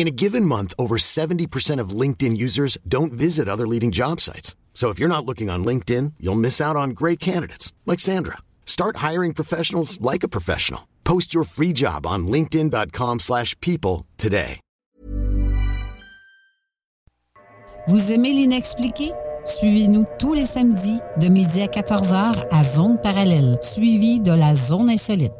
In a given month, over 70% of LinkedIn users don't visit other leading job sites. So if you're not looking on LinkedIn, you'll miss out on great candidates like Sandra. Start hiring professionals like a professional. Post your free job on linkedin.com/people today. Vous aimez l'inexpliqué? Suivez-nous tous les samedis de midi à 14h à Zone Parallèle, suivi de la Zone Insolite.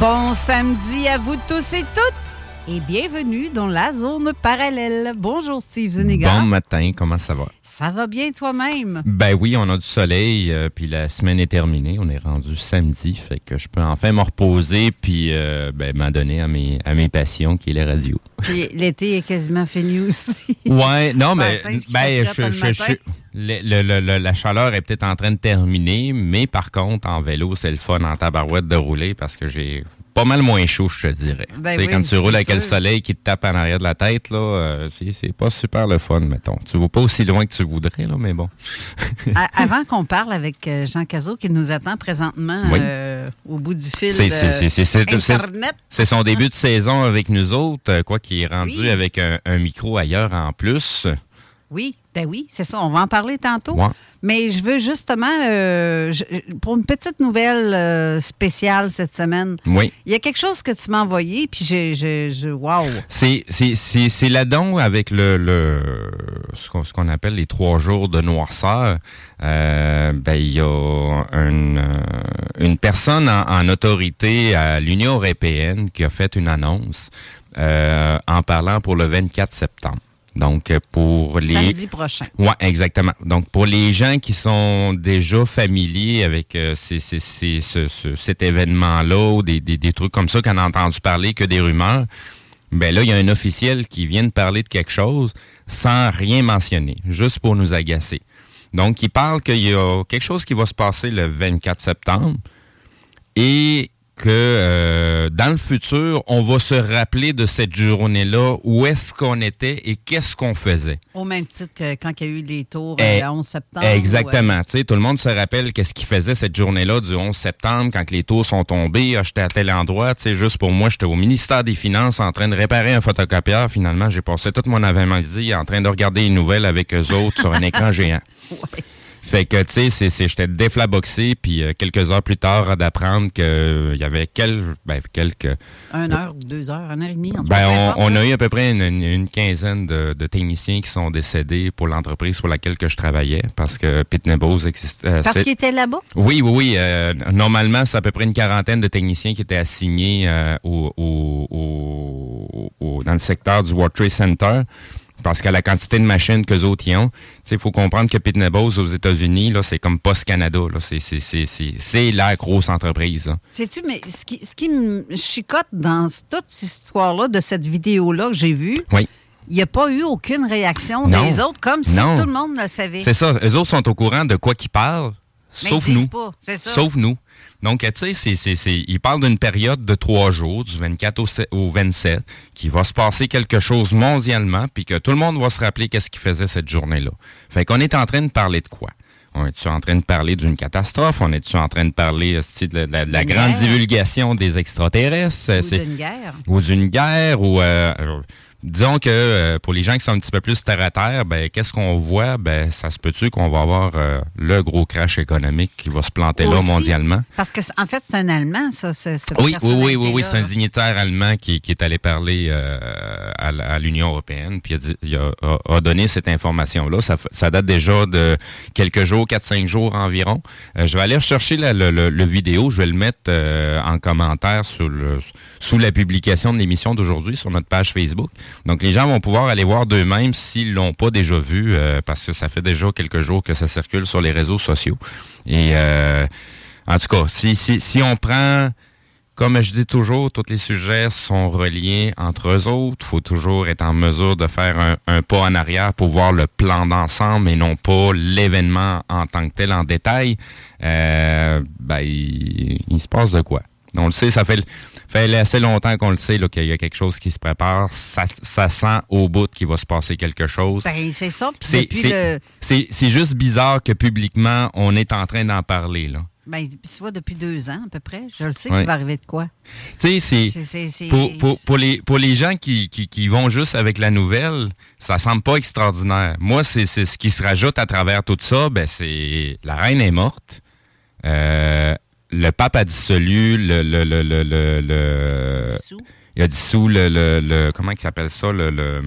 Bon samedi à vous tous et toutes et bienvenue dans la zone parallèle. Bonjour Steve Zuniga. Bon matin, comment ça va? Ça va bien toi-même? Ben oui, on a du soleil, euh, puis la semaine est terminée. On est rendu samedi, fait que je peux enfin me reposer, puis euh, ben, m'en donner à mes, à mes passions, qui est la radio. L'été est quasiment fini aussi. Ouais, non, mais ben, je, je- le- le- le- la chaleur est peut-être en train de terminer, mais par contre, en vélo, c'est le fun en tabarouette de rouler parce que j'ai pas mal moins chaud, je te dirais. Ben tu sais, oui, quand tu roules avec le soleil qui te tape en arrière de la tête, là, euh, c'est pas super le fun, mettons. Tu vas pas aussi loin que tu voudrais, là, mais bon. À- avant qu'on parle avec euh, Jean Cazot qui nous attend présentement Oui. euh, au bout du fil Internet. C'est son début de saison avec nous autres, quoi qu'il est rendu Oui. avec un, un micro ailleurs en plus. Oui, ben oui, c'est ça. On va en parler tantôt. Ouais. Mais je veux justement, euh, je- pour une petite nouvelle euh, spéciale cette semaine, Oui. il y a quelque chose que tu m'as envoyé, puis je, je, wow. C'est là-dedans avec le, le ce qu'on appelle les trois jours de noirceur. Euh, ben, il y a une, une personne en, en autorité à l'Union européenne qui a fait une annonce en parlant pour le 24 septembre. Donc, pour les... Samedi prochain. Oui, exactement. Donc, pour les gens qui sont déjà familiers avec euh, ces- ces- ces- ce- ce- cet événement-là ou des, des- des trucs comme ça qu'on a entendu parler que des rumeurs, ben là, il y a un officiel qui vient de parler de quelque chose sans rien mentionner, juste pour nous agacer. Donc, il parle qu'il y a quelque chose qui va se passer le 24 septembre et que euh, dans le futur, on va se rappeler de cette journée-là, où est-ce qu'on était et qu'est-ce qu'on faisait. Au même titre que quand il y a eu les tours Eh, euh, le 11 septembre. Exactement. Tu sais, tout le monde se rappelle qu'est-ce qu'il faisait cette journée-là du 11 septembre quand les taux sont tombés. Ah, j'étais à tel endroit. Tu sais, juste pour moi, j'étais au ministère des Finances en train de réparer un photocopieur. Finalement, j'ai passé toute mon avant-midi en train de regarder les nouvelles avec eux autres sur un écran géant. Fait que, tu sais, c'est- c'est- j'étais déflaboxé, puis euh, quelques heures plus tard, d'apprendre qu'il y avait quel- ben, quelques... Une heure, deux heures, une heure et demie. en tout Ben, on, on a eu à peu près une, une- une quinzaine de, de techniciens qui sont décédés pour l'entreprise pour laquelle que je travaillais, parce que Pitnebose existe. euh, Parce c'est- qu'il était là-bas? oui, oui, oui. euh, normalement, c'est à peu près une quarantaine de techniciens qui étaient assignés euh, au, au- dans le secteur du World Trade Center. Parce qu'à la quantité de machines que autres y ont, il faut comprendre que Pitney Bowes aux États-Unis, là, c'est comme Post Canada. Là. C'est, c'est, c'est, c'est, c'est la grosse entreprise. Sais-tu, mais ce qui, ce qui me chicote dans toute cette histoire-là, de cette vidéo-là que j'ai vue, Oui. il n'y a pas eu aucune réaction Non. des autres, comme si Non. tout le monde le savait. C'est ça. Eux autres sont au courant de quoi qu'ils parlent, Mais sauf nous. pas, c'est ça. Sauf nous. Donc, tu sais, c'est, c'est, c'est, ils parlent d'une période de trois jours, du 24 au, se- au 27, qui va se passer quelque chose mondialement, puis que tout le monde va se rappeler qu'est-ce qu'ils faisait cette journée-là. Fait qu'on est en train de parler de quoi? On est-tu en train de parler d'une catastrophe? On est-tu en train de parler de la, de la- de la D'une grande guerre. divulgation des extraterrestres? Ou d'une guerre. ou d'une guerre ou euh, disons que euh, pour les gens qui sont un petit peu plus terre à terre, ben qu'est-ce qu'on voit? Ben ça se peut-tu qu'on va avoir euh, le gros crash économique qui va se planter là mondialement? Parce que, en fait, c'est un Allemand, ça. Ce, ce oui, oui, oui, oui, oui, c'est un là. dignitaire allemand qui, qui est allé parler euh, à, à l'Union européenne, puis il, a, dit- il a- a- a donné cette information-là. Ça, fait- ça date déjà de quelques jours, 4-5 jours environ. Euh, je vais aller rechercher la- le, le- le vidéo, je vais le mettre euh, en commentaire sur le, sous la publication de l'émission d'aujourd'hui sur notre page Facebook. Donc les gens vont pouvoir aller voir d'eux-mêmes s'ils l'ont pas déjà vu, euh, parce que ça fait déjà quelques jours que ça circule sur les réseaux sociaux. Et euh, en tout cas, si, si, si on prend comme je dis toujours, tous les sujets sont reliés entre eux autres. Il faut toujours être en mesure de faire un, un pas en arrière pour voir le plan d'ensemble et non pas l'événement en tant que tel en détail. Euh, ben, il, il se passe de quoi? On le sait, ça fait, fait assez longtemps qu'on le sait qu'il y a quelque chose qui se prépare. Ça, ça sent au bout qu'il va se passer quelque chose. Ben, c'est ça. C'est- le. Juste bizarre que publiquement, on est en train d'en parler. là. Ben, tu vois, depuis deux ans, à peu près. Je le sais Ouais. qu'il va arriver de quoi. Tu sais, c'est... Pour, pour, pour les, pour les gens qui, qui, qui vont juste avec la nouvelle, ça semble pas extraordinaire. Moi, c'est c'est ce qui se rajoute à travers tout ça, ben c'est la reine est morte. Euh, le pape a dissolu le, le, le, le, le, le- Dissous. il a dissous le, le, le- comment il s'appelle ça le, le-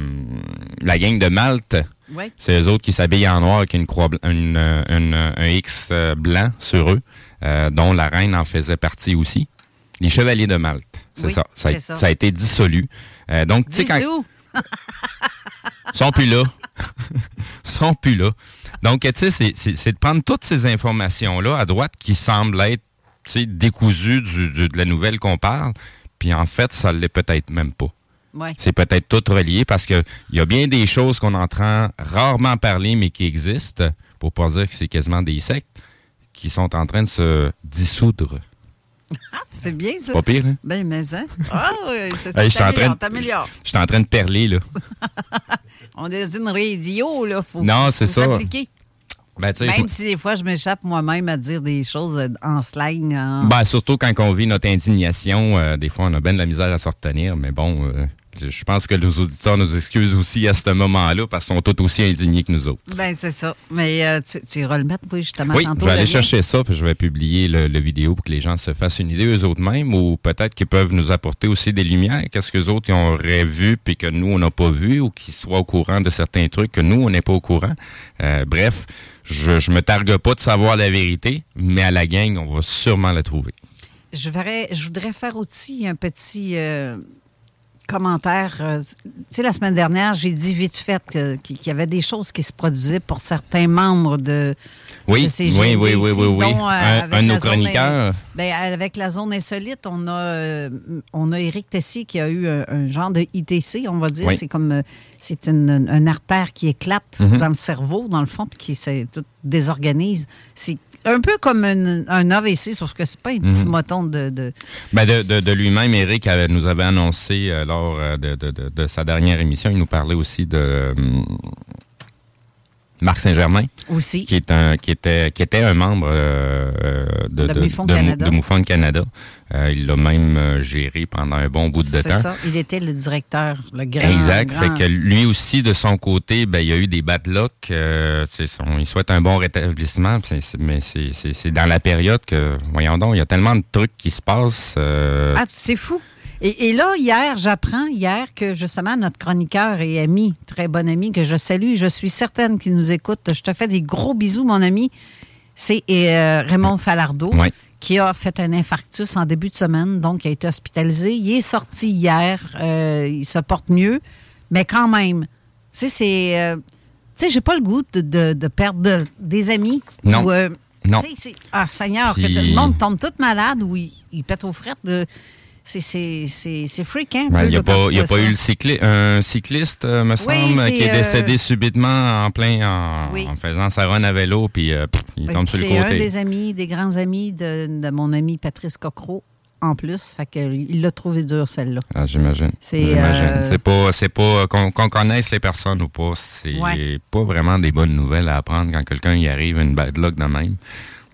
la gang de Malte. Ouais. C'est eux autres qui s'habillent en noir avec une croix une, euh, une, euh, un X euh, blanc sur eux, euh, dont la reine en faisait partie aussi. Les chevaliers de Malte, c'est Oui, ça. Ça, a- ça. ça a été dissolu. Euh, donc, tu sais, quand sont plus là, Ils sont plus là. Donc, tu sais, c'est- c'est c'est de prendre toutes ces informations-là à droite qui semblent être, décousues du- du- de la nouvelle qu'on parle, puis en fait, ça l'est peut-être même pas. Ouais. C'est peut-être tout relié parce que il y a bien des choses qu'on entend rarement parler, mais qui existent, pour pas dire que c'est quasiment des sectes, qui sont en train de se dissoudre. C'est bien, ça. Pas pire, hein? Ben, mais hein? Ah, oui, ça. Hey, je suis en train de-. Je suis en train de perler, là. On est dans une radio, là. Faut, Non, c'est ça. Ben, Même si des fois, je m'échappe moi-même à dire des choses euh, en slang. en- Ben, surtout quand on vit notre indignation, euh, des fois, on a bien de la misère à se retenir, mais bon, euh, je pense que les auditeurs nous excusent aussi à ce moment-là parce qu'ils sont tous aussi indignés que nous autres. Ben, c'est ça. Mais euh, tu, tu iras le mettre, oui, justement, Oui, je vais le aller chercher ça, puis je vais publier le, le vidéo pour que les gens se fassent une idée eux autres mêmes, ou peut-être qu'ils peuvent nous apporter aussi des lumières. Qu'est-ce que autres ils auraient vu, puis que nous, on n'a pas vu, ou qu'ils soient au courant de certains trucs que nous, on n'est pas au courant. Euh, bref, je, je me targue pas de savoir la vérité, mais à la gang, on va sûrement la trouver. Je, voudrais faire aussi un petit euh, commentaire. euh, tu sais, la semaine dernière, j'ai dit vite fait qu'il y avait des choses qui se produisaient pour certains membres de, Oui, de ces oui, oui, oui, oui, oui. dont, euh, Un- avec un de nos chroniqueurs. Ben, avec la zone insolite, on a, euh, on a Éric Tessier qui a eu un, un genre de ITC, on va dire. Oui. C'est comme euh, c'est une, une artère qui éclate Mhm. dans le cerveau, dans le fond, puis qui se tout désorganise. C'est un peu comme un, un AVC, sauf que c'est pas un petit Mhm. moton de, de- Ben de, de- de lui-même, Eric avait- nous avait annoncé euh, lors euh, de, de- de- de sa dernière émission, il nous parlait aussi de hum, Marc Saint-Germain, aussi. qui est un qui était qui était un membre euh, euh, de, De de, MUFON de Mou- Canada. de MUFON Canada. Euh, il l'a même euh, géré pendant un bon bout de C'est temps. ça. Il était le directeur, le grand. Exact. grand- Fait que lui aussi, de son côté, ben, il y a eu des bad luck. euh, c'est son- il souhaite un bon rétablissement. c'est- c'est- mais c'est- c'est c'est dans la période que, voyons donc, il y a tellement de trucs qui se passent. euh, Ah, c'est fou. Et, et là, hier, j'apprends hier que justement notre chroniqueur et ami, très bon ami, que je salue, je suis certaine qu'il nous écoute. Je te fais des gros bisous, mon ami. C'est euh, Raymond Falardeau. Qui a fait un infarctus en début de semaine, donc il a été hospitalisé. Il est sorti hier, euh, il se porte mieux, mais quand même, tu sais, c'est... Euh, tu sais, j'ai pas le goût de, perdre des amis. Non. non. Ah, Seigneur, que le monde tombe tout malade ou il, il pète aux frettes de c'est fréquent. Il n'y a, pas, y a pas eu le un cycliste, euh, me semble, qui est euh, décédé subitement en plein en, faisant sa run à vélo, puis euh, il tombe sur le côté. C'est un des amis, des grands amis de, mon ami Patrice Cocro. En plus, fait il l'a trouvé dur, celle-là. Ah, j'imagine. C'est pas, pas qu'on connaisse les personnes ou pas, c'est pas vraiment des bonnes nouvelles à apprendre quand quelqu'un y arrive une bad luck de même.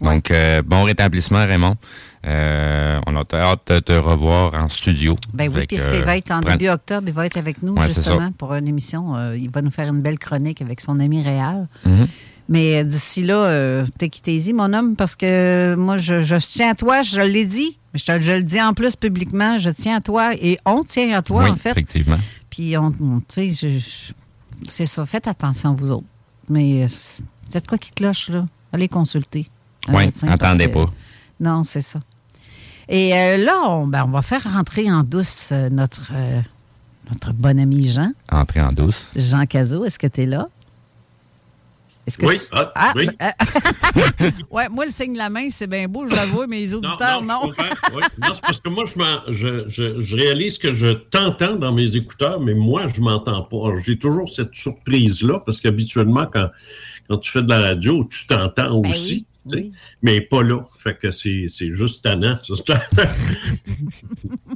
Donc, bon rétablissement, Raymond. Euh, on a hâte de te revoir en studio. Ben oui, puisqu'il va être en début octobre, il va être avec nous justement pour une émission. Euh, il va nous faire une belle chronique avec son ami Réal. Mhm. Mais euh, d'ici là, t'es quitté-y, mon homme, parce que moi, je, tiens à toi, je l'ai dit, mais je, je, le dis en plus publiquement, je tiens à toi et on tient à toi, en fait. effectivement. Puis, on, tu sais, c'est ça, faites attention, vous autres. Mais c'est quoi qui cloche, là? Allez consulter. Oui, attendez pas. Non, c'est ça. Et euh, là, ben, on, va faire rentrer en douce euh, notre, euh, notre bon ami Jean. Entrer en douce. Jean Cazot, est-ce que tu es là? Que oui, ah, ah, oui. ouais, moi, le signe de la main, c'est bien beau, je l'avoue, mais les auditeurs, non. Non, non c'est parce que moi, je, je, je, réalise que je t'entends dans mes écouteurs, mais moi, je m'entends pas. J'ai toujours cette surprise-là, parce qu'habituellement, quand, quand tu fais de la radio, tu t'entends ben Mais pas là. Fait que c'est, juste tannant.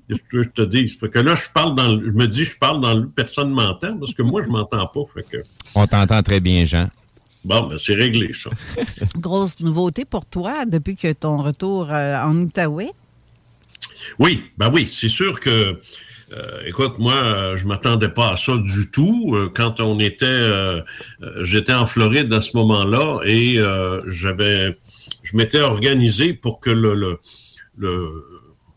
je te dis. Fait que là, je parle dans je me dis, je parle dans le personne m'entend parce que moi, je m'entends pas. Fait que... On t'entend très bien, Jean. Bon, ben, c'est réglé, ça. Grosse nouveauté pour toi depuis que ton retour euh, en Outaouais? Oui, ben oui, c'est sûr que euh, écoute, moi, euh, je m'attendais pas à ça du tout. Euh, quand on était, j'étais en Floride à ce moment-là et j'avais, je m'étais organisé pour que le, le,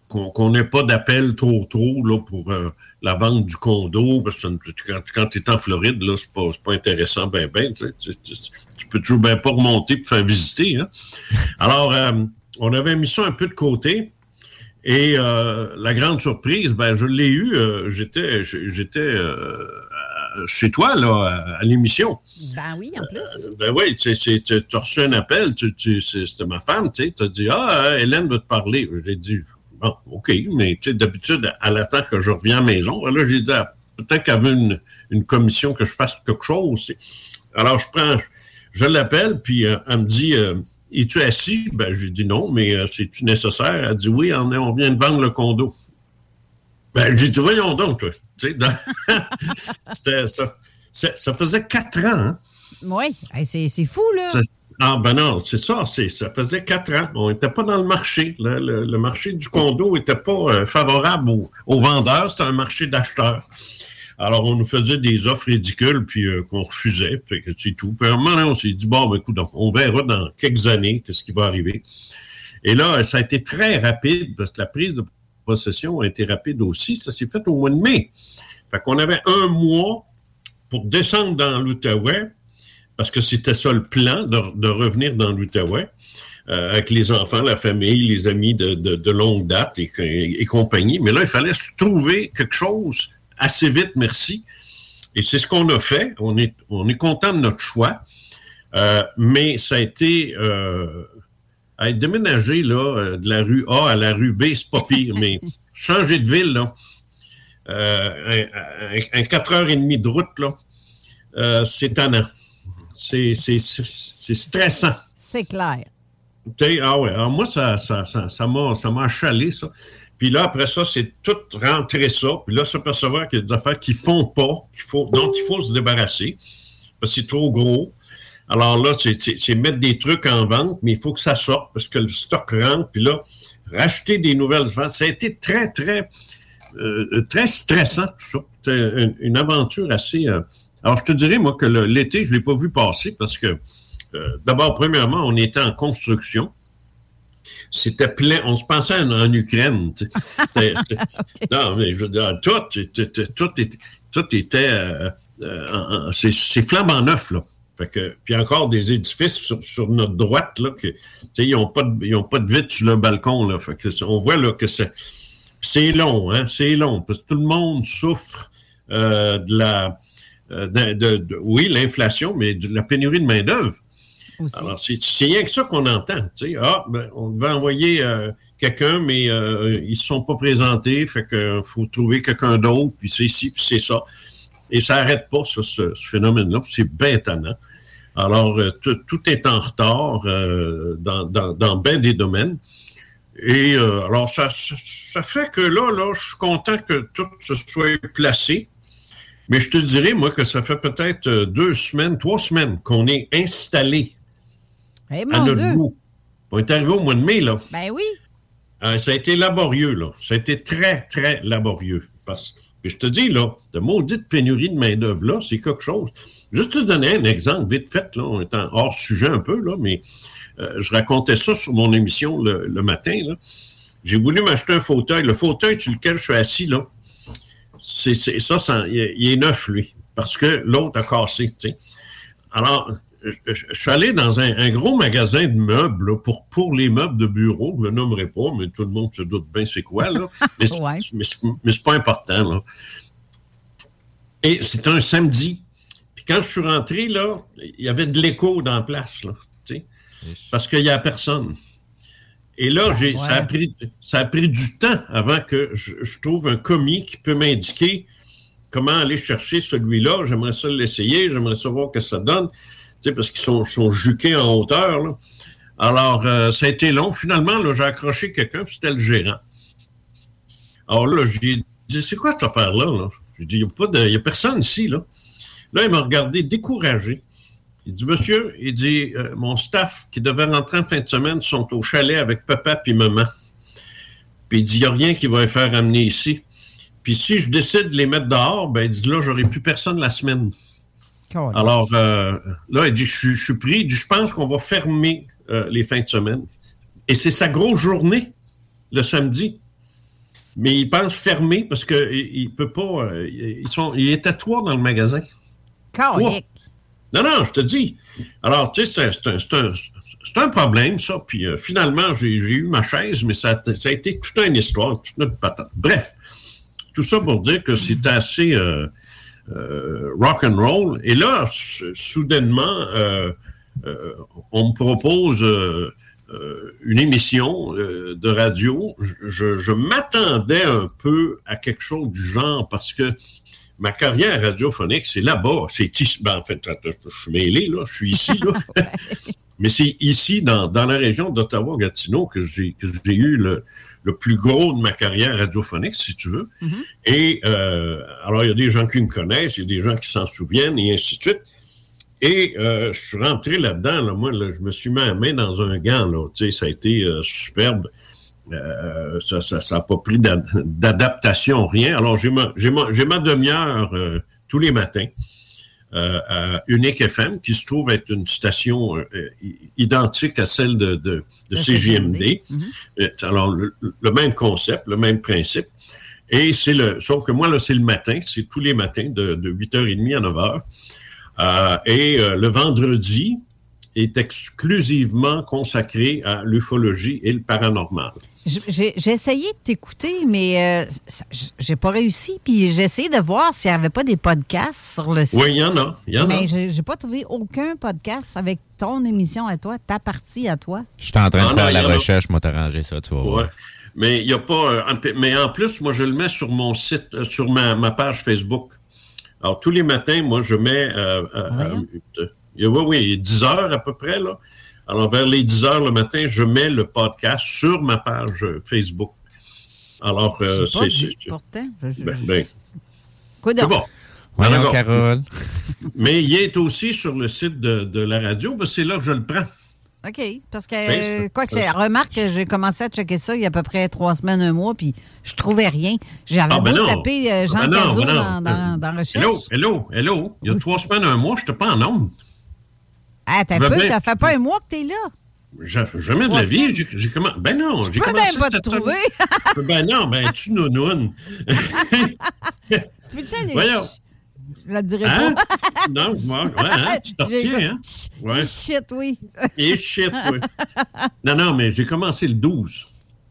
qu'on n'ait pas d'appel trop trop là pour la vente du condo parce que quand, tu es en Floride là c'est pas pas intéressant ben ben tu, peux toujours bien pas remonter pour faire visiter hein. alors on avait mis ça un peu de côté et euh, la grande surprise, ben, je l'ai eu, euh, j'étais, j'étais euh, chez toi, là, à, l'émission. Ben oui, en plus. ben oui, tu as reçu un appel, c'était ma femme, tu as dit, ah, Hélène veut te parler. J'ai dit, bon, OK, mais d'habitude, elle attend que je revienne à la maison. Là, j'ai dit, ah, peut-être qu'elle veut une, une, commission, que je fasse quelque chose. Alors, je prends, je l'appelle, puis elle me dit, es-tu assis? Ben, j'ai dit non, mais euh, c'est-tu nécessaire? Elle dit oui, on, on, vient de vendre le condo. Ben, j'ai dit, voyons donc, toi. C'était ça. Ça faisait quatre ans. Hein? Oui, c'est fou, là. Ah, ben non, c'est ça. Ça faisait quatre ans. On n'était pas dans le marché. Le, marché du condo n'était pas euh, favorable aux, aux vendeurs. C'était un marché d'acheteurs. Alors, on nous faisait des offres ridicules, puis euh, qu'on refusait, puis c'est tout. Puis à un moment on s'est dit, bon, ben, écoute, on verra dans quelques années qu'est-ce qui va arriver. Et là, ça a été très rapide, parce que la prise de possession a été rapide aussi. Ça s'est fait au mois de mai. Fait qu'on avait un mois pour descendre dans l'Outaouais, parce que c'était ça le plan, de, revenir dans l'Outaouais. Euh, avec les enfants, la famille, les amis de, de, longue date et, et, compagnie. Mais là, il fallait se trouver quelque chose assez vite, merci. Et c'est ce qu'on a fait. On est, on est content de notre choix. Euh, mais ça a été euh, à être déménagé là, euh, de la rue A à la rue B, c'est pas pire, mais changer de ville, là, euh, un, quatre heures et demie de route, là, c'est tannant. C'est, stressant. C'est clair. Ah ouais, alors moi, ça, ça, ça, ça m'a, ça m'a achalé, ça. Puis là, après ça, c'est tout rentrer ça. Puis là, s'apercevoir qu'il y a des affaires qui font pas, qu'il faut, dont il faut se débarrasser, parce que c'est trop gros. Alors là, c'est mettre des trucs en vente, mais il faut que ça sorte, parce que le stock rentre. Puis là, racheter des nouvelles ventes, ça a été très, très, euh, très stressant, tout ça. C'était une, aventure assez... Euh, alors, je te dirais, moi, que l'été, je ne l'ai pas vu passer, parce que, euh, d'abord, premièrement, on était en construction c'était plein. On se pensait en, Ukraine. Non, mais je veux dire, tout, tout, tout était. Tout était euh, euh, c'est flambant neuf, là. Fait que, puis encore des édifices sur, notre droite, là, que, ils n'ont pas, de, ils ont pas de vitre sur le balcon. Là. Fait que, on voit là, que c'est, c'est long, hein, c'est long, parce que tout le monde souffre euh, de la... Euh, de, oui, l'inflation, mais de la pénurie de main-d'œuvre. Alors, c'est, rien que ça qu'on entend. Ah, ben, on va envoyer euh, quelqu'un, mais ils ne se sont pas présentés, fait qu'il faut trouver quelqu'un d'autre, puis c'est ici, puis c'est ça. Et ça n'arrête pas, ce, ce phénomène-là. C'est bien Alors, euh, tout est en retard euh, dans, dans, bien des domaines. Et euh, alors, ça, ça fait que là, là, je suis content que tout se soit placé. Mais je te dirais, moi, que ça fait peut-être deux semaines, trois semaines qu'on est installé à notre goût. On est arrivé au mois de mai, là. Ben oui. ça a été laborieux, là. Ça a été très, très laborieux. Parce que je te dis, là, de maudite pénurie de main-d'œuvre, là, c'est quelque chose. Juste te donner un exemple, vite fait, là, on est hors sujet un peu, là, mais euh, je racontais ça sur mon émission le, matin, là. J'ai voulu m'acheter un fauteuil. Le fauteuil sur lequel je suis assis, là, c'est, ça, il, est neuf, lui, parce que l'autre a cassé, tu sais. Alors, je, suis allé dans un, gros magasin de meubles pour, pour les meubles de bureau. Je ne nommerai pas, mais tout le monde se doute bien c'est quoi. Là. Mais, c'est pas important. Là. Et c'était un samedi. Puis quand je suis rentré, là, il y avait de l'écho dans la place. Là, parce qu'il n'y a personne. Et là, j'ai, ça, a pris, ça a pris du temps avant que je, je trouve un commis qui peut m'indiquer comment aller chercher celui-là. J'aimerais ça l'essayer, j'aimerais savoir ce que ça donne parce qu'ils sont, juqués en hauteur. Alors, euh, ça a été long. Finalement, j'ai accroché quelqu'un, c'était le gérant. Alors là, j'ai dit, c'est quoi cette affaire-là? Là? J'ai dit, il n'y a, personne ici. Là, il m'a regardé découragé. Il dit, monsieur, il dit, euh, mon staff qui devait rentrer en fin de semaine sont au chalet avec papa et maman. Puis il dit, il n'y a rien qui va les faire amener ici. Puis si je décide de les mettre dehors, ben il dit, là, j'aurai plus personne la semaine. Alors, euh, là, il dit, je, suis pris, je pense qu'on va fermer euh, les fins de semaine. Et c'est sa grosse journée, le samedi. Mais il pense fermer parce qu'il il peut pas. Euh, ils sont, il est à trois dans le magasin. Non, non, je te dis. Alors, tu sais, c'est un, problème, ça. Puis finalement, j'ai eu ma chaise, mais ça, ça, a été toute une histoire, toute une patate. Bref, tout ça pour dire que c'est assez euh, rock and roll. Et là, soudainement, euh, euh, on me propose une émission de radio. Je, m'attendais un peu à quelque chose du genre parce que ma carrière radiophonique, c'est là-bas. C'est ici. Ben, en fait, je suis mêlé, là. Je suis ici, là. Mais c'est ici, dans, dans, la région d'Ottawa-Gatineau, que j'ai eu le, le plus gros de ma carrière radiophonique, si tu veux. Mm-hmm. Et euh, alors, il y a des gens qui me connaissent, il y a des gens qui s'en souviennent, et ainsi de suite. Et euh, je suis rentré là-dedans, là, moi, là, je me suis mis la main dans un gant, là, tu sais, ça a été euh, superbe. Euh, ça n'a ça, ça pas pris d'adaptation, rien. Alors, j'ai ma, ma, ma demi-heure euh, tous les matins à Unique FM, qui se trouve être une station euh, identique à celle de, de, de CGMD. Mhm. Euh, alors, le, même concept, le même principe. Et c'est le, sauf que moi, là, c'est le matin, c'est tous les matins de, de 8h30 à 9h. et le vendredi, est exclusivement consacré à l'ufologie et le paranormal. J'ai essayé de t'écouter, mais euh, j'ai pas réussi. Puis j'ai essayé de voir s'il n'y avait pas des podcasts sur le site. Oui, il y en a. Y en mais j'ai pas trouvé aucun podcast avec ton émission à toi, ta partie à toi. Je suis en train de faire la recherche, moi, t'arranger ça, tu vas voir. Mais il y a pas. Euh, mais en plus, moi, je le mets sur mon site, euh, sur ma, page Facebook. Alors, tous les matins, moi, je mets. Oui, oui, 10 heures à peu près, là. Alors, vers les 10 heures le matin, je mets le podcast sur ma page euh, Facebook. Alors, euh, c'est. important. Ben, ben, Quoi C'est bon. Voilà, Carole. Mais il est aussi sur le site de, la radio, parce c'est là que je le prends. OK. Parce que, quoi que c'est, remarque que j'ai commencé à checker ça il y a à peu près trois semaines, un mois, puis je trouvais rien. J'avais ah, ben beau taper euh, Jean ah, ben Cazot ben dans, dans, Recherche. Hello, hello, hello. Il y a trois semaines, un mois, je n'étais pas en onde. Ah, t'as peu, t'as fait pas un mois que t'es là. Jamais de la vie. J'ai comment... Ben non, j'ai commencé. même pas te trouver. ben non, ben tu nounounes. Voyons. Je le dirai Hein? pas. Non, moi, ouais, hein, tu t'en J'ai- retiens, hein? Ouais. Shit, oui. Et shit, oui. Non, non, mais j'ai commencé le 12.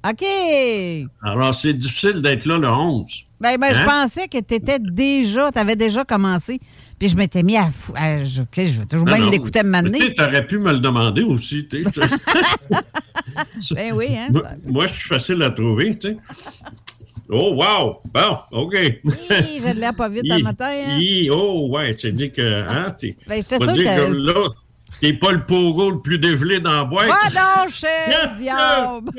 OK. Alors, c'est difficile d'être là le 11. Ben, ben, je Hein? pensais que tu étais déjà, tu avais déjà commencé. Puis je m'étais mis à fou. à- je, vais toujours Non, bien non. l'écouter m'amener. Tu aurais pu me le demander aussi. Ben oui, hein. moi, moi, je suis facile à trouver. tu sais. Oh, wow! Bon, OK. Hi, J'ai de l'air pas vite Hi, matin. hein. hi, oh, ouais, tu dit que. Hein, t'es, Ben, j'étais sûre que- là, t'es pas le pogo le plus dégelé dans la boîte. Va donc, cher diable!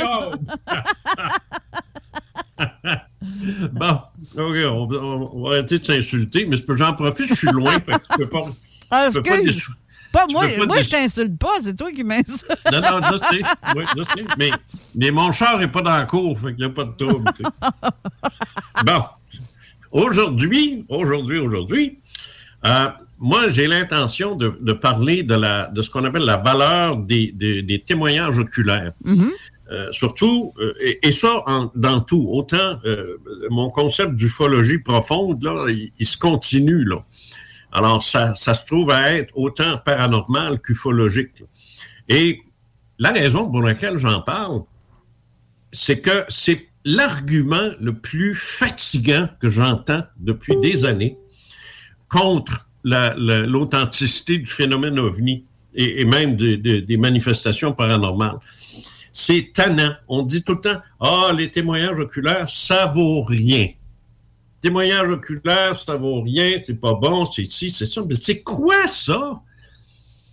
bon, OK, on va, on va arrêter de s'insulter, mais j'en profite, je suis loin, fait que tu peux pas. Ah, tu peux pas moi, peux pas moi je t'insulte pas, c'est toi qui m'insulte. Non, non, je sais. Oui, je sais. Mais, mais mon char n'est pas dans la cour, fait qu'il n'y a pas de trouble. Bon. Aujourd'hui, aujourd'hui, aujourd'hui, euh, moi, j'ai l'intention de, de parler de, la, de ce qu'on appelle la valeur des, des- des témoignages oculaires. Euh, surtout, euh, et, ça dans tout. Autant euh, mon concept d'ufologie profonde, là, il, se continue. Là. Alors, ça, ça se trouve à être autant paranormal qu'ufologique. Et la raison pour laquelle j'en parle, c'est que c'est l'argument le plus fatigant que j'entends depuis des années contre la- la- l'authenticité du phénomène ovni et, même de- de- des manifestations paranormales. C'est tannant. On dit tout le temps, ah, les témoignages oculaires, ça vaut rien. Témoignages oculaires, ça vaut rien, c'est pas bon, c'est ci, c'est ça. Mais c'est quoi ça?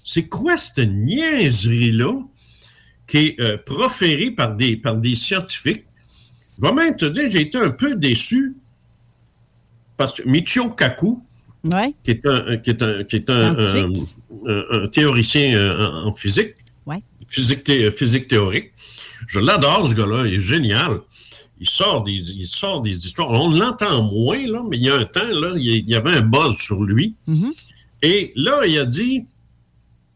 C'est quoi cette niaiserie-là qui est euh, proférée par des, par des scientifiques? Je vais même te dire, j'ai été un peu déçu parce que Michio Kaku, Ouais. qui est un, qui est un, qui est un, théoricien euh, en, physique. Physique, thé- physique théorique. Je l'adore, ce gars-là, il est génial. Il sort des, il sort des histoires. On l'entend moins, là, mais il y a un temps, là, il y- avait un buzz sur lui. Et là, il a dit,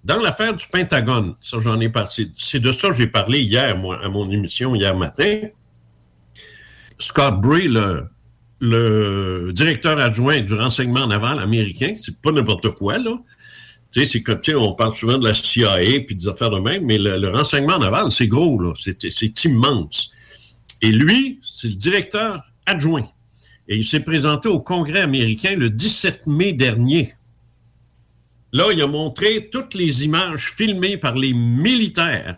dans l'affaire du Pentagone, ça, j'en ai parlé. C'est de ça que j'ai parlé hier, moi, à mon émission, hier matin. Scott Bray, le, le directeur adjoint du renseignement naval américain, c'est pas n'importe quoi, là. Tu sais, c'est comme, tu sais, on parle souvent de la CIA puis des affaires de même, mais le, renseignement naval, c'est gros, là. C'est immense. Et lui, c'est le directeur adjoint. Et il s'est présenté au Congrès américain le 17 mai dernier. Là, il a montré toutes les images filmées par les militaires,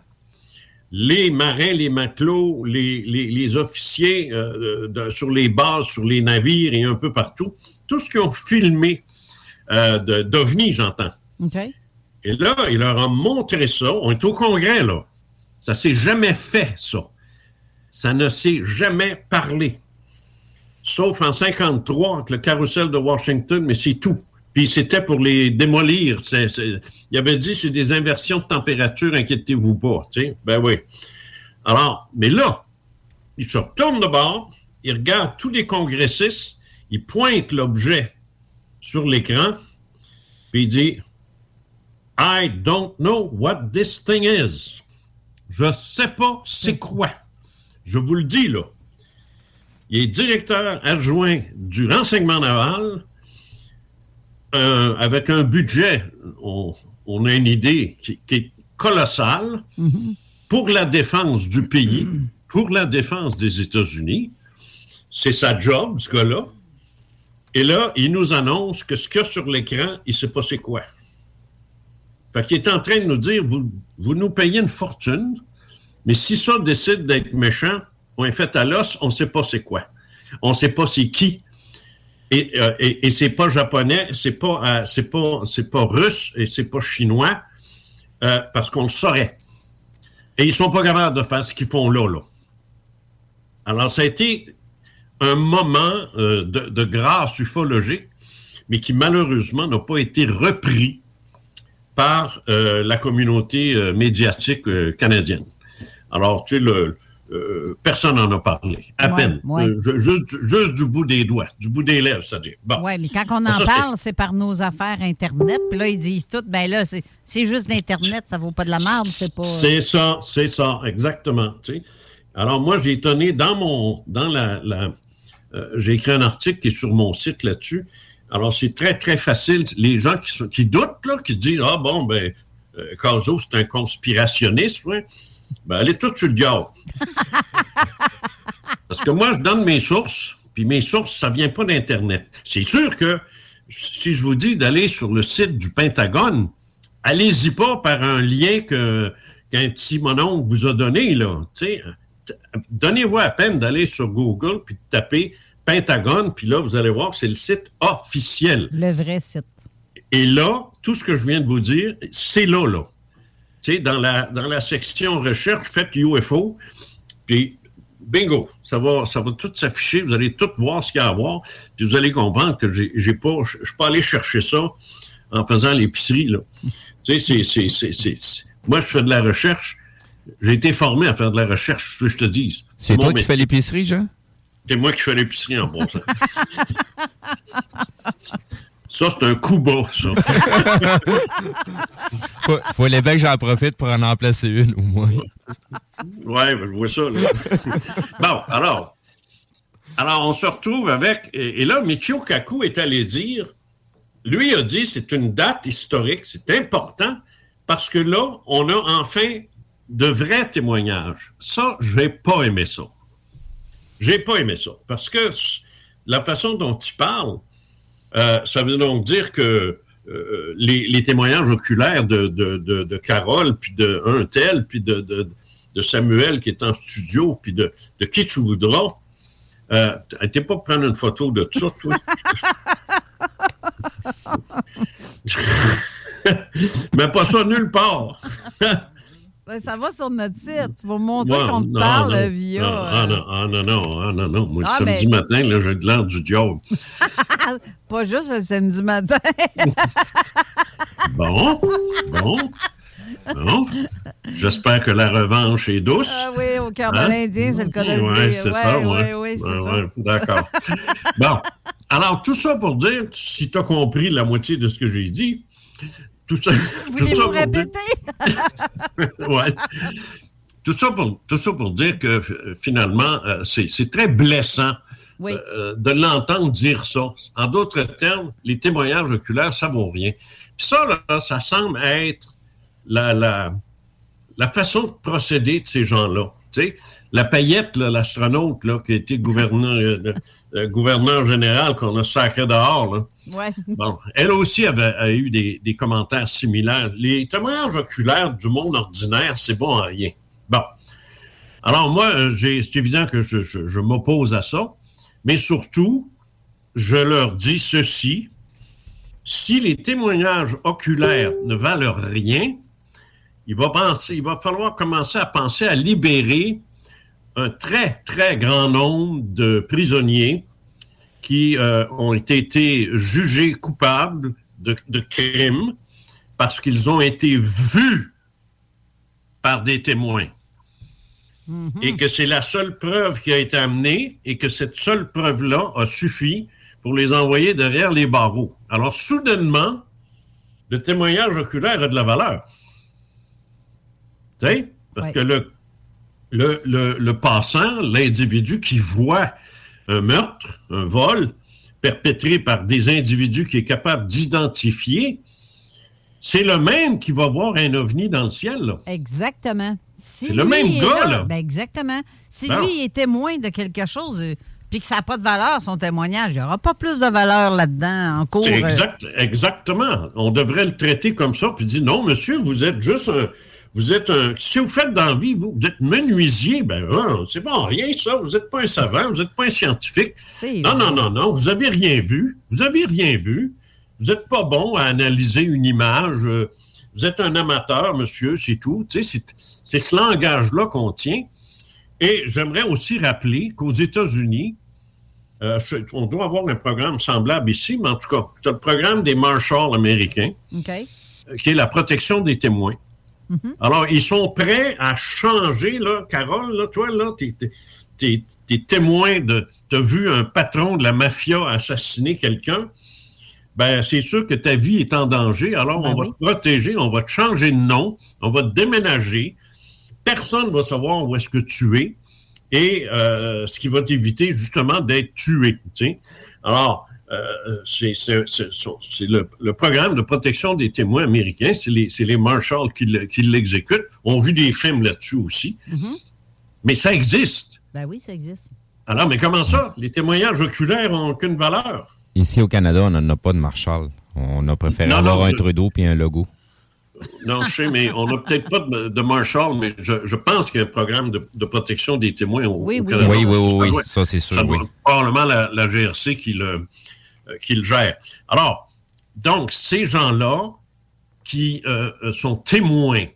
les marins, les matelots, les, les- officiers euh, de- sur les bases, sur les navires et un peu partout. Tout ce qu'ils ont filmé euh, d'OVNI, j'entends. Et là, il leur a montré ça. On est au Congrès, là. Ça s'est jamais fait, ça. Ça ne s'est jamais parlé. Sauf en 53, avec le carrousel de Washington, mais c'est tout. Puis c'était pour les démolir. C'est- c'est- il avait dit c'est des inversions de température, inquiétez-vous pas. Ben oui. Alors, mais là, il se retourne de bord, il regarde tous les congressistes, il pointe l'objet sur l'écran, puis il dit I don't know what this thing is. Je sais pas c'est quoi. Je vous le dis, là. Il est directeur adjoint du renseignement naval euh, avec un budget, on, on a une idée qui, qui est colossale pour la défense du pays, pour la défense des États-Unis. C'est sa job, ce gars-là. Et là, il nous annonce que ce qu'il y a sur l'écran, il ne sait pas c'est quoi. Fait qu'il est en train de nous dire, vous, nous payez une fortune, mais si ça décide d'être méchant, on est fait à l'os, on ne sait pas c'est quoi. On ne sait pas c'est qui. Et, euh, et, et c'est pas japonais, c'est pas, euh, pas, pas russe et c'est pas chinois, euh, parce qu'on le saurait. Et ils sont pas capables de faire ce qu'ils font là, là. Alors, ça a été un moment euh, de, de grâce ufologique, mais qui malheureusement n'a pas été repris par euh, la communauté euh, médiatique euh, canadienne. Alors, tu sais, le, personne n'en a parlé, à Ouais, peine. ouais. Juste, juste du bout des doigts, du bout des lèvres, c'est-à-dire. Bon. Oui, mais quand on en parle, c'est par nos affaires Internet. Puis là, ils disent tout, ben là, c'est juste d'Internet, ça vaut pas de la merde, c'est pas. C'est ça, c'est ça, exactement. tu sais. Alors moi, j'ai étonné dans mon, dans la, la- j'ai écrit un article qui est sur mon site là-dessus. Alors, c'est très, très facile. Les gens qui, sont, qui doutent, là, qui disent, ah bon, ben, euh, Caso, c'est un conspirationniste, ben, allez tout sur le diable. Parce que moi, je donne mes sources, puis mes sources, ça vient pas d'Internet. C'est sûr que si je vous dis d'aller sur le site du Pentagone, allez-y pas par un lien que, qu'un petit mononcle vous a donné, là. Donnez-vous à peine d'aller sur Google puis de taper Pentagone, puis là, vous allez voir, c'est le site officiel. Le vrai site. Et là, tout ce que je viens de vous dire, c'est là, là. Tu sais, dans la, dans la section recherche, faites UFO, puis bingo, ça va, ça va tout s'afficher, vous allez tout voir ce qu'il y a à voir, puis vous allez comprendre que j'ai, pas, je suis pas allé chercher ça en faisant l'épicerie, là. Tu sais, c'est, c'est, c'est, moi, je fais de la recherche. J'ai été formé à faire de la recherche, ce que je te dis. C'est toi qui fais l'épicerie, Jean? C'est moi qui fais l'épicerie en bon sens. Ça, c'est un coup bas, ça. faut, faut les que j'en profite pour en remplacer une, au moins. Ouais, ben, je vois ça, là. bon, alors. Alors, on se retrouve avec. Et, là, Michio Kaku est allé dire. Lui a dit c'est une date historique, c'est important, parce que là, on a enfin de vrais témoignages. Ça, je n'ai pas aimé ça. J'ai pas aimé ça. Parce que la façon dont il parle, euh, ça veut donc dire que euh, les, témoignages oculaires de, de, Carole, puis de un tel, puis de, Samuel qui est en studio, puis de, qui tu voudras, euh, t'es pas prendre une photo de ça, toi? Mais pas ça nulle part. Ben, ça va sur notre site. Faut montrer qu'on te parle non, via. Ah, non, ah, non, non, ah, non, non. Moi, le ah, samedi matin, là, j'ai de l'air du diable. Pas juste le samedi matin. bon, bon. Bon. J'espère que la revanche est douce. Ah oui, au cœur de hein? l'Indien, c'est le cas de Oui, c'est ça, oui. Oui. D'accord. bon. Alors, tout ça pour dire, si tu as compris la moitié de ce que j'ai dit, tout ça, tout ça pour ouais. Tout ça, pour, tout ça pour dire que finalement, euh, c'est très blessant euh, de l'entendre dire ça. En d'autres termes, les témoignages oculaires, ça vaut rien. Puis ça, là, ça semble être la, la, la façon de procéder de ces gens-là. Tu sais, la paillette, l'astronaute qui a été gouverneur, gouverneur général qu'on a sacré dehors, là, Bon, elle aussi avait, a eu des, commentaires similaires. Les témoignages oculaires du monde ordinaire, c'est bon à rien. Bon. Alors moi, euh, c'est évident que je, m'oppose à ça, mais surtout, je leur dis ceci. Si les témoignages oculaires ne valent rien, il va, penser, il va falloir commencer à penser à libérer un très, très grand nombre de prisonniers qui euh, ont été jugés coupables de, crimes parce qu'ils ont été vus par des témoins. Mm-hmm. Et que c'est la seule preuve qui a été amenée et que cette seule preuve-là a suffi pour les envoyer derrière les barreaux. Alors, soudainement, le témoignage oculaire a de la valeur. Tu sais? Parce que le, le, le passant, l'individu qui voit un meurtre, un vol perpétré par des individus qui est capable d'identifier, c'est le même qui va voir un ovni dans le ciel. Là. Exactement. c'est le même gars, là. Ben exactement. Si lui est témoin de quelque chose, euh, puis que ça n'a pas de valeur, son témoignage, il n'y aura pas plus de valeur là-dedans en cours. Euh. Exact, exactement. On devrait le traiter comme ça, puis dire non, monsieur, vous êtes juste un, vous êtes un. Si vous faites dans vie, vous, êtes menuisier, ben ah, c'est bon, rien ça. Vous n'êtes pas un savant, vous n'êtes pas un scientifique. Non, non, non, non. Vous n'avez rien vu. Vous n'avez rien vu. Vous n'êtes pas bon à analyser une image. Vous êtes un amateur, monsieur, c'est tout. c'est ce langage-là qu'on tient. Et j'aimerais aussi rappeler qu'aux États-Unis, euh, on doit avoir un programme semblable ici, mais en tout cas, c'est le programme des Marshals américains, euh, qui est la protection des témoins. Mhm. Alors, ils sont prêts à changer, là, Carole, là, toi, là, t'es, t'es, témoin de, t'as vu un patron de la mafia assassiner quelqu'un, ben, c'est sûr que ta vie est en danger. Alors, ben on va te protéger, on va te changer de nom, on va te déménager. Personne ne va savoir où est-ce que tu es et euh, ce qui va t'éviter justement d'être tué. Alors, c'est le, le, programme de protection des témoins américains. C'est les, les marshals qui l'exécutent. On a vu des films là-dessus aussi. Mm-hmm. Mais ça existe. Ben oui, ça existe. Alors, mais comment ça? Les témoignages oculaires n'ont aucune valeur. Ici au Canada, on n'en a pas de marshal. On a préféré avoir un Trudeau puis un logo. Non, je sais, mais on n'a peut-être pas de, Marshall, mais je, pense qu'il y a un programme de, protection des témoins au, oui, oui. Oui, oui, oui, ça c'est sûr. C'est probablement la, GRC qui le, euh, qui le gère. Alors, donc, ces gens-là qui euh, euh, sont témoins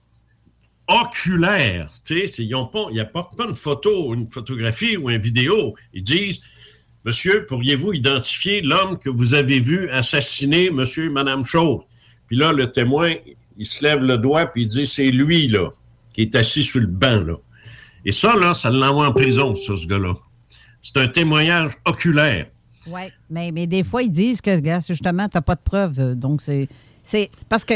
oculaires, ils n'apportent pas une photo, une photographie ou une vidéo. Ils disent Monsieur, pourriez-vous identifier l'homme que vous avez vu assassiner Monsieur et Madame Chose? Puis là, le témoin, il se lève le doigt puis il dit c'est lui, là, qui est assis sur le banc, là. Et ça, là, ça l'envoie en prison, ce gars-là. C'est un témoignage oculaire. Oui, mais, mais des fois, ils disent que, justement, tu n'as pas de preuves. Donc, c'est. C'est parce que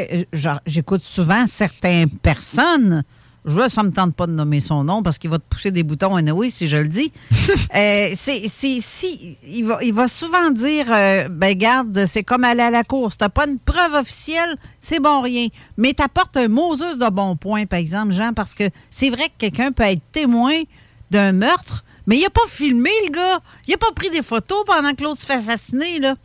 j'écoute souvent certaines personnes je, ça ne me tente pas de nommer son nom parce qu'il va te pousser des boutons, oui, si je le dis. euh, c'est, si, il, va, il va souvent dire euh, ben garde, c'est comme aller à la course. T'as pas une preuve officielle, c'est bon rien. Mais t'apportes un Moses de bon point, par exemple, Jean, parce que c'est vrai que quelqu'un peut être témoin d'un meurtre, mais il n'a pas filmé, le gars. Il n'a pas pris des photos pendant que l'autre se fait assassiner, là.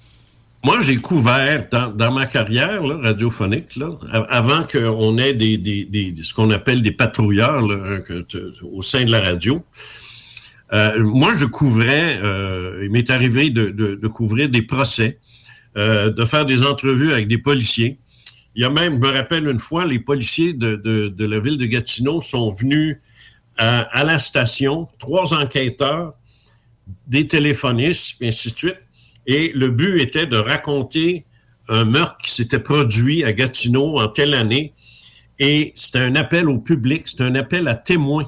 Moi, j'ai couvert dans, ma carrière radiophonique, là, avant qu'on ait des, des, ce qu'on appelle des patrouilleurs au sein de la radio. Euh, moi, je couvrais, euh, il m'est arrivé de, de, couvrir des procès, euh, de faire des entrevues avec des policiers. Il y a même, je me rappelle une fois, les policiers de, de la ville de Gatineau sont venus à, à la station, trois enquêteurs, des téléphonistes, et ainsi de suite et le but était de raconter un meurtre qui s'était produit à Gatineau en telle année. Et c'était un appel au public, c'était un appel à témoins.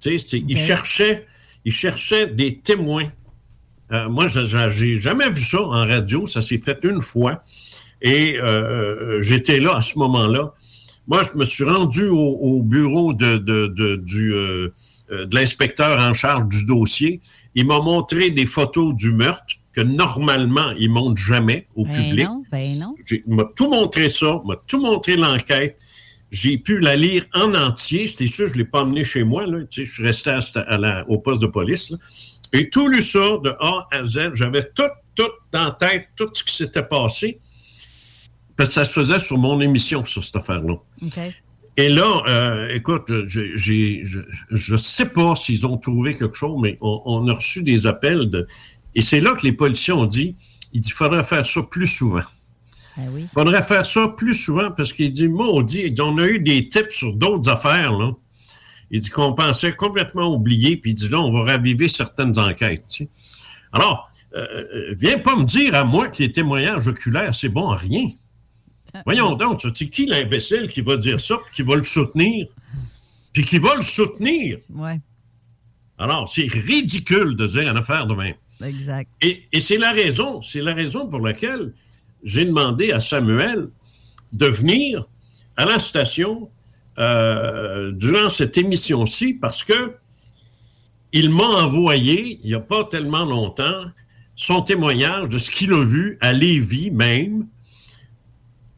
Tu sais, ils, cherchaient, ils cherchaient des témoins. Euh, moi, j'ai jamais vu ça en radio. Ça s'est fait une fois. Et euh, euh, j'étais là à ce moment-là. Moi, je me suis rendu au, bureau de, de, de du, euh, de l'inspecteur en charge du dossier. Il m'a montré des photos du meurtre que normalement, ils ne montrent jamais au ben public. Non, ben non. Il m'a tout montré ça, m'a tout montré l'enquête. J'ai pu la lire en entier. C'était sûr, je ne l'ai pas amené chez moi. Là. Tu sais, je suis resté à, au poste de police. Et tout lu ça de A à Z. J'avais tout, tout la tête, tout ce qui s'était passé. Parce que ça se faisait sur mon émission, sur cette affaire-là. Et là, euh, écoute, j'ai, je ne sais pas s'ils ont trouvé quelque chose, mais on, on, a reçu des appels de et c'est là que les policiers ont dit, il dit, faudrait faire ça plus souvent. Il ben faudrait faire ça plus souvent parce qu'il dit, maudit, on a eu des tips sur d'autres affaires, là. Il dit qu'on pensait complètement oublier, puis il dit, là, on va raviver certaines enquêtes. Alors, euh, euh, viens pas me dire à moi que les témoignages oculaires, c'est bon à rien. Voyons donc, c'est qui l'imbécile qui va dire ça, puis qui va le soutenir? Puis qui va le soutenir? Ouais. Alors, c'est ridicule de dire une affaire de même. Exact. Et, c'est la raison, c'est la raison pour laquelle j'ai demandé à Samuel de venir à la station euh, durant cette émission-ci parce que il m'a envoyé, il n'y a pas tellement longtemps, son témoignage de ce qu'il a vu à Lévis même.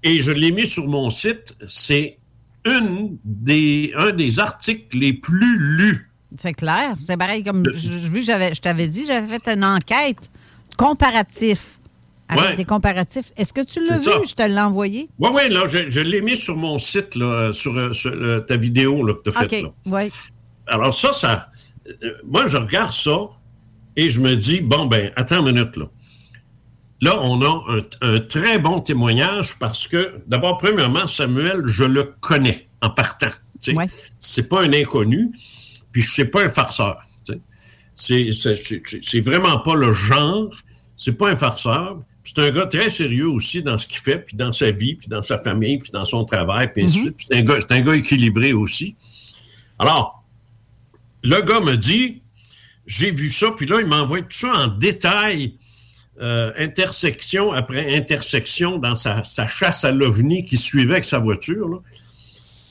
Et je l'ai mis sur mon site. C'est une des, un des articles les plus lus c'est clair. C'est pareil comme je, je t'avais dit, j'avais fait une enquête comparatif. Avec des comparatifs. Est-ce que tu l'as vu? Je te l'ai envoyé? Oui, oui, là, je, l'ai mis sur mon site, là, sur, euh, ta vidéo là, que tu as faite. Oui. Alors, ça, ça. Euh, moi, je regarde ça et je me dis, bon, ben, attends une minute, là. Là, on a un, très bon témoignage parce que, d'abord, premièrement, Samuel, je le connais en partant. Ouais. C'est pas un inconnu. Puis sais pas un farceur. C'est vraiment pas le genre. C'est pas un farceur. C'est un gars très sérieux aussi dans ce qu'il fait, puis dans sa vie, puis dans sa famille, puis dans son travail, puis ainsi de mm-hmm. suite. C'est un gars équilibré aussi. Alors, le gars me dit, j'ai vu ça, puis là, il m'envoie tout ça en détail, euh, intersection après intersection dans sa, sa chasse à l'OVNI qui suivait avec sa voiture. Là.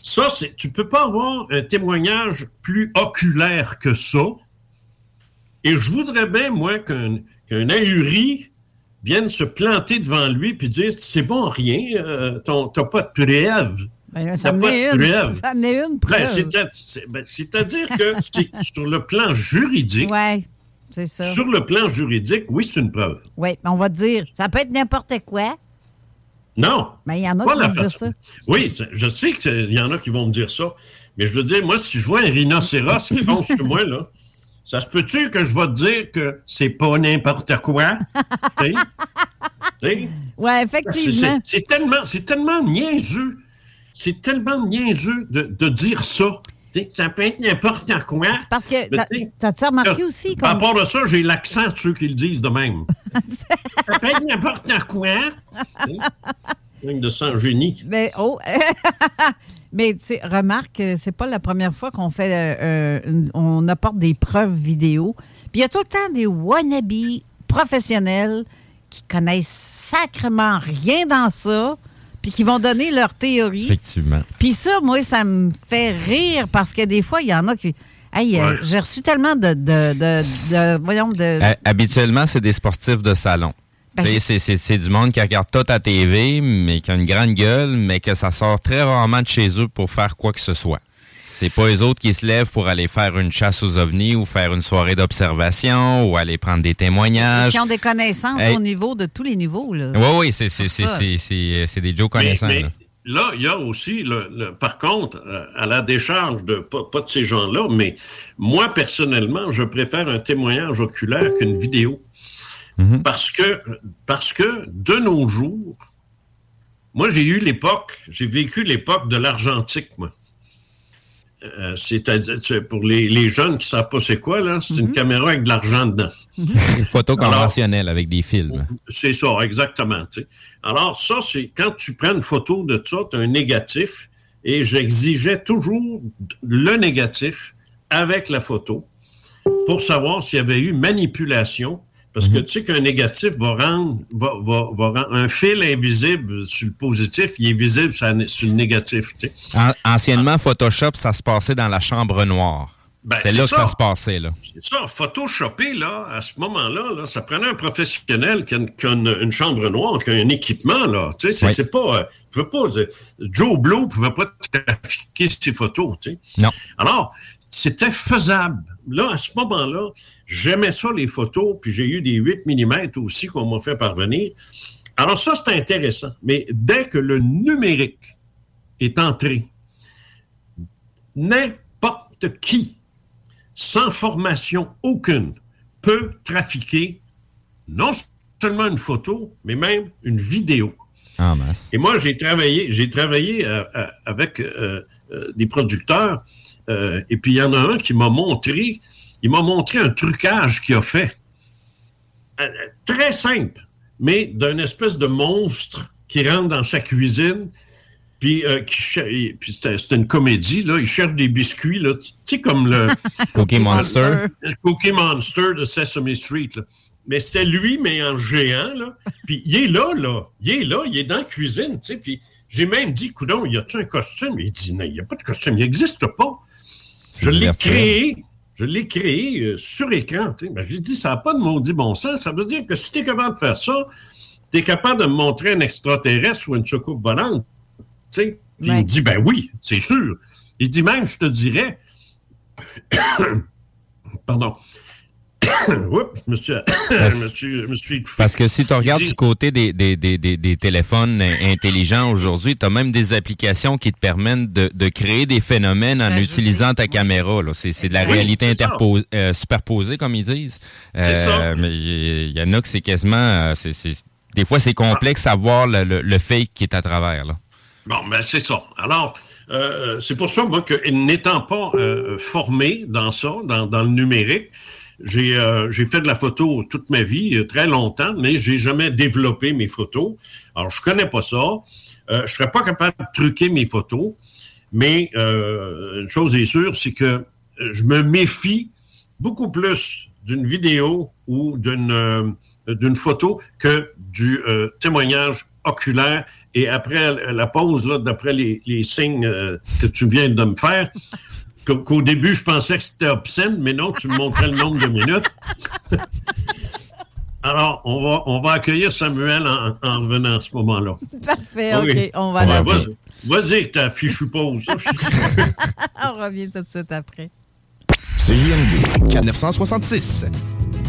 Ça, c'est, tu peux pas avoir un témoignage plus oculaire que ça. Et je voudrais bien, moi, qu'un, qu'un ahuri viennent se planter devant lui puis dire c'est bon rien, euh, ton- t'as pas de preuve. Ben, T'as ça en pas de une. preuve. Ça Ben, c'est- ben, C'est-à-dire que c'est- sur le plan juridique, c'est ça. sur le plan juridique, oui, c'est une preuve. Oui, on va te dire, ça peut être n'importe quoi. Non. Mais il y en a qui vont dire façon- ça. Oui, je sais qu'il y en a qui vont me dire ça. Mais je veux dire, moi, si je vois un rhinocéros qui fonce sur moi, là, ça se peut-tu que je vais te dire que c'est pas n'importe quoi? Oui, C'est- effectivement. C'est tellement, c'est tellement niaiseux. C'est tellement niaiseux de, de dire ça. Ça peut être n'importe quoi. C'est parce que, t'as-tu remarqué aussi rapport à ça, j'ai l'accent de ceux qui le disent de même. ça peut être n'importe quoi. Dingue de sang génie. Mais, oh! Mais, tu sais, remarque, euh, c'est pas la première fois qu'on fait... euh, euh, une- on apporte des preuves vidéo. Puis il y a tout le temps des wannabes professionnels qui connaissent sacrement rien dans ça, puis qui vont donner leur théorie. Effectivement. Puis ça, moi, ça me fait rire parce que des fois, il y en a qui. Hey, euh, j'ai reçu tellement de. de, de, de- voyons, de. Ha- Habituellement, c'est des sportifs de salon. Ben, c'est du monde qui regarde tout à TV, mais qui a une grande gueule, mais que ça sort très rarement de chez eux pour faire quoi que ce soit. C'est pas eux autres qui se lèvent pour aller faire une chasse aux ovnis ou faire une soirée d'observation ou aller prendre des témoignages. qui ont des connaissances Hey. au niveau de tous les niveaux. Là. Oui, oui, c'est c'est- c'est- ça. c'est- c'est- c'est des Joe connaissants. Mais- là. mais là, il y a aussi, le, le- par contre, euh, à la décharge de pas, pas de ces gens-là, mais moi, personnellement, je préfère un témoignage oculaire qu'une vidéo. Parce que, parce que de nos jours, moi, j'ai eu l'époque, j'ai vécu l'époque de l'argentique, moi. Euh, C'est-à-dire, tu sais, pour les, les jeunes qui savent pas c'est quoi, là, c'est une caméra avec de l'argent dedans. Une photo Alors- conventionnelle avec des films. C'est ça, exactement. Alors, ça, c'est quand tu prends une photo de ça, tu as un négatif, et j'exigeais toujours le négatif avec la photo pour savoir s'il y avait eu manipulation. Parce que tu sais qu'un négatif va rendre, va, va- va rendre un fil invisible sur le positif, il est visible sur, le négatif. tu sais. An- anciennement, Photoshop, ça se passait dans la chambre noire. Ben, c'est là que ça. se passait. C'est ça, photoshopper, là, à ce moment-là, là, ça prenait un professionnel qui a, une, qui a une- une chambre noire, qui a un équipement, là. Tu sais, c'est Oui. pas. euh, pas Joe Blow pouvait pas trafiquer ses photos, tu sais. Non. Alors, c'était faisable. Là, à ce moment-là, j'aimais ça, les photos, puis j'ai eu des 8 mm aussi qu'on m'a fait parvenir. Alors, ça, c'est intéressant. Mais dès que le numérique est entré, n'importe qui sans formation aucune, peut trafiquer non seulement une photo, mais même une vidéo. Et moi, j'ai travaillé, j'ai travaillé euh, euh, avec euh, euh, des producteurs, euh, et puis il y en a un qui m'a montré, il m'a montré un trucage qu'il a fait. Euh, très simple, mais d'un espèce de monstre qui rentre dans sa cuisine, puis, euh, qui puis c'était c'était une comédie, là, il cherche des biscuits, là, tu sais, comme le... Cookie Monster. Le Cookie Monster de Sesame Street. là. Mais c'était lui, mais en géant. Là. Puis il est là, là. Il est là, il est dans la cuisine. tu sais. Puis j'ai même dit, coudon, y a-tu un costume? Il dit, non, il n'y a pas de costume, il n'existe pas. Je l'ai créé. Je l'ai créé euh, sur écran. Ben, j'ai dit, ça n'a pas de maudit bon sens. Ça veut dire que si tu es capable de faire ça, tu es capable de me montrer un extraterrestre ou une soucoupe volante. Tu sais. Puis il me dit, ben oui, c'est sûr. Il dit même, je te dirais, pardon. Oups, je me suis, je me suis, je me suis étouffé. Parce que si tu regardes du côté des, des, des, des, des téléphones intelligents aujourd'hui, tu as même des applications qui te permettent de, de créer des phénomènes en utilisant ta caméra. là. C'est c'est de la Oui, réalité euh, superposée, comme ils disent. Euh, C'est ça. Mais il y, en a que c'est quasiment... euh, c'est- c'est- des fois, c'est complexe à voir le, le, le fake qui est à travers. Là. Bon, ben c'est ça. Alors, euh, c'est pour ça, moi, que n'étant pas euh, formé dans ça, dans, dans le numérique, j'ai euh, j'ai fait de la photo toute ma vie, euh, très longtemps, mais j'ai jamais développé mes photos. Alors, je connais pas ça. Euh, je serais pas capable de truquer mes photos, mais euh, une chose est sûre, c'est que je me méfie beaucoup plus d'une vidéo ou d'une photo que du témoignage oculaire. Et après la pause, d'après les, signes que tu viens de me faire, qu'au qu'au début, je pensais que c'était obscène, mais non, tu me montrais le nombre de minutes. Alors, on va, on va accueillir Samuel en, en revenant à ce moment-là. Parfait, Oui. OK. On va Ouais, aller. vas-y, vas-y avec ta fichue pause. On revient tout de suite après. CJMD 966.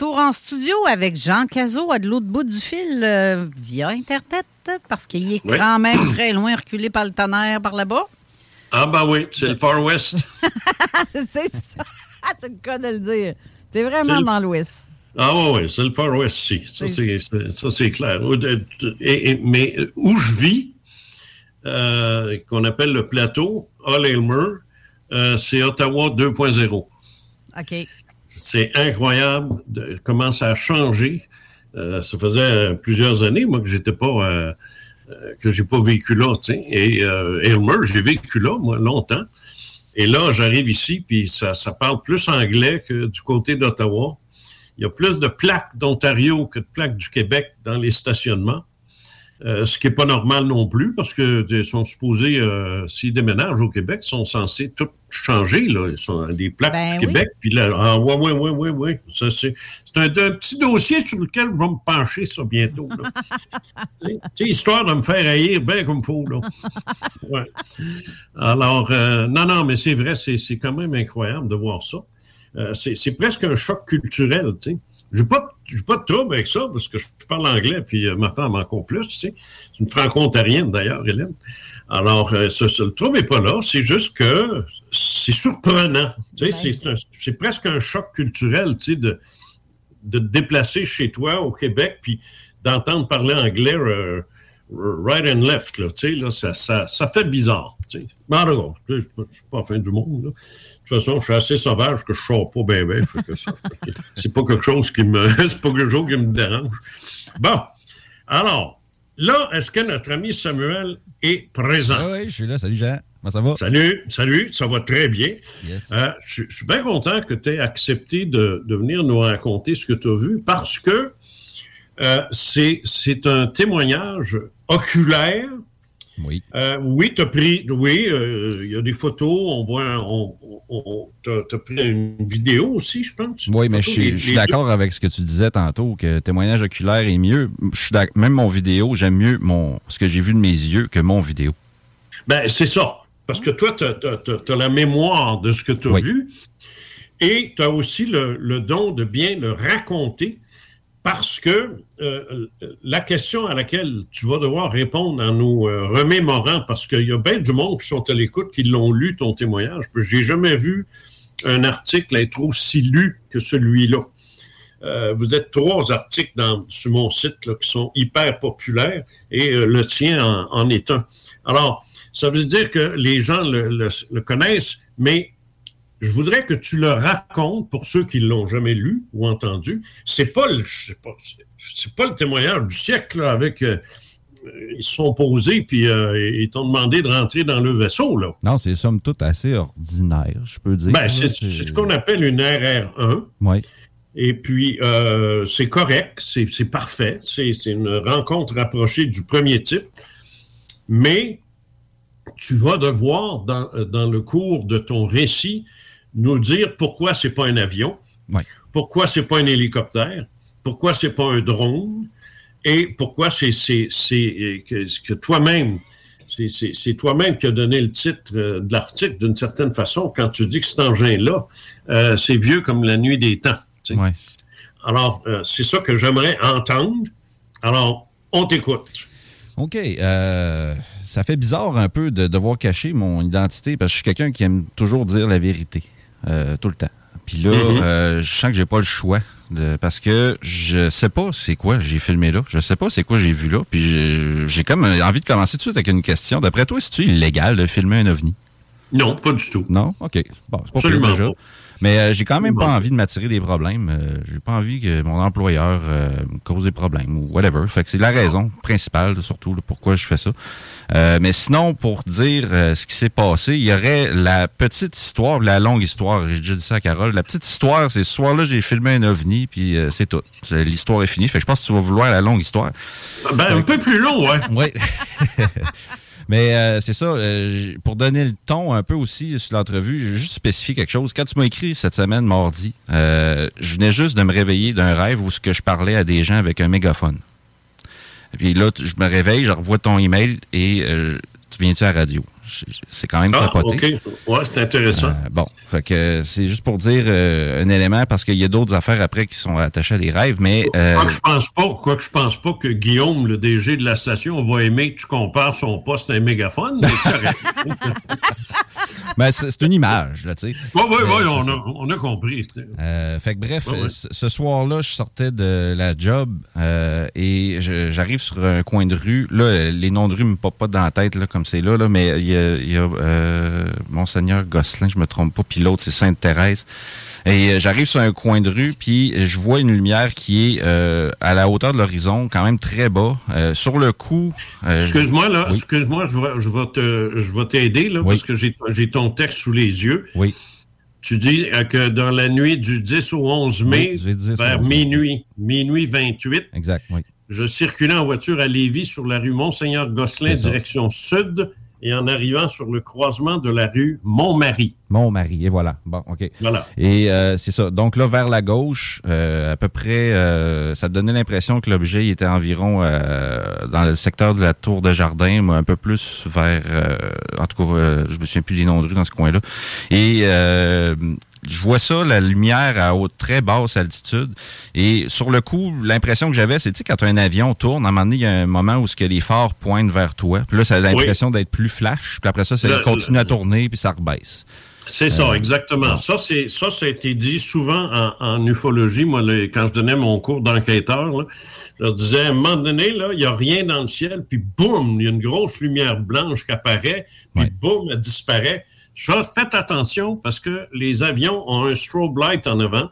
Retour en studio avec Jean Cazot à de l'autre bout du fil euh, via Internet parce qu'il est Oui. quand même très loin reculé par le tonnerre par là-bas. ah, ben oui, c'est le Far West. c'est ça. Ah, c'est le cas de le dire. C'est vraiment le- dans l'Ouest. Ah oui, oui, c'est le Far West, si. Ça, c'est, clair. Et- et- mais où je vis, euh, qu'on appelle le plateau, Hall Aylmer, euh, c'est Ottawa 2.0. OK. C'est incroyable de, comment ça a changé. Euh, ça faisait plusieurs années, moi, que j'étais pas euh, euh, que j'ai pas vécu là, tu sais. Et euh, j'ai vécu là, moi, longtemps. Et là, j'arrive ici, puis ça parle plus anglais que du côté d'Ottawa. Il y a plus de plaques d'Ontario que de plaques du Québec dans les stationnements. Euh, ce qui n'est pas normal non plus, parce que ils sont supposés, euh, s'ils déménagent au Québec, ils sont censés tout changer. Là. Ils sont des plaques Ben du oui. Québec. Puis là, ah, ouais, ouais, ouais, ouais, ouais. Ça, c'est, c'est un, un petit dossier sur lequel je vais me pencher, ça, bientôt. là. Histoire de me faire haïr bien comme il faut. Là. Ouais. Alors, euh, non, non, mais c'est vrai, c'est, c'est quand même incroyable de voir ça. C'est, c'est presque un choc culturel, tu sais. J'ai pas, pas de trouble avec ça parce que je parle anglais puis euh, ma femme encore plus, tu sais. C'est une franco-ontarienne d'ailleurs, Hélène. Alors, euh, ce, ce- le trouble n'est pas là, c'est juste que c'est surprenant. Tu sais, c'est, un- c'est presque un choc culturel, tu sais, de, de te déplacer chez toi au Québec puis d'entendre parler anglais euh, right and left, là, tu sais, là, ça, ça, ça fait bizarre, tu sais. Mais en tout cas, je suis pas fin du monde, là. De toute façon, je suis assez sauvage que je sors pas bien, bien. C'est pas quelque chose qui me, c'est pas quelque chose qui me dérange. Bon. Alors, là, est-ce que notre ami Samuel est présent? Ah oui, je suis là. Salut Jean. Comment ça va? Salut, salut, ça va très bien. Yes. Euh, je, je suis bien content que tu aies accepté de, de venir nous raconter ce que tu as vu parce que euh, c'est un témoignage oculaire. Oui. Euh, oui, tu as pris, oui, euh, il y a des photos, on voit, on, on, tu as, pris une vidéo aussi, je pense. Oui, mais je suis, les- je suis les d'accord avec ce que tu disais tantôt, que témoignage oculaire est mieux. Je suis d'ac- même mon vidéo, j'aime mieux mon, ce que j'ai vu de mes yeux que mon vidéo. Ben, c'est ça. Parce que toi, tu as, la mémoire de ce que tu as vu et tu as aussi le, le don de bien le raconter parce que euh, la question à laquelle tu vas devoir répondre en nous euh, remémorant, parce qu'il y a bien du monde qui sont à l'écoute, qui l'ont lu, ton témoignage. J'ai jamais vu un article être aussi lu que celui-là. Euh, vous êtes trois articles dans, sur mon site là, qui sont hyper populaires et euh, le tien en, en est un. Alors, ça veut dire que les gens le, le, le connaissent, mais je voudrais que tu le racontes pour ceux qui l'ont jamais lu ou entendu. C'est pas le, pas, c'est pas le témoignage du siècle là, avec euh, ils se sont posés puis euh, ils t'ont demandé de rentrer dans le vaisseau là. Non, c'est somme toute assez ordinaire, je peux dire. Ben, c'est, c'est ce qu'on appelle une RR1. Oui. Et puis, euh, c'est correct, c'est, c'est parfait, c'est, c'est une rencontre rapprochée du premier type, mais tu vas devoir, dans, dans le cours de ton récit, nous dire pourquoi c'est pas un avion, oui. pourquoi c'est pas un hélicoptère, pourquoi c'est pas un drone, et pourquoi c'est, c'est que, que toi-même, c'est- toi-même qui as donné le titre euh, de l'article d'une certaine façon quand tu dis que cet engin-là, euh, c'est vieux comme la nuit des temps. tu sais. Ouais. Alors, euh, c'est ça que j'aimerais entendre. Alors, on t'écoute. OK. euh, ça fait bizarre un peu de devoir cacher mon identité parce que je suis quelqu'un qui aime toujours dire la vérité, euh, tout le temps. Puis là, Mhm. euh, je sens que j'ai pas le choix de, parce que je sais pas c'est quoi j'ai filmé là. Je sais pas c'est quoi j'ai vu là. Puis j'ai- j'ai comme envie de commencer tout de suite avec une question. D'après toi, est-ce illégal de filmer un ovni? Non, pas du tout. Non? OK. Bon, c'est pas Absolument pire déjà. pas. Mais euh, j'ai quand même pas envie de m'attirer des problèmes. Euh, j'ai pas envie que mon employeur euh, me cause des problèmes ou whatever. Fait que c'est la raison principale, surtout, là, pourquoi je fais ça. Euh, mais sinon, pour dire euh, ce qui s'est passé, il y aurait la petite histoire, la longue histoire. J'ai déjà dit ça à Carole. La petite histoire, c'est ce soir-là, j'ai filmé un ovni, puis euh, c'est tout. L'histoire est finie. Fait que je pense que tu vas vouloir la longue histoire. Ben, un peu plus long, ouais. Oui. Mais euh, c'est ça, euh, pour donner le ton un peu aussi sur l'entrevue, j'ai juste spécifié quelque chose. Quand tu m'as écrit cette semaine, mardi, euh, je venais juste de me réveiller d'un rêve où ce je parlais à des gens avec un mégaphone. Puis là, je me réveille, je revois ton email et tu viens-tu à la radio? C'est quand même Ah, capoté. Ouais, c'est intéressant. Euh, bon, fait que euh, c'est juste pour dire euh, un élément parce qu'il y a d'autres affaires après qui sont attachées à des rêves, mais euh, Quoi que je pense pas, quoi que je pense pas que Guillaume, le DG de la station, va aimer que tu compares son poste à un mégaphone, mais c'est ben, c'est une image, là, tu sais. Oui, oui, Euh, oui, on a, on a compris. Euh, fait que bref, Ouais, ouais. ce soir-là, je sortais de la job euh, et j'arrive sur un coin de rue. Là, les noms de rue me popent pas dans la tête là, comme c'est là, là, mais il y a, il y a, euh, Monseigneur Gosselin, je me trompe pas, puis l'autre, c'est Sainte-Thérèse. Et euh, j'arrive sur un coin de rue, puis je vois une lumière qui est euh, à la hauteur de l'horizon, quand même très bas. Euh, sur le coup... euh, Excuse-moi, là, Oui. excuse-moi, je vais, je vais te, je vais t'aider, là, parce que j'ai, j'ai ton texte sous les yeux. Oui. Tu dis euh, que dans la nuit du 10 au 11 mai, Oui, du 10 au vers 11 mai. minuit, minuit 28, Exact, je circulais en voiture à Lévis sur la rue Monseigneur-Gosselin, C'est ça. direction sud, et en arrivant sur le croisement de la rue Montmarie. Mon mari, et voilà. Bon, OK. Voilà. Et euh, c'est ça. Donc là, vers la gauche, euh, à peu près, euh, ça donnait l'impression que l'objet était environ euh, dans le secteur de la tour de jardin, mais un peu plus vers, euh, en tout cas, euh, je me souviens plus des noms de rue dans ce coin-là. Et euh, je vois ça, la lumière à haute, très basse altitude. Et sur le coup, l'impression que j'avais, c'est, tu sais, quand un avion tourne, à un moment donné, il y a un moment où ce que les phares pointent vers toi. Puis là, ça a l'impression d'être plus flash. Puis après ça, ça Le- continue à tourner, puis ça rebaisse. C'est ça, Euh, exactement. Ça, c'est ça, ça a été dit souvent en, en ufologie. Moi, le- quand je donnais mon cours d'enquêteur, je leur disais, à un moment donné, là, il n'y a rien dans le ciel, puis boum, il y a une grosse lumière blanche qui apparaît, puis boum, elle disparaît. Ça, faites attention parce que les avions ont un strobe light en avant,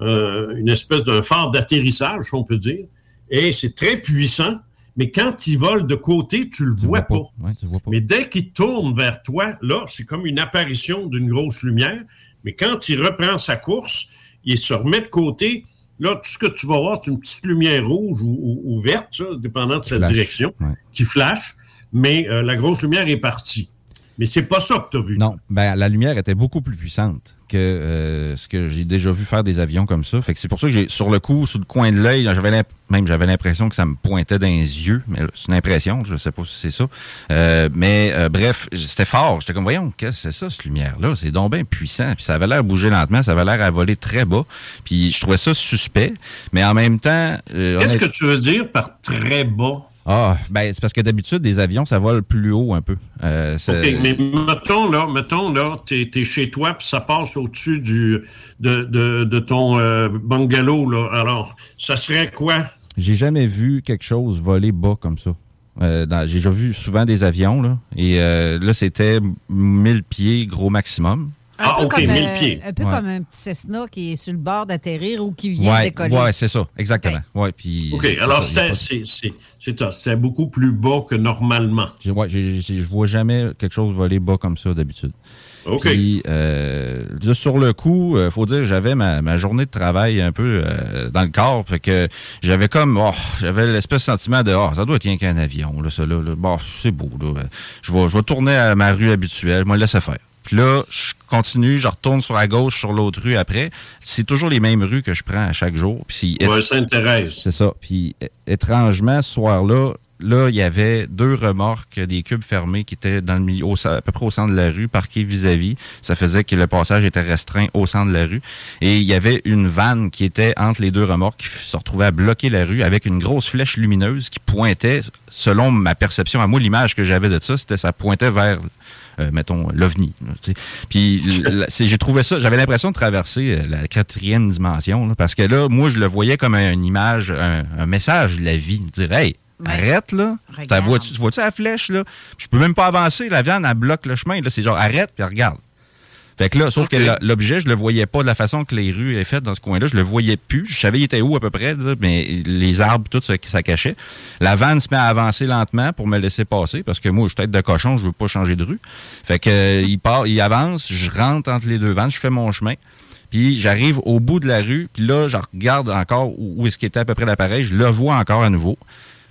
euh, une espèce d'un phare d'atterrissage, on peut dire, et c'est très puissant. Mais quand il vole de côté, tu le vois, pas. Ouais, tu le vois pas. Mais dès qu'il tourne vers toi, là, c'est comme une apparition d'une grosse lumière. Mais quand il reprend sa course, il se remet de côté. Là, tout ce que tu vas voir, c'est une petite lumière rouge ou, ou- ou verte, ça, dépendant de sa flash. direction, Ouais. qui flash. Mais euh, la grosse lumière est partie. Mais c'est pas ça que tu as vu. Non, ben la lumière était beaucoup plus puissante que euh, ce que j'ai déjà vu faire des avions comme ça. Fait que c'est pour ça que j'ai sur le coup, sous le coin de l'œil, j'avais même j'avais l'impression que ça me pointait dans les yeux, mais là, c'est une impression, je sais pas si c'est ça. Euh, mais euh, bref, c'était fort. J'étais comme voyons, qu'est-ce que c'est ça cette lumière là C'est donc bien puissant. Puis ça avait l'air à bouger lentement, ça avait l'air à voler très bas. Puis je trouvais ça suspect, mais en même temps, euh, Qu'est-ce honnête- que tu veux dire par très bas? Ah, ben c'est parce que d'habitude des avions ça vole plus haut un peu. Euh, mais mettons là, mettons là, t'es es chez toi puis ça passe au-dessus du de, de, de ton euh, bungalow là. Alors, ça serait quoi? J'ai jamais vu quelque chose voler bas comme ça. Euh, J'ai déjà vu souvent des avions, là. Et euh, là, c'était 1000 pieds, gros maximum. Un Ah, peu OK, comme, 1000 euh, pieds. Un peu Ouais. comme un petit Cessna qui est sur le bord d'atterrir ou qui vient de Ouais, décoller. ouais c'est ça, exactement. Ouais, puis. OK, c'est alors c'est c'est c'est ça, c'est beaucoup plus bas que normalement. ouais, je vois jamais quelque chose voler bas comme ça d'habitude. OK. Puis, euh, juste sur le coup, euh, faut dire, j'avais ma, ma journée de travail un peu euh, dans le corps, fait que j'avais comme, oh, j'avais l'espèce de sentiment de, oh, ça doit être rien qu'un avion, là, ça, là, là. bon, c'est beau, là. Je vais, je vais tourner à ma rue habituelle, moi, laisse faire. Puis là, je continue, je retourne sur la gauche, sur l'autre rue après. C'est toujours les mêmes rues que je prends à chaque jour. Puis, Ouais, Sainte-Thérèse. c'est ça. Puis étrangement, ce soir-là, là, il y avait deux remorques, des cubes fermés qui étaient dans le milieu, au- à peu près au centre de la rue, parqués vis-à-vis. Ça faisait que le passage était restreint au centre de la rue. Et il y avait une vanne qui était entre les deux remorques qui se retrouvait à bloquer la rue avec une grosse flèche lumineuse qui pointait, selon ma perception, à moi, l'image que j'avais de ça, c'était ça pointait vers euh, mettons, l'OVNI. là. Puis c'est- j'ai trouvé ça, j'avais l'impression de traverser euh, la quatrième dimension, là, parce que là, moi, je le voyais comme un- une image, un, un message de la vie. Dire, hey, arrête, là. T'as- Vois-tu la flèche, là? Je peux même pas avancer, la viande, elle bloque le chemin. Là, c'est genre, arrête, puis regarde. Fait que là, sauf que l'objet, je le voyais pas de la façon que les rues étaient faites dans ce coin-là. Je le voyais plus. Je savais il était où à peu près, là, mais les arbres, tout ça, ça cachait. La vanne se met à avancer lentement pour me laisser passer parce que moi, je suis tête de cochon, je veux pas changer de rue. Fait que euh, il part, il avance, je rentre entre les deux vannes, je fais mon chemin. Puis j'arrive au bout de la rue, puis là, je regarde encore où, où est-ce qu'il était à peu près l'appareil. Je le vois encore à nouveau.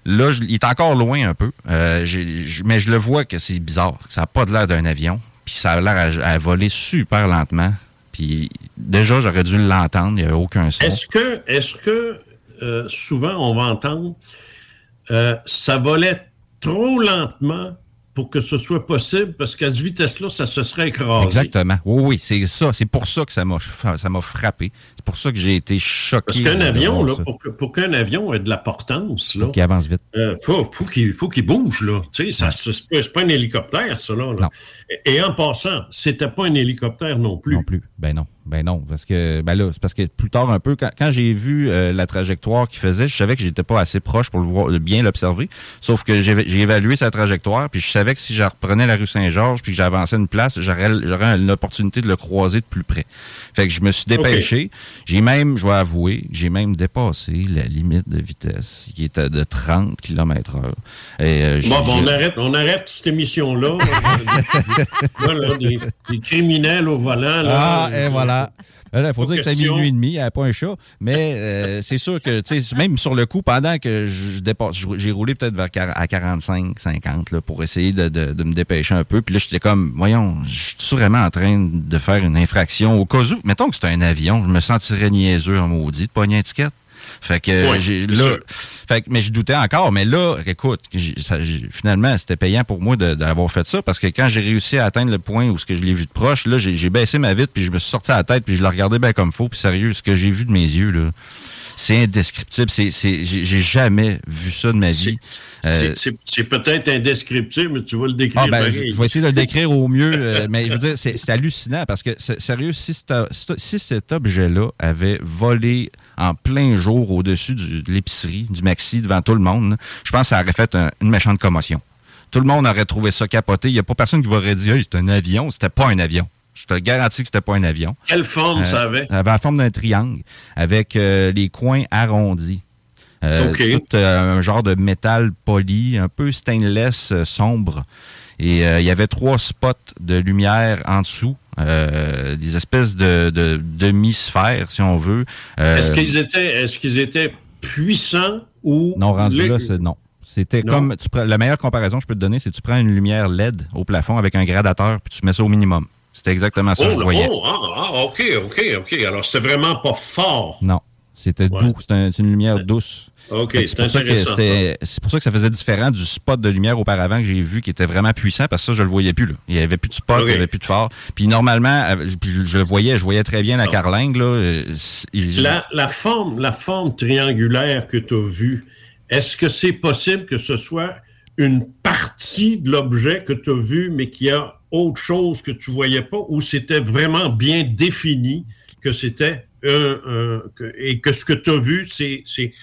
Là, je- il est encore loin un peu, euh, je- mais je le vois que c'est bizarre. que Ça n'a pas de l'air d'un avion. Puis ça a l'air à, à voler super lentement. Puis déjà, j'aurais dû l'entendre. Il n'y avait aucun son. Est-ce que, est-ce que euh, souvent on va entendre euh, ça volait trop lentement pour que ce soit possible? Parce qu'à cette vitesse-là, ça se serait écrasé. Exactement. Oui, oui, c'est ça. C'est pour ça que ça m'a ça m'a frappé. C'est pour ça que j'ai été choqué. Parce qu'un de avion, là, pour, qu'un avion ait de la portance, là, Qui avance vite. euh, faut, faut qu'il faut qu'il bouge, là. Tu sais, c'est pas- un hélicoptère, ça, là. Et, et en passant, c'était pas un hélicoptère non plus. Non plus. Ben non. Ben non. Parce que ben là, c'est parce que plus tard un peu, quand, quand j'ai vu euh, la trajectoire qu'il faisait, je savais que j'étais pas assez proche pour le voir, de bien l'observer. Sauf que j'ai évalué sa trajectoire, puis je savais que si je reprenais la rue Saint-Georges, puis que j'avançais une place, j'aurais j'aurais une opportunité de le croiser de plus près. Fait que je me suis dépêché. J'ai même, je vais avouer, j'ai même dépassé la limite de vitesse, qui était de 30 km heure. Euh, Bon, bon, on arrête, on arrête cette émission-là. Là, là, des, des criminels au volant. Là, Ah, et voilà. Il faut dire que c'est question. minuit et demi, il n'y avait pas un chat. Mais euh, c'est sûr que, même sur le coup, pendant que je dépasse, j'ai roulé peut-être vers à 45, 50 là, pour essayer de, de- de me dépêcher un peu. Puis là, j'étais comme, voyons, je suis vraiment en train de faire une infraction au cas où. Mettons que c'était un avion, je me sentirais niaiseux en maudit de pogner une étiquette. Fait que j'ai là, fait que, mais je doutais encore. Mais là, écoute, ça- finalement, c'était payant pour moi d'avoir fait ça parce que quand j'ai réussi à atteindre le point où ce que je l'ai vu de proche, là, j'ai baissé ma vitre puis je me suis sorti à la tête puis je le regardais bien comme faux. Puis sérieux, ce que j'ai vu de mes yeux là, c'est indescriptible. C'est, c'est, j'ai jamais vu ça de ma vie. Euh, C'est- peut-être indescriptible, mais tu vas le décrire. ah, ben, je, vais essayer de le décrire au mieux, euh, mais je veux dire, c'est hallucinant parce que, sérieux, si, si cet objet-là avait volé en plein jour au-dessus de l'épicerie, du Maxi, devant tout le monde, je pense que ça aurait fait un- une méchante commotion. Tout le monde aurait trouvé ça capoté. Il n'y a pas personne qui aurait dit, hey, c'est un avion. C'était pas un avion. Je te garantis que c'était pas un avion. Quelle forme ça avait? Ça avait la forme d'un triangle avec euh, les coins arrondis. Euh. Tout euh, un genre de métal poli, un peu stainless euh, sombre. Et euh, il y avait trois spots de lumière en dessous, euh, des espèces de, de demi-sphères, si on veut. Euh, Est-ce qu'ils étaient, est-ce qu'ils étaient puissants ou. non, rendu là, c'est non. C'était comme tu prends- la meilleure comparaison que je peux te donner, c'est que tu prends une lumière LED au plafond avec un gradateur puis tu mets ça au minimum. C'était exactement ça que Oh, je voyais. oh, ah, ah, OK, OK, OK. Alors, c'était vraiment pas fort. Non, c'était Ouais. doux, c'était un- une lumière douce. OK, c'est pour ça que intéressant. C'est pour ça que ça faisait différent du spot de lumière auparavant que j'ai vu qui était vraiment puissant parce que ça, je le voyais plus. Là. Il n'y avait plus de spot, il n'y avait plus de phare. Puis normalement, euh, je, le voyais, je voyais très bien la Ah. carlingue. Là, euh, c- il- La, la forme, la forme triangulaire que tu as vue, est-ce que c'est possible que ce soit une partie de l'objet que tu as vu, mais qu'il y a autre chose que tu voyais pas, ou c'était vraiment bien défini que c'était un- que- et que ce que tu as vu, c'est c'est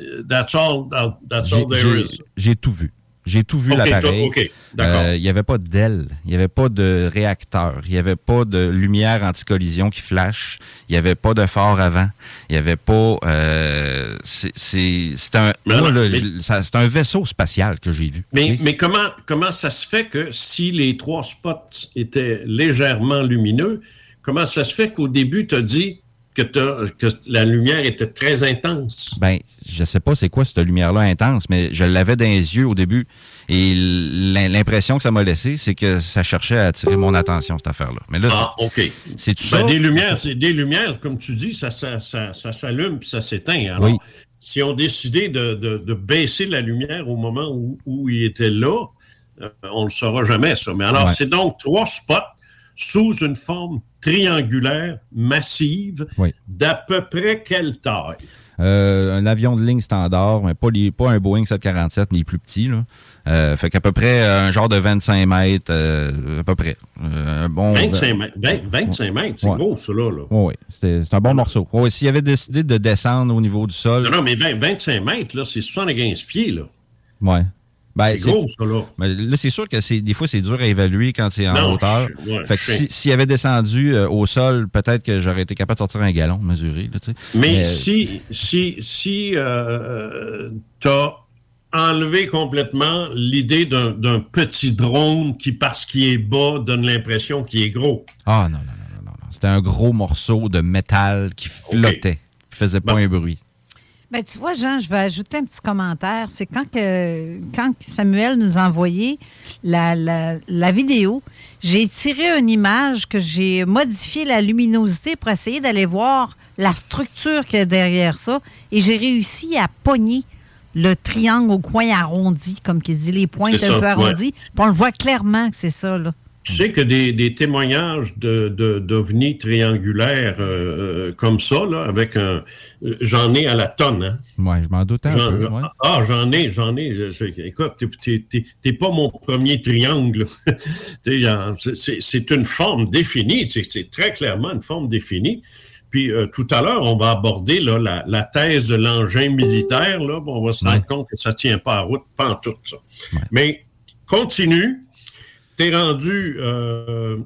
euh, that's all, that's j'ai- all there is. j'ai tout vu. J'ai tout vu Ok, l'appareil. toi- ok, d'accord. Euh, Il n'y avait pas d'aile, il n'y avait pas de réacteur, il n'y avait pas de lumière anti-collision qui flash, il n'y avait pas de phare avant, il n'y avait pas... Euh, c'est un, c'est un vaisseau spatial que j'ai vu. Mais, mais comment, comment ça se fait que si les trois spots étaient légèrement lumineux, comment ça se fait qu'au début, tu as dit que, que la lumière était très intense. Ben, je sais pas c'est quoi cette lumière-là intense, mais je l'avais dans les yeux au début. Et l'impression que ça m'a laissé, c'est que ça cherchait à attirer mon attention, cette affaire-là. Mais là, ah, OK. C'est tout ben, ça. Des lumières, des lumières, comme tu dis, ça, ça, ça, ça s'allume puis ça s'éteint. Alors, Oui. si on décidait de, de, de baisser la lumière au moment où, où il était là, euh, on ne le saura jamais, ça. Mais alors, Ouais. c'est donc trois spots sous une forme triangulaire massive Oui. d'à peu près quelle taille? Euh, un avion de ligne standard, mais pas, les, pas un Boeing 747, ni plus petit. Là. Euh, fait qu'à peu près euh, un genre de 25 mètres, euh, à peu près. Euh, un bon, 25 mètres, 20 25 mètres, c'est Ouais. gros, ça, là. Oui, c'est un bon morceau. Ouais, S'il avait décidé de descendre au niveau du sol, Non, non, mais 20 25 mètres, là, c'est 75 pieds, là. ouais. Ben, C'est gros, ça, là. Mais là, c'est sûr que c'est des fois, c'est dur à évaluer quand c'est en Non, hauteur. je- ouais, fait que si- s'il avait descendu euh, au sol, peut-être que j'aurais été capable de sortir un gallon mesuré. Là, sais. Mais si, si, si euh, tu as enlevé complètement l'idée d'un petit drone qui, parce qu'il est bas, donne l'impression qu'il est gros. Ah non, non, non, non, non. non. C'était un gros morceau de métal qui flottait, qui faisait pas un bruit. Ben, tu vois, Jean, je vais ajouter un petit commentaire. C'est quand, que, quand Samuel nous a envoyé la, la- la vidéo, j'ai tiré une image que j'ai modifié la luminosité pour essayer d'aller voir la structure qu'il y a derrière ça. Et j'ai réussi à pogner le triangle au coin arrondi, comme qu'il dit, les pointes un ça, peu ouais. arrondies. Puis on le voit clairement que c'est ça, là. Tu sais que des, des témoignages de, de, d'ovnis triangulaires euh, euh, comme ça, là, avec un. euh, J'en ai à la tonne, hein. Ouais, je m'en doutais un J'en- peu. ouais. Ah, j'en ai, j'en ai. Je- écoute, t'es- t'es- t'es- pas mon premier triangle. C'est- c'est c'est une forme définie. C'est c'est très clairement une forme définie. Puis euh, tout à l'heure, on va aborder là, la, la thèse de l'engin militaire. Là, Bon, on va se rendre compte que ça tient pas à route, pas en tout ça. Mais continue. T'es rendu. euh,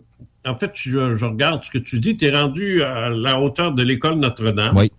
en fait, tu- euh, je regarde ce que tu dis. T'es rendu à la hauteur de l'école Notre-Dame. Oui.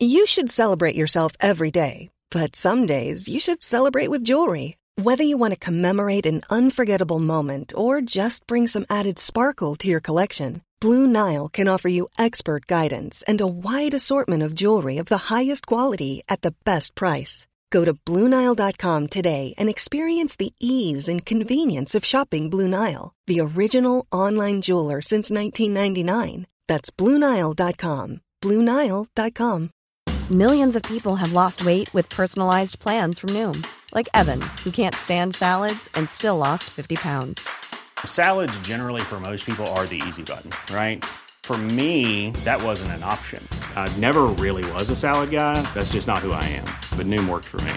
You should celebrate yourself every day, but some days you should celebrate with jewelry. Whether you want to commemorate an unforgettable moment or just bring some added sparkle to your collection, Blue Nile can offer you expert guidance and a wide assortment of jewelry of the highest quality at the best price. Go to BlueNile.com today and experience the ease and convenience of shopping Blue Nile, the original online jeweler since 1999. That's BlueNile.com. BlueNile.com. Millions of people have lost weight with personalized plans from Noom, like Evan, who can't stand salads and still lost 50 pounds. Salads, generally, for most people, are the easy button, right? For me, that wasn't an option. I never really was a salad guy. That's just not who I am. But Noom worked for me.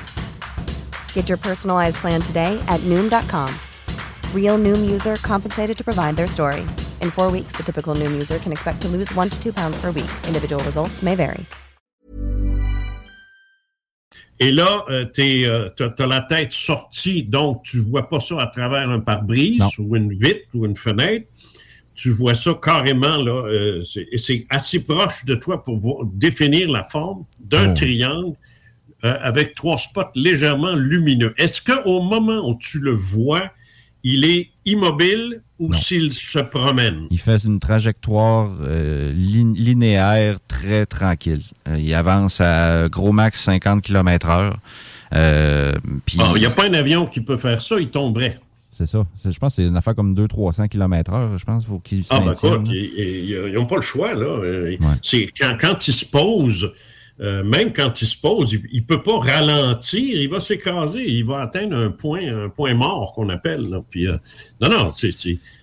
Get your personalized plan today at Noom.com. Real Noom user compensated to provide their story. In four weeks, the typical Noom user can expect to lose one to two pounds per week. Individual results may vary. Et là, euh, tu euh, as, la tête sortie, donc tu vois pas ça à travers un pare-brise ou une vitre ou une fenêtre. Tu vois ça carrément, là, euh, c'est- assez proche de toi pour définir la forme d'un Oh. triangle euh, avec trois spots légèrement lumineux. Est-ce qu'au moment où tu le vois, il est immobile ou s'il se promène? Il fait une trajectoire euh, lin- linéaire très tranquille. Il avance à gros max 50 km heure. Euh, puis- Ah, Il n'y a pas un avion qui peut faire ça, il tomberait. C'est ça. Je pense que c'est une affaire comme 200-300 km heure, je pense. Faut qu'il se Ah, ben écoute, ils- ils n'ont pas le choix, là. Euh, C'est quand, quand il se pose, euh, même quand il se pose, il ne peut pas ralentir, il va s'écraser, il va atteindre un point, un point mort qu'on appelle. là. Puis, euh, non, non, c'est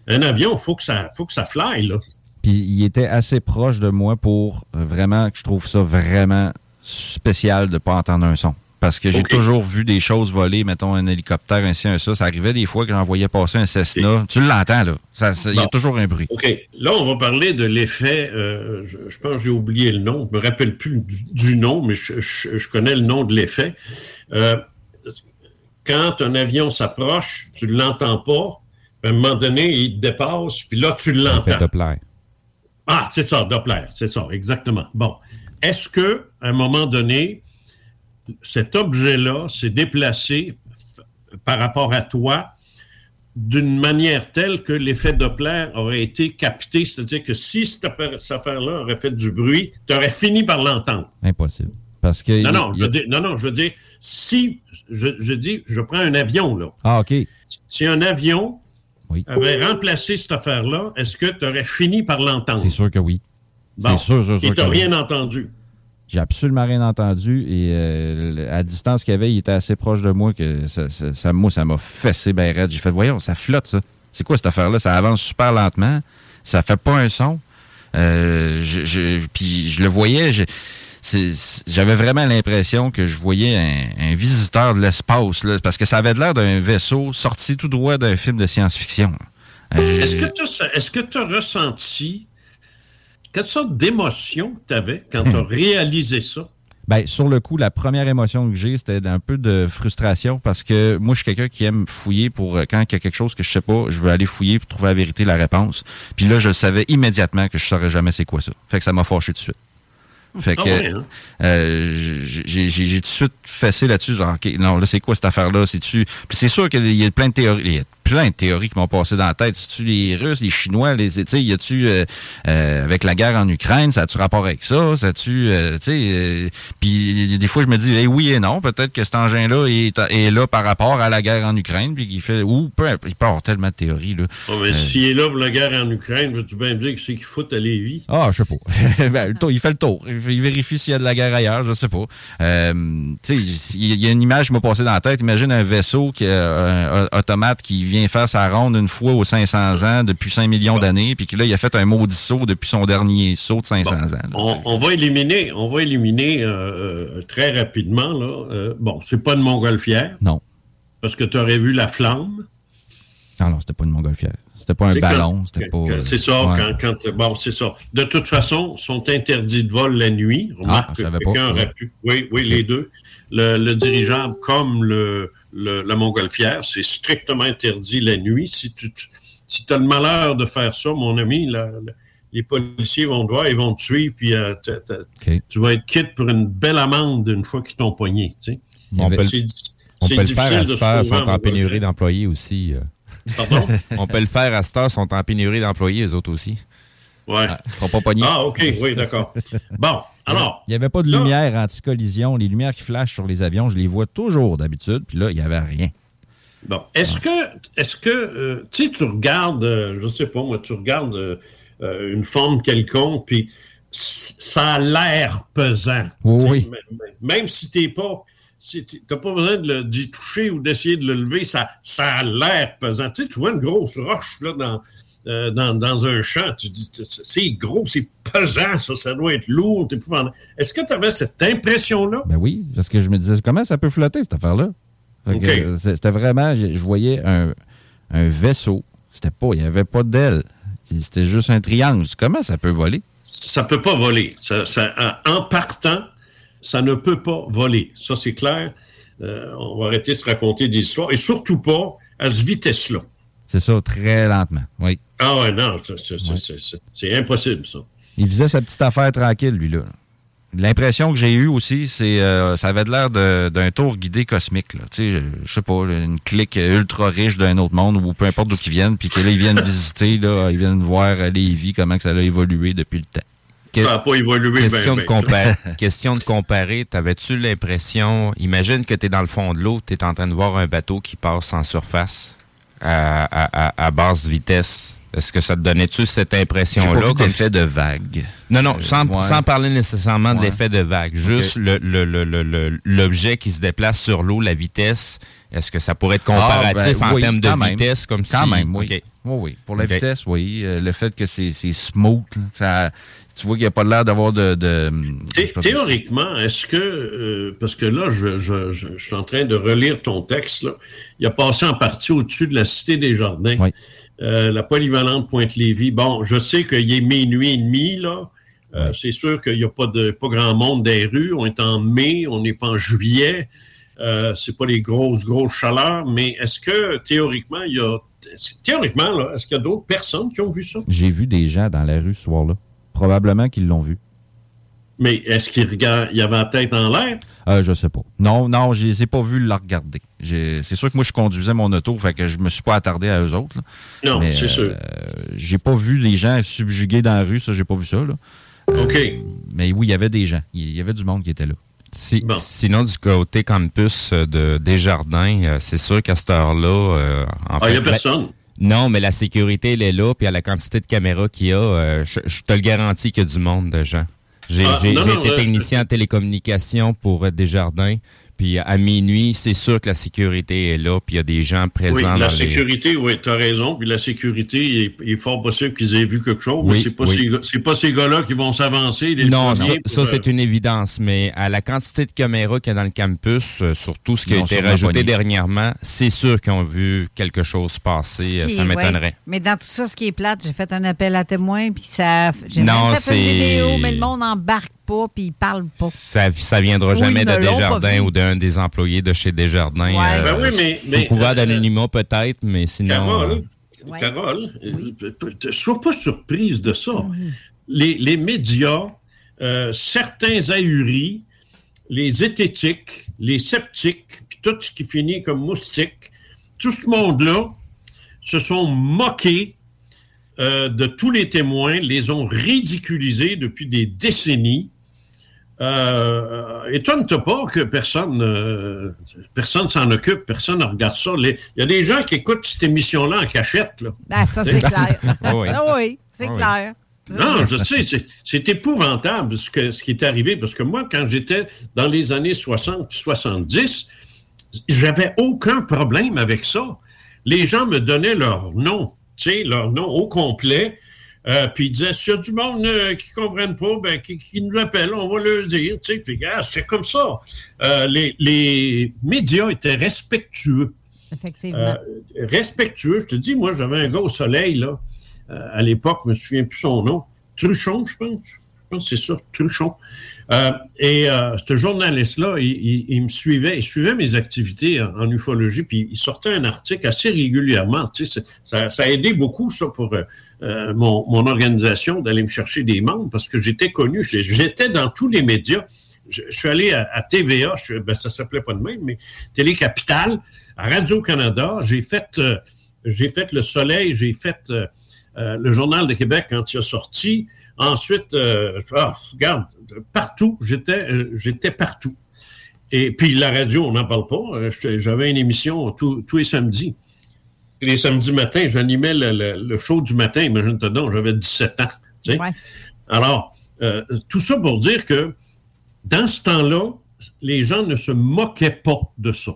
un avion, il faut que ça faut que ça fly, là. Puis il était assez proche de moi pour vraiment que je trouve ça vraiment spécial de pas entendre un son. Parce que j'ai toujours vu des choses voler, mettons un hélicoptère, ainsi, un ça. Ça arrivait des fois que j'en voyais passer un Cessna. Tu l'entends, là. Ça- ça- Il y a toujours un bruit. OK. Là, on va parler de l'effet. euh, je, je pense que j'ai oublié le nom. Je me rappelle plus du, du nom, mais je, je- je connais le nom de l'effet. Euh, quand un avion s'approche, tu ne l'entends pas. À un moment donné, il te dépasse, puis là, tu l'entends. Doppler. Ah, c'est ça, Doppler, c'est ça, exactement. Bon. Est-ce que, à un moment donné, cet objet-là s'est déplacé par rapport à toi d'une manière telle que l'effet Doppler aurait été capté. C'est-à-dire que si cette, affaire-là aurait fait du bruit, tu aurais fini par l'entendre. Impossible. Parce que non, non, je veux dire, non, non, je veux dire, si, je, je, dis, je prends un avion, là. Ah, OK. Si un avion avait remplacé cette affaire-là, est-ce que tu aurais fini par l'entendre? C'est sûr que oui. c'est sûr, sûr, sûr. Et tu n'as rien entendu. J'ai absolument rien entendu et euh, à distance qu'il y avait, il était assez proche de moi que ça, ça, moi, ça m'a fessé bien raide. J'ai fait, voyons, ça flotte, ça. C'est quoi cette affaire-là? Ça avance super lentement. Ça fait pas un son. Euh, je, puis je le voyais, j'avais vraiment l'impression que je voyais un, visiteur de l'espace, parce que ça avait l'air d'un vaisseau sorti tout droit d'un film de science-fiction. Euh, est-ce que tu as ressenti quelle sorte d'émotion tu avais quand tu as réalisé ça? Ben, sur le coup, la première émotion que j'ai, c'était un peu de frustration parce que moi, je suis quelqu'un qui aime fouiller pour euh, quand il y a quelque chose que je sais pas, je veux aller fouiller pour trouver la vérité, la réponse. Puis là, je savais immédiatement que je saurais jamais c'est quoi ça. Fait que ça m'a fâché tout de suite. Fait ah que hein? euh, j'ai tout de suite fessé là-dessus, genre, OK, non, là, c'est quoi cette affaire-là? C'est-tu? c'est sûr qu'il y a plein de théories plein de théories qui m'ont passé dans la tête. Si-tu les Russes, les Chinois, les, tu sais, y a-tu, euh, euh, avec la guerre en Ukraine, ça a-tu rapport avec ça? Ça tu euh, tu sais, puis des fois, je me dis, eh oui et non, peut-être que cet engin-là est, est, là par rapport à la guerre en Ukraine, puis qu'il fait, ou peu, il peut avoir tellement de théories, là. Oh, mais s'il est là pour la guerre en Ukraine, veux-tu bien me dire que c'est qu'il fout à Lévis? Ah, je sais pas. ben, il fait le tour. Il vérifie s'il y a de la guerre ailleurs, je sais pas. tu sais, il y a une image qui m'a passé dans la tête. Imagine un vaisseau qui, automate qui vient faire sa ronde une fois aux 500 ans depuis 5 millions d'années, puis que là, il a fait un maudit saut depuis son dernier saut de 500 ans. on, va éliminer, on va éliminer euh, euh, très rapidement. Là, euh, bon, c'est pas une montgolfière. Non. Parce que tu aurais vu la flamme. Non, non, c'était pas une montgolfière. C'était pas un ballon. C'était pas. C'est ça, quand, Bon, c'est ça. De toute façon, sont interdits de vol la nuit. Remarque ah, quelqu'un aurait pu. Oui, oui, les deux. Le, dirigeable comme le, la montgolfière, c'est strictement interdit la nuit. Si tu si as le malheur de faire ça, mon ami, les policiers vont te voir, ils vont te suivre, puis euh, tu vas être quitte pour une belle amende une fois qu'ils t'ont poigné. Tu sais. On peut, le faire à cette heure, sont en pénurie d'employés aussi. Euh. Pardon? On peut le faire à cette heure, sont en pénurie d'employés, eux autres aussi. Ouais. Ah, seront pas pognés. Ah, OK, oui, d'accord. Bon, alors. Il n'y avait pas de lumière anti-collision. Les lumières qui flashent sur les avions, je les vois toujours d'habitude, puis là, il n'y avait rien. Bon, est-ce que, est-ce que, euh, tu sais, tu regardes, euh, je sais pas moi, tu regardes euh, une forme quelconque, puis ça a l'air pesant. Oui. Même, si tu n'es pas, si t'as pas besoin d'y toucher ou d'essayer de le lever, ça, ça a l'air pesant. Tu sais, tu vois une grosse roche là dans, euh, dans, un champ, tu dis, c'est gros, c'est pesant, ça, ça doit être lourd, Est-ce que tu avais cette impression-là? Ben oui, parce que je me disais, comment ça peut flotter, cette affaire-là? C'était vraiment, je, voyais un, vaisseau, c'était pas, il n'y avait pas d'aile, c'était juste un triangle. Comment ça peut voler? Ça peut pas voler. en partant, ça ne peut pas voler. Ça, c'est clair. Euh, on va arrêter de se raconter des histoires, et surtout pas à cette vitesse-là. C'est ça, très lentement, oui. Ah ouais, non, c'est impossible, ça. Il faisait sa petite affaire tranquille, lui, là. L'impression que j'ai eue aussi, c'est euh, ça avait l'air d'un tour guidé cosmique. Là. Tu sais, je sais pas, une clique ultra riche d'un autre monde ou peu importe d'où ils viennent, puis que là, ils viennent visiter, là, ils viennent voir Lévis, comment que ça a évolué depuis le temps. ça n'a pas évolué question, de comparer, question de comparer, t'avais-tu l'impression, imagine que tu es dans le fond de l'eau, tu es en train de voir un bateau qui passe en surface à, basse vitesse. Est-ce que ça te donnait-tu cette impression-là? comme l'effet de vague. Non, non, sans, parler nécessairement de l'effet de vague. Juste l'objet qui se déplace sur l'eau, la vitesse. Est-ce que ça pourrait être comparatif ah, ben, en termes de vitesse? Comme quand même, oui. oui. Oui, Pour la vitesse, oui. Euh, le fait que c'est smooth, ça, tu vois qu'il n'y a pas l'air d'avoir de... Théoriquement, est-ce que... Euh, parce que là, je, suis en train de relire ton texte. Là. Il a passé en partie au-dessus de la Cité des Jardins. Euh, la polyvalente Pointe-Lévis. Bon, je sais qu'il est minuit et demi, là. Euh, c'est sûr qu'il n'y a pas, de, pas grand monde dans les rues. On est en mai, on n'est pas en juillet. Euh, c'est pas les grosses, grosses chaleurs, mais est-ce que théoriquement, il y a. Théoriquement, là, est-ce qu'il y a d'autres personnes qui ont vu ça? J'ai vu des gens dans la rue ce soir-là. Probablement qu'ils l'ont vu. Mais est-ce qu'il regarde, il avait la tête en l'air? Euh, je sais pas. Non, non, je les ai pas vus la regarder. C'est sûr que moi, je conduisais mon auto, fait que je me suis pas attardé à eux autres. là. Non, Mais, c'est sûr. euh, j'ai pas vu les gens subjugués dans la rue, ça, j'ai pas vu ça. Là. Euh, OK. Mais oui, il y avait des gens. Il y avait du monde qui était là. Si- Sinon, du côté campus de Desjardins, euh, c'est sûr qu'à cette heure-là... euh, en Ah, il y a fait, la- personne. Non, mais la sécurité, elle est là, puis à la quantité de caméras qu'il y a, euh, je, je te le garantis qu'il y a du monde de gens. J'ai Ah, été euh, technicien en télécommunication pour euh, Desjardins, puis à minuit, c'est sûr que la sécurité est là, puis il y a des gens présents Oui, dans la les- sécurité, oui, tu as raison. Puis la sécurité, il est, il est fort possible qu'ils aient vu quelque chose. mais Oui, c'est pas, oui. ces, pas ces gars-là qui vont s'avancer. Non, ça, ça, pour, c'est euh, une évidence, mais à la quantité de caméras qu'il y a dans le campus, euh, surtout ce qui Ils a été rajouté dernièrement, c'est sûr qu'ils ont vu quelque chose passer, euh, Qui ça m'étonnerait. ouais. Mais dans tout ça, ce qui est plate, j'ai fait un appel à témoins, puis ça. J'ai même fait une vidéo, mais le monde n'embarque pas, puis il parle pas. Ça, ça viendra Ou jamais ils de Desjardins ou d'un des employés de chez Desjardins. Ouais. Ben oui, mais- sous mais, couvert euh, d'anonymat peut-être, mais sinon... Carole, euh, Carole, euh, ne sois pas surprise de ça. Les, les médias, euh, certains ahuris, les zététiques, les sceptiques, puis tout ce qui finit comme moustique, tout ce monde-là se sont moqués euh, de tous les témoins, les ont ridiculisés depuis des décennies. Euh, étonne-toi pas que personne euh, personne s'en occupe, personne ne regarde ça. Il y a des gens qui écoutent cette émission-là en cachette. Là. Ben, ça, c'est clair. Oui. Oui, c'est oui. clair. Non, je sais, c'est- épouvantable ce, que, ce qui est arrivé, parce que moi, quand j'étais dans les années 60 puis 70, j'avais aucun problème avec ça. Les gens me donnaient leur nom, tu sais, leur nom au complet, euh, puis ils disaient, s'il y a du monde euh, qui ne comprennent pas, ben, qui, qui nous appelle, on va le dire, tu sais, puis gars, c'est comme ça. Euh, les, les médias étaient respectueux. Effectivement. Respectueux. Je te dis, moi, j'avais un gars au soleil, là, à l'époque, je me souviens plus son nom. Truchon, je pense. Je pense que c'est ça, Truchon. Euh, et euh, ce journaliste-là, il, il- il me suivait, il suivait mes activités en, ufologie, puis il sortait un article assez régulièrement. Tu sais, ça, ça a aidé beaucoup, ça, pour euh, euh, mon, mon organisation, d'aller me chercher des membres, parce que j'étais connu, j'étais dans tous les médias. Je, suis allé à, TVA, je, ben, ça s'appelait pas de même, mais Télé Capitale, à Radio-Canada, j'ai fait, euh, j'ai fait Le Soleil, j'ai fait euh, euh, le Journal de Québec quand il a sorti. Ensuite, euh, ah, regarde, partout, j'étais, euh, j'étais partout. Et puis la radio, on n'en parle pas. Euh, J'avais une émission tous tous les samedis. Les samedis matins, j'animais le, le- le show du matin, imagine-toi donc, j'avais 17 ans. tu sais. Alors, euh, tout ça pour dire que dans ce temps-là, les gens ne se moquaient pas de ça.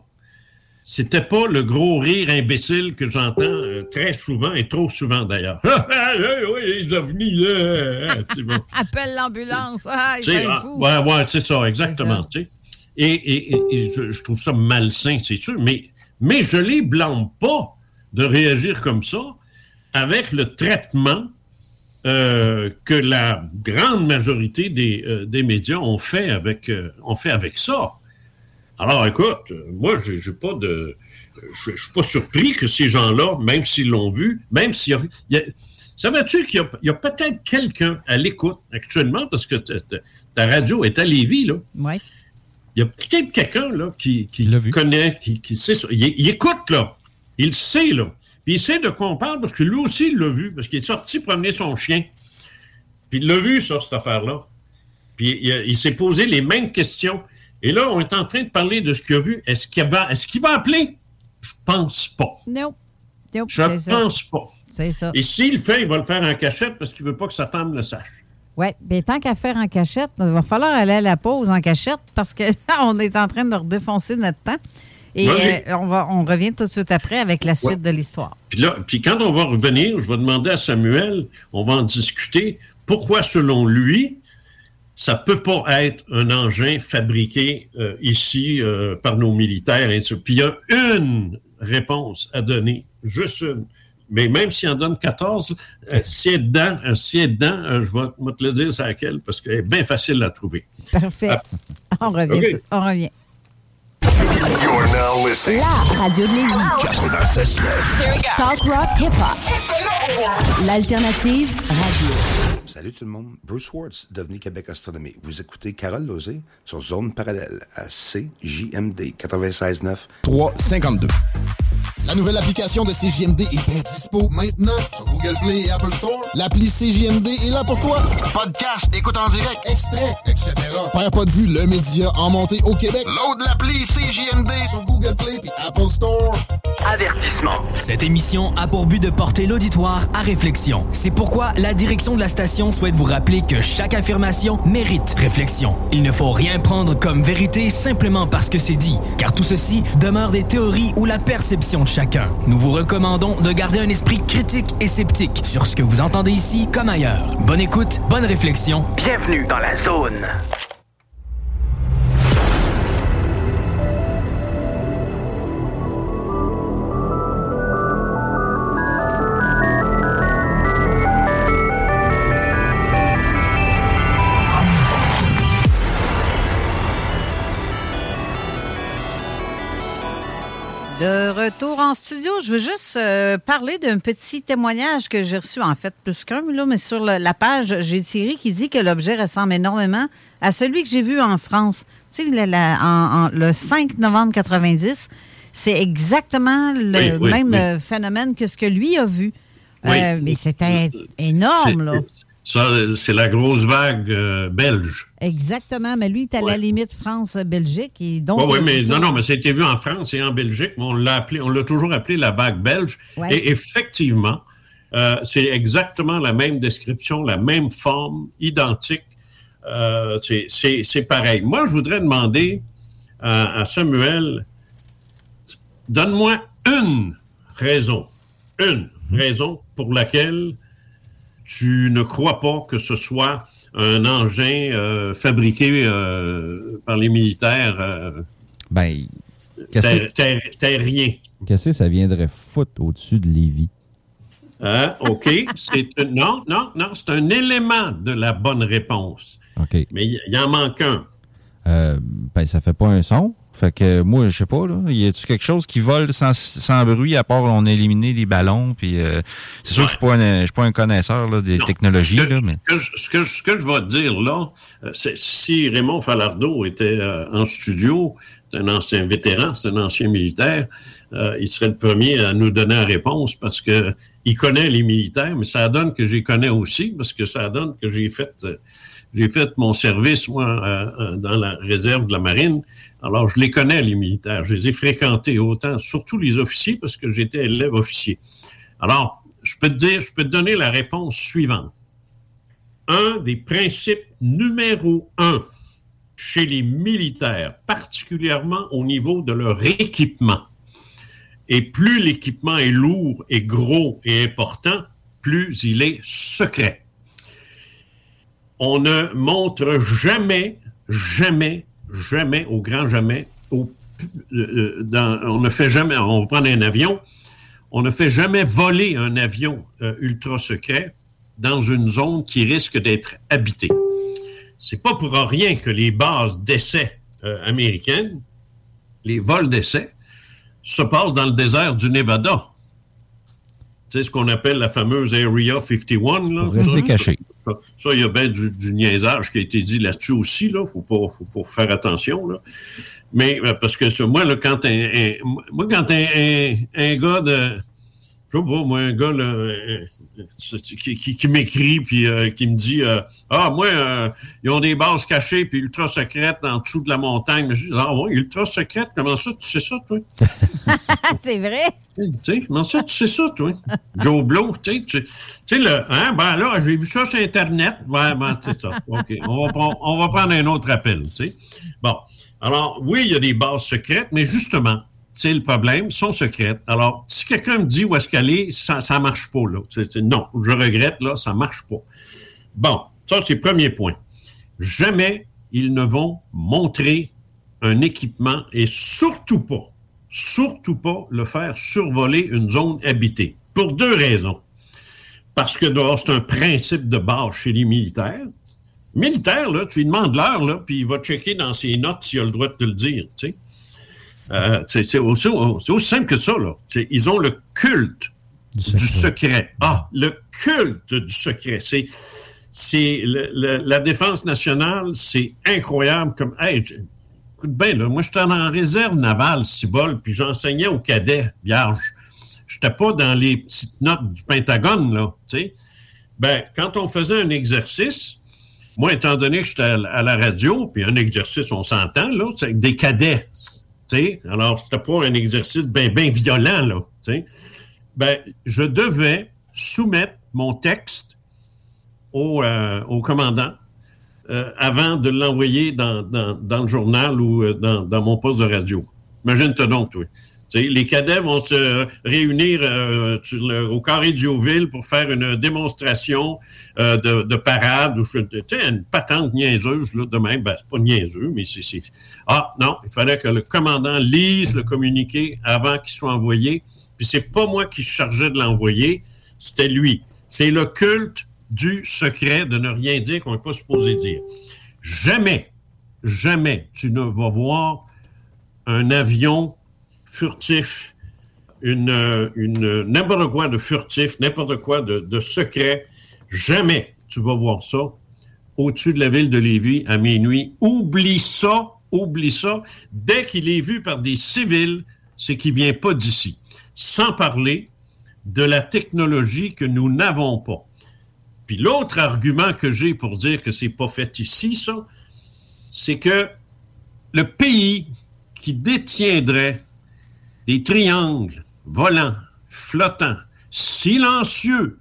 C'était pas le gros rire imbécile que j'entends euh, très souvent et trop souvent d'ailleurs. oui, les ovnis, là, c'est bon. Appelle l'ambulance. Ah, ah, fou. ouais, ouais, c'est ça, exactement. Et, et- et- et je, je trouve ça malsain, c'est sûr, mais, mais je les blâme pas de réagir comme ça avec le traitement euh, que la grande majorité des, euh, des médias ont fait avec, ont fait avec ça. Alors, écoute, moi, j'ai j'ai pas de. Je suis pas surpris que ces gens-là, même s'ils l'ont vu, même s'il y a. a- Savais-tu qu'il y a, il y a peut-être quelqu'un à l'écoute actuellement, parce que ta, ta- ta radio est à Lévis, là. Ouais. Il y a peut-être quelqu'un là, qui, qui connaît, qui, qui sait ça. Il, il écoute, là. Il sait, là. Puis il sait de quoi on parle, parce que lui aussi, il l'a vu, parce qu'il est sorti promener son chien. Puis il l'a vu, ça, cette affaire-là. Puis il, il s'est posé les mêmes questions. Et là, on est en train de parler de ce qu'il a vu. Est-ce qu'il va, appeler? Je pense pas. Non. Non, Je ça. pense pas. C'est ça. Et s'il le fait, il va le faire en cachette parce qu'il veut pas que sa femme le sache. Oui, bien tant qu'à faire en cachette, il va falloir aller à la pause en cachette parce que on est en train de redéfoncer notre temps. Et euh, on, va, on revient tout de suite après avec la suite Ouais. de l'histoire. Puis là, puis quand on va revenir, je vais demander à Samuel, on va en discuter, pourquoi selon lui, ça peut pas être un engin fabriqué euh, ici euh, par nos militaires. Et. Puis il y a une réponse à donner, juste une. Mais même s'il en donne 14, euh, si elle est dedans, euh, si elle est dedans euh, je vais, te le dire c'est laquelle, parce qu'elle est bien facile à trouver. Parfait. on revient. On revient. You're now listening. La radio de Lévis. 96.9. Talk rock hip hop. L'alternative radio. Salut tout le monde, Bruce Swartz, Devenir Québec Astronomie. Vous écoutez Carole Lozé sur Zone Parallèle à CJMD 96.9 352. La nouvelle application de CJMD est bien dispo maintenant sur Google Play et Apple Store. L'appli CJMD est là pour toi. Podcast, écoute en direct, extrait, etc. Père pas de vue, le média en montée au Québec. Load l'appli CJMD sur Google Play et Apple Store. Avertissement. Cette émission a pour but de porter l'auditoire à réflexion. C'est pourquoi la direction de la station souhaite vous rappeler que chaque affirmation mérite réflexion. Il ne faut rien prendre comme vérité simplement parce que c'est dit, car tout ceci demeure des théories ou la perception de Nous vous recommandons de garder un esprit critique et sceptique sur ce que vous entendez ici comme ailleurs. Bonne écoute, bonne réflexion. Bienvenue dans la zone. Retour en studio, je veux juste euh, parler d'un petit témoignage que j'ai reçu, en fait, plus qu'un, mais sur le- la page, j'ai Thierry qui dit que l'objet ressemble énormément à celui que j'ai vu en France. Tu sais, le, la- en- en- le 5 novembre 90, c'est exactement le Oui, oui, même oui. euh, phénomène que ce que lui a vu. Oui. Euh, mais c'était énorme, là. Ça, c'est la grosse vague euh, belge. Exactement, mais lui, il est à la limite France-Belgique. Oui, oui, euh, mais ça- non, non, mais ça a été vu en France et en Belgique, mais on l'a appelé, on l'a toujours appelé la vague belge. Ouais. Et effectivement, euh, c'est exactement la même description, la même forme, identique. Euh, c'est- pareil. Moi, je voudrais demander à, à Samuel, donne-moi une raison, une raison pour laquelle tu ne crois pas que ce soit un engin euh, fabriqué euh, par les militaires euh, Ben, qu'est-ce ter- que- ter- terriens? qu'est-ce que ça viendrait foutre au-dessus de Lévis? Hein? OK. C'est un- non, non, non, c'est un élément de la bonne réponse. OK. Mais il il en manque un. Euh, ben, ça fait pas un son? Fait que moi, je sais pas, là. Y a-tu quelque chose qui vole sans, sans bruit à part on a éliminé les ballons? Puis euh, c'est sûr que je suis pas un, je suis pas un connaisseur là, des technologies, là, mais. Ce que, je, ce, que je- ce que je vais te dire là, euh, c'est si Raymond Falardeau était euh, en studio, c'est un ancien vétéran, c'est un ancien militaire, euh, il serait le premier à nous donner la réponse parce que il connaît les militaires, mais ça donne que j'y connais aussi parce que ça donne que j'ai fait euh, j'ai fait mon service moi euh, euh, dans la réserve de la marine. Alors je les connais les militaires, je les ai fréquentés autant, surtout les officiers parce que j'étais élève officier. Alors je peux te dire, je peux te donner la réponse suivante un des principes numéro un chez les militaires, particulièrement au niveau de leur équipement. Et plus l'équipement est lourd et gros et important, plus il est secret. On ne montre jamais, jamais, jamais, au grand jamais, au- euh, dans- on ne fait jamais, on va prendre un avion, on ne fait jamais voler un avion euh, ultra secret dans une zone qui risque d'être habitée. C'est pas pour rien que les bases d'essai euh, américaines, les vols d'essai, se passent dans le désert du Nevada. Tu sais, ce qu'on appelle la fameuse Area 51. Là? Pour rester Ça, caché. Ça, il y a bien du, du niaisage qui a été dit là-dessus aussi. Ne faut pas, faut faire attention. Là. Mais euh, parce que moi, là, quand un, un- moi, quand un, un, un gars de. Je sais pas, moi, un gars là, euh, euh, qui, qui, qui m'écrit puis euh, qui me dit euh, Ah, moi, ils ont des bases cachées puis ultra secrètes en dessous de la montagne. Mais je dis Ah, ouais, ultra secrètes, comment ça, tu sais ça, toi? c'est vrai. Tu sais, comment ça, tu sais ça, toi? Joe Blow, tu sais, tu tu sais, le, hein, ben là, j'ai vu ça sur Internet. Ouais, ben, c'est ça. OK. On va, prendre- on va prendre un autre appel, tu sais. Bon. Alors, oui, il y a des bases secrètes, mais justement, c'est le problème, sont secrètes. Alors, si quelqu'un me dit où est-ce qu'elle est, ça, ça marche pas, là. Non, je regrette, là, ça marche pas. Bon, ça, c'est le premier point. Jamais ils ne vont montrer un équipement et surtout pas, surtout pas le faire survoler une zone habitée. Pour deux raisons. Parce que c'est un principe de base chez les militaires. Militaire, là, tu lui demandes l'heure, là, puis il va checker dans ses notes s'il a le droit de te le dire, tu sais. Euh, c'est aussi, aussi simple que ça, là. Ils ont le culte du secret. Ah, le culte du secret. C'est, la défense nationale, c'est incroyable comme. Hey, je- écoute bien, là, moi, j'étais en réserve navale, Cibol, puis j'enseignais aux cadets, vierge. J'étais pas dans les petites notes du Pentagone, là, tu sais. Ben, quand on faisait un exercice, moi, étant donné que j'étais à la- à la radio, puis un exercice, on s'entend, là, c'est avec des cadets, tu sais. Alors, c'était pas un exercice bien ben violent, là. Ben, je devais soumettre mon texte au, euh, commandant euh, avant de l'envoyer dans, dans- dans le journal ou euh, dans, dans mon poste de radio. Imagine-toi donc, toi. Les cadets vont se réunir euh, au carré du Haut-Ville pour faire une démonstration euh, de, de parade, une patente niaiseuse, là, de même. Ben, c'est pas niaiseux, mais c'est- Ah, non, il fallait que le commandant lise le communiqué avant qu'il soit envoyé. Puis c'est pas moi qui chargeais de l'envoyer, c'était lui. C'est le culte du secret de ne rien dire qu'on n'est pas supposé dire. Jamais, jamais tu ne vas voir un avion furtif, une, une, n'importe quoi de furtif, n'importe quoi de, secret. Jamais tu vas voir ça au-dessus de la ville de Lévis à minuit. Oublie ça, oublie ça. Dès qu'il est vu par des civils, c'est qu'il vient pas d'ici. Sans parler de la technologie que nous n'avons pas. Puis l'autre argument que j'ai pour dire que c'est pas fait ici, ça, c'est que le pays qui détiendrait des triangles volants, flottants, silencieux,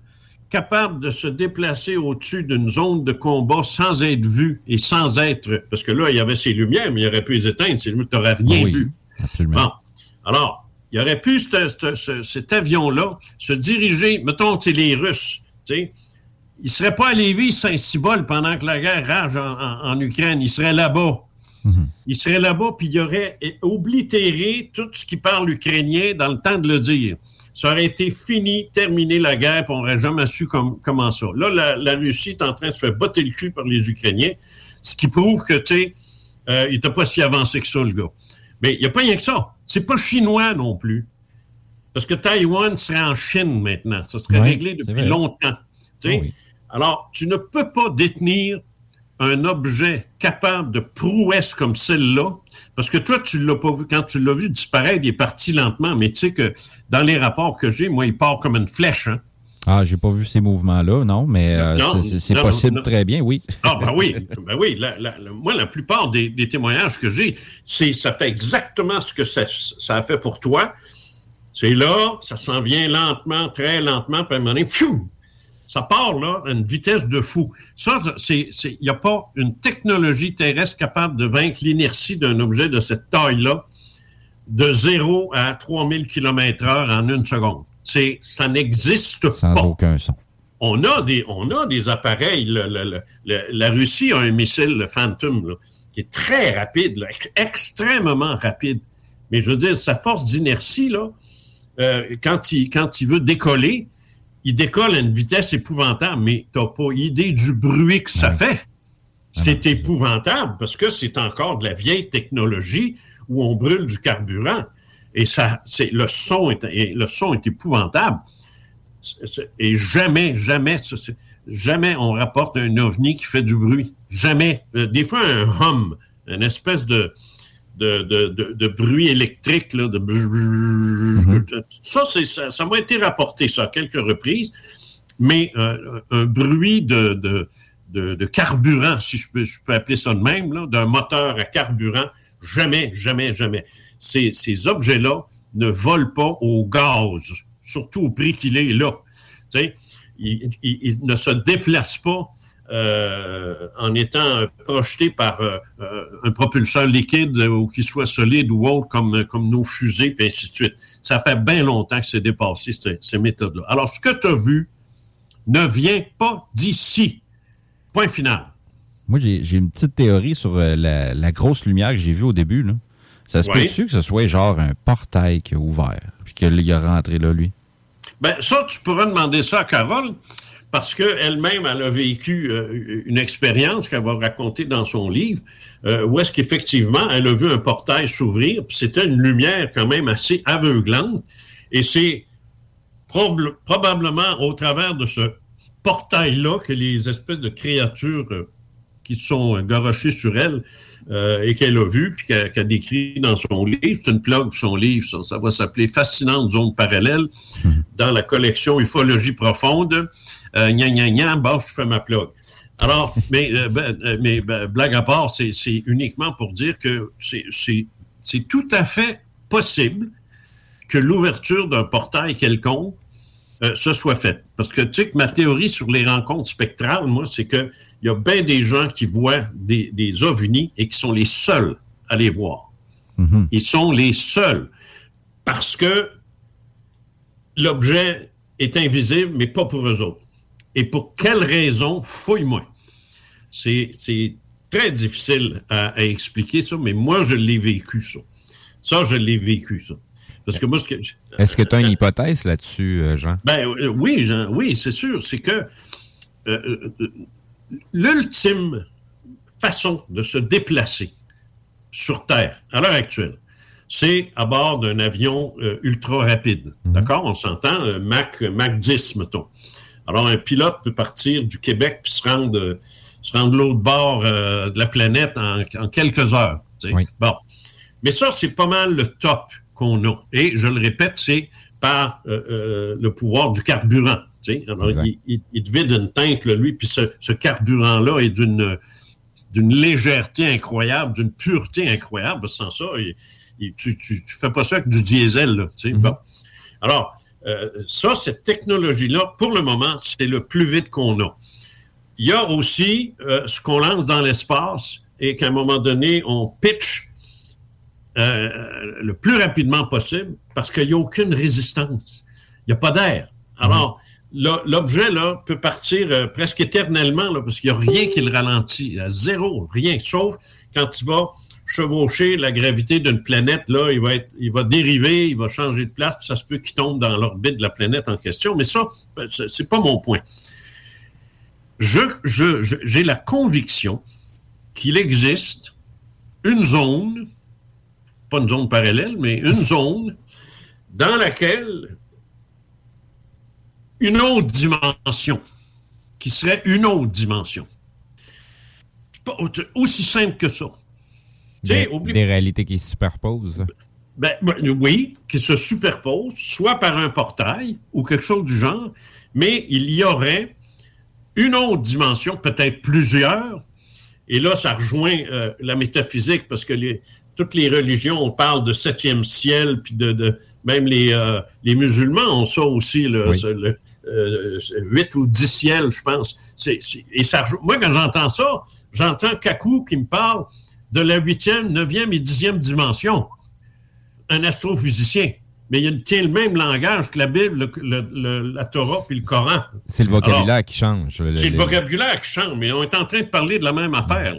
capables de se déplacer au-dessus d'une zone de combat sans être vu et sans être... Parce que là, il y avait ces lumières, mais il aurait pu les éteindre. Tu n'aurais rien Oui, vu. absolument. Bon. Alors, il aurait pu, ce- ce- ce- cet avion-là, se diriger, mettons, c'est les Russes, tu sais, il ne serait pas à Lévis, Saint-Cybole, pendant que la guerre rage en, en- en Ukraine. Il serait là-bas. Il serait là-bas, puis il aurait oblitéré tout ce qui parle ukrainien dans le temps de le dire. Ça aurait été fini, terminé la guerre, puis on n'aurait jamais su comme- comment ça. Là, la, la Russie est en train de se faire botter le cul par les Ukrainiens, ce qui prouve que, tu sais, euh, il n'était pas si avancé que ça, le gars. Mais il n'y a pas rien que ça. C'est pas chinois non plus. Parce que Taïwan serait en Chine maintenant. Ça serait réglé depuis longtemps. Oui. Alors, tu ne peux pas détenir un objet capable de prouesse comme celle-là, parce que toi, tu l'as pas vu. Quand tu l'as vu disparaître, il est parti lentement, mais tu sais que dans les rapports que j'ai, moi, il part comme une flèche. Hein? Ah, j'ai pas vu ces mouvements-là, non, mais euh, c'est- non, possible non. très bien, oui. Ah, ben oui, ben oui. la- la- la- moi, la plupart des, des témoignages que j'ai, c'est ça fait exactement ce que ça, ça a fait pour toi. C'est là, ça s'en vient lentement, très lentement, puis à un moment donné, pfiou, ça part là à une vitesse de fou. Ça, c'est, il n'y a pas une technologie terrestre capable de vaincre l'inertie d'un objet de cette taille-là de 0 à 3000 km heure en une seconde. C'est, ça n'existe Sans pas aucun son. on a des, on a des appareils. le- le- le- le- la Russie a un missile, le Phantom, là, qui est très rapide, là, extrêmement rapide. Mais je veux dire, sa force d'inertie, là, euh, quand, il, quand il veut décoller, il décolle à une vitesse épouvantable, mais tu n'as pas idée du bruit que ça fait. C'est épouvantable parce que c'est encore de la vieille technologie où on brûle du carburant. Et ça, c'est, le, son est, le son est épouvantable. Et jamais, jamais, jamais on rapporte un ovni qui fait du bruit. Jamais. Euh, Des fois, un hum, une espèce de, de, de, de- de bruit électrique, là, de brrr, ça, ça, ça m'a été rapporté, ça, à quelques reprises, mais euh, un bruit de, de, carburant, si je peux, je peux appeler ça de même, d'un moteur à carburant, jamais, jamais, jamais. Ces, ces objets-là ne volent pas au gaz, surtout au prix qu'il est là. Ils ne se déplacent pas euh, en étant projetés par euh, un propulseur liquide ou qu'il soit solide ou autre comme, comme nos fusées, puis ainsi de suite. Ça fait bien longtemps que c'est dépassé, ces, ces méthodes-là. Alors, ce que tu as vu ne vient pas d'ici. Point final. Moi, j'ai une petite théorie sur euh, la, la grosse lumière que j'ai vue au début. Là. Ça se Oui. peut-tu que ce soit genre un portail qui a ouvert, puis qu'il est rentré là, lui? Ben, ça, tu pourras demander ça à Carole, parce qu'elle-même, elle a vécu euh, une expérience qu'elle va raconter dans son livre, euh, où est-ce qu'effectivement, elle a vu un portail s'ouvrir, puis c'était une lumière quand même assez aveuglante, et c'est prob- probablement au travers de ce portail-là que les espèces de créatures euh, qui sont garochées sur elle et qu'elle a vu puis qu'elle qu'elle décrit dans son livre. C'est une plug son livre, ça, Ça va s'appeler Fascinante zone parallèle dans la collection Ufologie profonde. Euh, gna gna gna, bah, je fais ma plug. Alors, mais, euh, ben, euh, mais ben, blague à part, c'est uniquement pour dire que c'est- tout à fait possible que l'ouverture d'un portail quelconque euh, se soit faite. Parce que tu sais que ma théorie sur les rencontres spectrales, moi, c'est qu'il y a bien des gens qui voient des, des ovnis et qui sont les seuls à les voir. Ils sont les seuls. Parce que l'objet est invisible, mais pas pour eux autres. Et pour quelle raison, fouille-moi. C'est très difficile à, à expliquer ça, mais moi, je l'ai vécu, ça. Ça, je l'ai vécu, ça. Parce que moi, ce que, Est-ce que tu as une hypothèse là-dessus, euh, Jean? ben euh, oui, Jean, oui, c'est sûr. C'est que euh, euh, euh, l'ultime façon de se déplacer sur Terre à l'heure actuelle, c'est à bord d'un avion euh, ultra rapide. D'accord? On s'entend, euh, Mach, Mach 10, mettons. Alors, un pilote peut partir du Québec puis se rendre, euh, se rendre de l'autre bord euh, de la planète en, en quelques heures. tu sais. Bon. Mais ça, c'est pas mal le top qu'on a. Et je le répète, c'est par euh, euh, le pouvoir du carburant. tu sais. Alors, il, il, il te vide une tank, là, lui, puis ce, ce carburant-là est d'une d'une légèreté incroyable, d'une pureté incroyable. Sans ça, il- tu, tu, tu fais pas ça avec du diesel. Là, tu sais. Bon. Alors, euh, ça, cette technologie-là, pour le moment, c'est le plus vite qu'on a. Il y a aussi euh, ce qu'on lance dans l'espace et qu'à un moment donné, on pitch euh, le plus rapidement possible parce qu'il n'y a aucune résistance. Il n'y a pas d'air. Alors, l'objet là, peut partir presque éternellement là, parce qu'il n'y a rien qui le ralentit. Il y a zéro, rien. Sauf quand il va chevaucher la gravité d'une planète, là, il va, être, il va dériver, il va changer de place, puis ça se peut qu'il tombe dans l'orbite de la planète en question. Mais ça, ben, c'est pas mon point. Je, je- je- j'ai la conviction qu'il existe une zone, pas une zone parallèle, mais une zone dans laquelle une autre dimension, qui serait une autre dimension. Pas aussi simple que ça. Sais, Des, oublie- des réalités qui se superposent. ben, ben, oui, qui se superposent, soit par un portail ou quelque chose du genre, mais il y aurait une autre dimension, peut-être plusieurs, et là, ça rejoint euh, la métaphysique, parce que les, toutes les religions, on parle de septième ciel, puis de, de- même les, euh, les musulmans ont ça aussi, le, Oui. ce- le, euh, huit ou dix ciels, je pense. Et ça, moi, quand j'entends ça, j'entends Kaku qui me parle de la huitième, neuvième et dixième dimension un astrophysicien, mais il tient le même langage que la Bible, le- le- le- la Torah puis le Coran. C'est le vocabulaire qui change. C'est le vocabulaire qui change, mais on est en train de parler de la même affaire.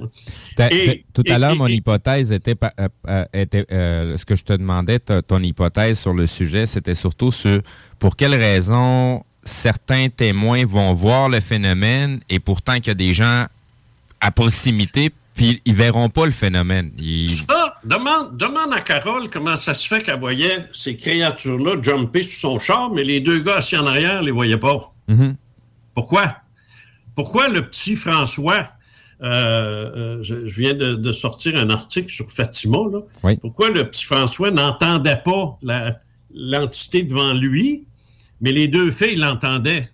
Et- tout à et- l'heure, et- mon et- hypothèse était, euh, euh, était euh, ce que je te demandais, ton hypothèse sur le sujet, c'était surtout sur pour quelles raisons certains témoins vont voir le phénomène et pourtant qu'il y a des gens à proximité, puis ils verront pas le phénomène. Ils- Ça, demande, demande à Carole comment ça se fait qu'elle voyait ces créatures-là jumper sur son char, mais les deux gars assis en arrière ne les voyaient pas. Mhm. Pourquoi? Pourquoi le petit François, euh, euh, je, je viens de, de sortir un article sur Fatima, là. Oui. pourquoi le petit François n'entendait pas l'entité devant lui, mais les deux filles l'entendaient?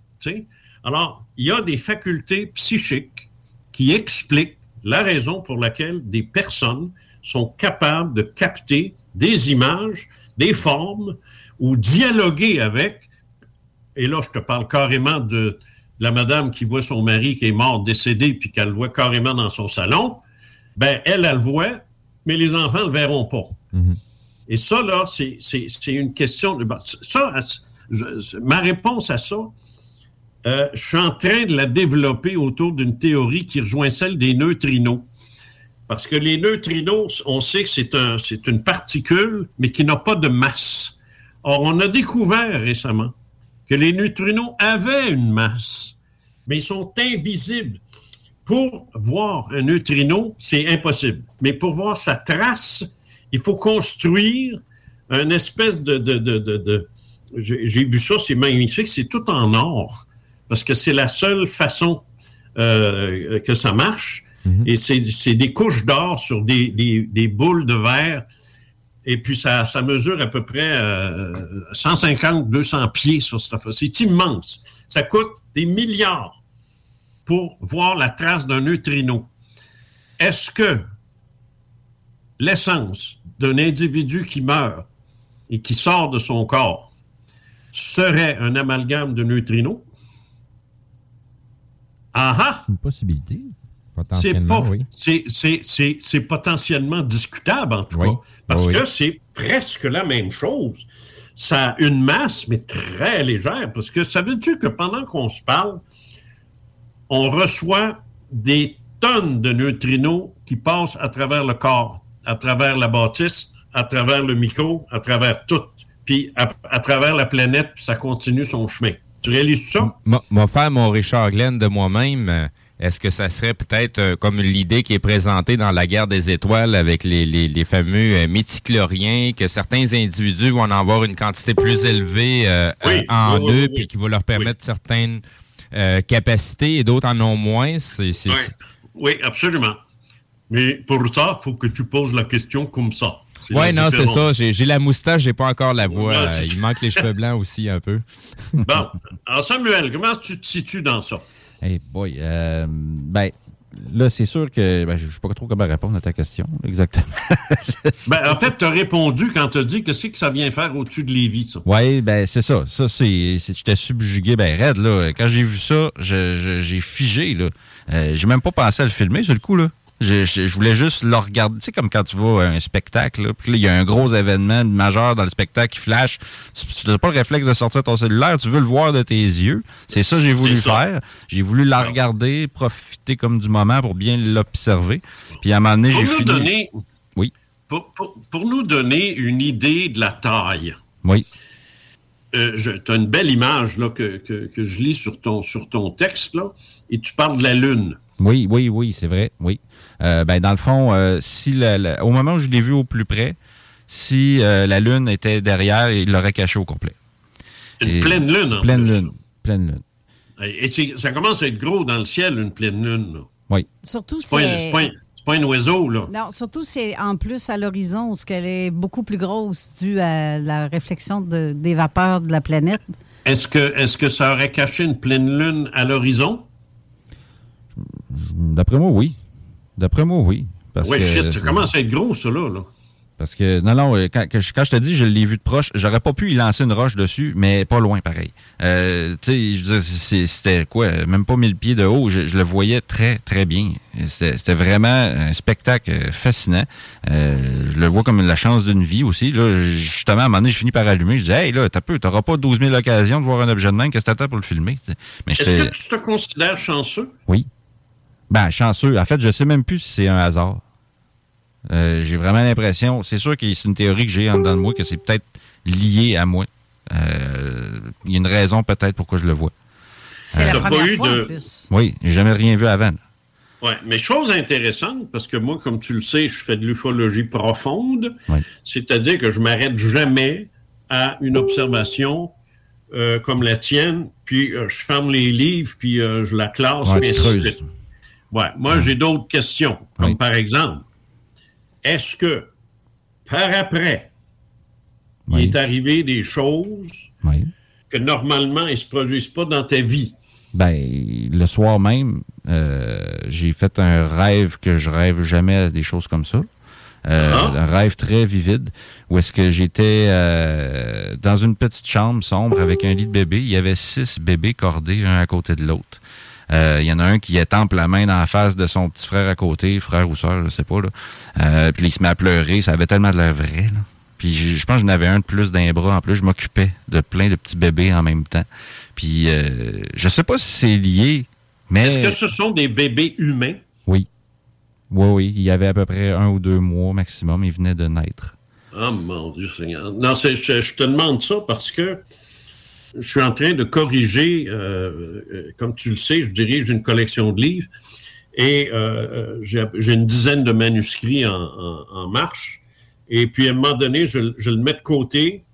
Alors, il y a des facultés psychiques qui expliquent la raison pour laquelle des personnes sont capables de capter des images, des formes ou dialoguer avec et là, je te parle carrément de la madame qui voit son mari qui est mort, décédé, puis qu'elle le voit carrément dans son salon. Ben, elle, elle le voit, mais les enfants ne le verront pas. Et ça, là, c'est une question de. bon, Ça, je- ma réponse à ça, euh, je suis en train de la développer autour d'une théorie qui rejoint celle des neutrinos. Parce que les neutrinos, on sait que c'est un, c'est une particule, mais qui n'a pas de masse. Or, on a découvert récemment que les neutrinos avaient une masse, mais ils sont invisibles. Pour voir un neutrino, c'est impossible. Mais pour voir sa trace, il faut construire une espèce de... j'ai vu ça, c'est magnifique, c'est tout en or. Parce que c'est la seule façon euh, que ça marche. Et c'est des couches d'or sur des, des, des, boules de verre. Et puis, ça, ça mesure à peu près euh, 150-200 pieds sur cette affaire. C'est immense. Ça coûte des milliards pour voir la trace d'un neutrino. Est-ce que l'essence d'un individu qui meurt et qui sort de son corps serait un amalgame de neutrinos? Ah ah! Une possibilité. C'est Potentiellement, oui. c'est- c'est- c'est- c'est potentiellement discutable, en tout Oui. cas, parce oui. que c'est presque la même chose. Ça a une masse, mais très légère, parce que ça veut dire que pendant qu'on se parle, on reçoit des tonnes de neutrinos qui passent à travers le corps, à travers la bâtisse, à travers le micro, à travers tout, puis à, à travers la planète, puis ça continue son chemin. Tu réalises ça? Moi, faire mon Richard Glenn de moi-même, euh, est-ce que ça serait peut-être euh, comme l'idée qui est présentée dans la guerre des étoiles avec les, les, les fameux euh, métichloriens, que certains individus vont en avoir une quantité plus élevée euh, Oui, en oui, eux, oui, puis qui va leur permettre certaines euh, capacités et d'autres en ont moins? C'est, oui, absolument. Mais pour ça, il faut que tu poses la question comme ça. C'est Ouais, la non, c'est ça. J'ai, j'ai la moustache, j'ai pas encore la voix. Non, Euh, tu- il manque les cheveux blancs aussi un peu. Bon. Alors, Samuel, comment tu te situes dans ça? Hey boy, euh, ben là, c'est sûr que ben, je ne sais pas trop comment répondre à ta question, exactement. Ben, en fait, tu as répondu quand tu as dit que c'est que ça vient faire au-dessus de Lévis, ça? Oui, ben c'est ça. Ça, c'est. c'est- J'étais subjugué, ben raide, là. Quand j'ai vu ça, je- je- j'ai figé, là. Euh, j'ai même pas pensé à le filmer, sur le coup, là. Je, je- je voulais juste le regarder. Tu sais, comme quand tu vas à un spectacle, là, puis là, il y a un gros événement majeur dans le spectacle qui flash. Tu n'as pas le réflexe de sortir ton cellulaire, tu veux le voir de tes yeux. C'est ça que j'ai voulu faire. J'ai voulu la regarder, profiter comme du moment pour bien l'observer. Puis à un moment donné, Pour j'ai nous fini. donner, Oui, pour, pour- pour nous donner une idée de la taille, oui. euh, tu as une belle image là, que, que- que je lis sur ton, sur ton texte, là, et tu parles de la Lune. Oui, oui, oui, c'est vrai, oui. Euh, ben, dans le fond, euh, si la- la- au moment où je l'ai vu au plus près, si euh, la Lune était derrière, il l'aurait caché au complet. Une Et- pleine Lune, en Pleine plus. Lune. Pleine Lune. Et ça commence à être gros dans le ciel, une pleine Lune. là. Oui. Surtout, un- c'est... pas un- c'est pas un oiseau, là. Non, surtout, c'est en plus à l'horizon, ce qu'elle est beaucoup plus grosse due à la réflexion de- des vapeurs de la planète. Est-ce que, est que ça aurait caché une pleine Lune à l'horizon? D'après moi, oui. D'après moi, oui. Parce Oui, que, shit, ça commence à être gros, ça, là. là. Parce que, non, non, euh, quand, je- quand je te dis, je l'ai vu de proche, j'aurais pas pu y lancer une roche dessus, mais pas loin, pareil. Euh, tu sais, je veux dire, c'est- c'était quoi, même pas 1000 pieds de haut, je, je le voyais très, très bien. C'était vraiment un spectacle fascinant. Euh, je le vois comme la chance d'une vie aussi. Là, justement, à un moment donné, je finis par allumer, je dis, hey, là, t'as peu, t'auras pas 12 000 occasions de voir un objet de même, qu'est-ce que t'attends pour le filmer? Est-ce que tu te considères chanceux? oui. Ben, chanceux. En fait, je sais même plus si c'est un hasard. Euh, j'ai vraiment l'impression, c'est sûr que c'est une théorie que j'ai en dedans de moi, que c'est peut-être lié à moi. Euh, Il y a une raison peut-être pourquoi je le vois. C'est la T'as pas eu fois, de- en plus. Oui, j'ai jamais rien vu avant. Oui, mais chose intéressante, parce que moi, comme tu le sais, je fais de l'ufologie profonde, Oui. c'est-à-dire que je m'arrête jamais à une observation euh, comme la tienne, puis euh, je ferme les livres, puis euh, je la classe, Ouais, moi, j'ai d'autres questions, comme Oui. par exemple, est-ce que par après, Oui. il est arrivé des choses Oui. que normalement, ils ne se produisent pas dans ta vie? Ben, le soir même, euh, j'ai fait un rêve que je rêve jamais à des choses comme ça. Euh, Ah. Un rêve très vivide où est-ce que j'étais euh, dans une petite chambre sombre avec un lit de bébé. Il y avait six bébés cordés un à côté de l'autre. Euh, Il y en a un qui étampe la main dans la face de son petit frère à côté, frère ou soeur, je sais pas. Là. Euh, puis il se met à pleurer. Ça avait tellement de l'air vrai. Là. Puis je, je pense que j'en avais un de plus d'un bras en plus. Je m'occupais de plein de petits bébés en même temps. Puis euh, je sais pas si c'est lié, mais Est-ce que ce sont des bébés humains? oui. Oui, oui. Il y avait à peu près un ou deux mois maximum. Il venait de naître. Ah, mon Dieu Seigneur. Non, je te demande ça parce que je suis en train de corriger, euh, euh, comme tu le sais, je dirige une collection de livres et euh, euh, j'ai une dizaine de manuscrits en, en- en marche. Et puis, à un moment donné, je, je le mets de côté,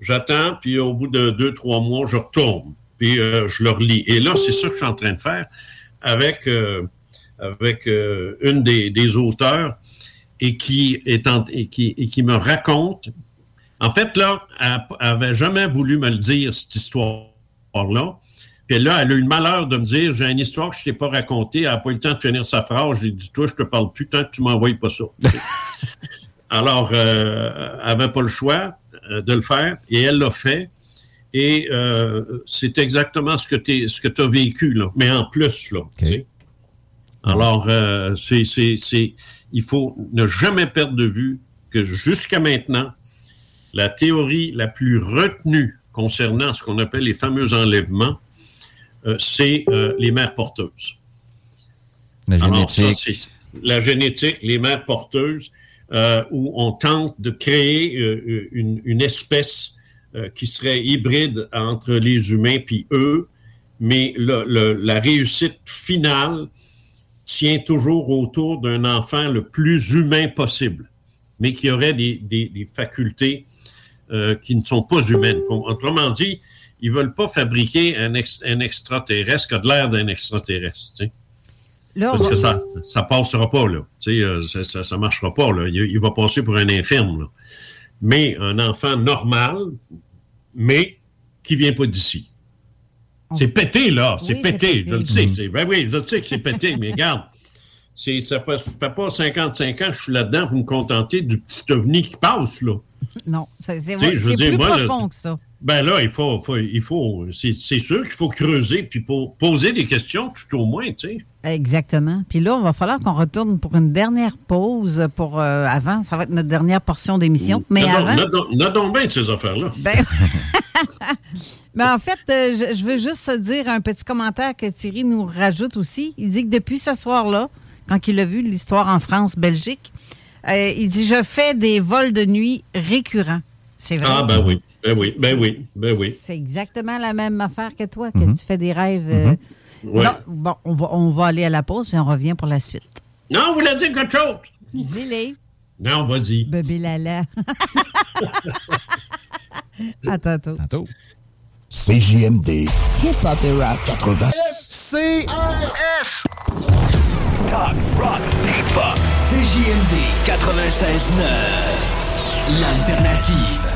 j'attends, puis au bout de deux, trois mois, je retourne. puis euh, je le relis. Et là, c'est ça que je suis en train de faire avec, euh, avec une des, des auteurs et qui, est en- et, qui, et qui me raconte. En fait, là, elle avait jamais voulu me le dire, cette histoire-là. Puis là, elle a eu le malheur de me dire J'ai une histoire que je ne t'ai pas racontée. Elle n'a pas eu le temps de finir sa phrase. J'ai dit Toi, je te parle plus tant que tu m'envoies pas ça. Alors, euh, elle n'avait pas le choix euh, de le faire et elle l'a fait. Et euh, c'est exactement ce que tu as vécu, là, mais en plus. Là, tu sais. Alors, euh, c'est, il faut ne jamais perdre de vue que jusqu'à maintenant, la théorie la plus retenue concernant ce qu'on appelle les fameux enlèvements, euh, c'est euh, les mères porteuses. La Alors, ça, génétique. la génétique, les mères porteuses, euh, où on tente de créer une, une espèce qui serait hybride entre les humains puis eux, mais le- le- la réussite finale tient toujours autour d'un enfant le plus humain possible, mais qui aurait des, des- des facultés euh, qui ne sont pas humaines. Autrement dit, ils veulent pas fabriquer un, ex- un extraterrestre qui a de l'air d'un extraterrestre. tu sais. Là, on Parce va- que ça ça passera pas, là. Tu sais, euh, ça, ça, ça marchera pas, là. Il, il va passer pour un infirme, là. Mais un enfant normal, mais qui vient pas d'ici. C'est pété, là. C'est Oui, pété. pété. Je le sais. Ben oui, je le sais que c'est pété, mais regarde. Ça fait, fait pas 55 ans que je suis là-dedans. Vous me contentez du petit ovni qui passe, là. Non, c'est plus moi, profond que ça. Ben là, il faut, faut- il faut, c'est, sûr qu'il faut creuser puis po- poser des questions tout au moins, tu sais. Exactement. Puis là, il va falloir qu'on retourne pour une dernière pause pour euh, avant. Ça va être notre dernière portion d'émission. Mais avant. n'a donc- bien de ces affaires-là. Ben, Mais en fait, euh, je, je veux juste dire un petit commentaire que Thierry nous rajoute aussi. Il dit que depuis ce soir-là, quand il a vu l'histoire en France, Belgique, euh, il dit Je fais des vols de nuit récurrents. C'est vrai. Ah, ben oui, ben oui, ben oui, ben oui. C'est exactement la même affaire que toi, que tu fais des rêves. euh, Ouais. non, bon, on va, on va aller à la pause, puis on revient pour la suite. Non, vous l'avez dit quelque chose? Dis-les. Non, vas-y. Bébé Lala. à tantôt. Tantôt. CJMD. Hip-hop et rap 80. C Talk, rock, hip-hop. CJMD 96.9. L'alternative.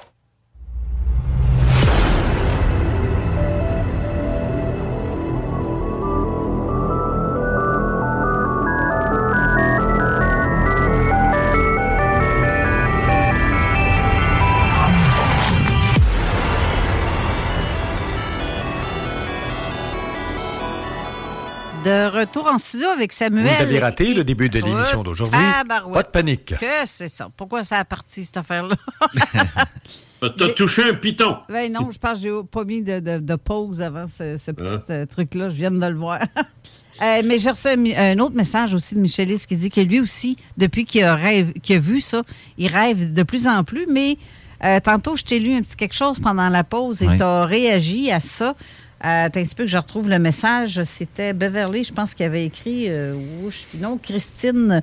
Retour en studio avec Samuel. Vous avez raté le début de l'émission d'aujourd'hui. Ah, barouette. Pas de panique. Que c'est ça. Pourquoi ça a parti, cette affaire-là? T'as touché un piton. ben non, je pense que j'ai pas mis de, de- de pause avant ce, ce petit Hein? euh, truc-là. Je viens de le voir. Euh, mais j'ai reçu un, autre message aussi de Michelis qui dit que lui aussi, depuis qu'il a, rêve- qu'il a vu ça, il rêve de plus en plus. Mais euh, tantôt, je t'ai lu un petit quelque chose pendant la pause et Oui. tu as réagi à ça. Euh, Attends un petit peu que je retrouve le message. C'était Beverly, je pense, qui avait écrit. euh, ouch, non, Christine.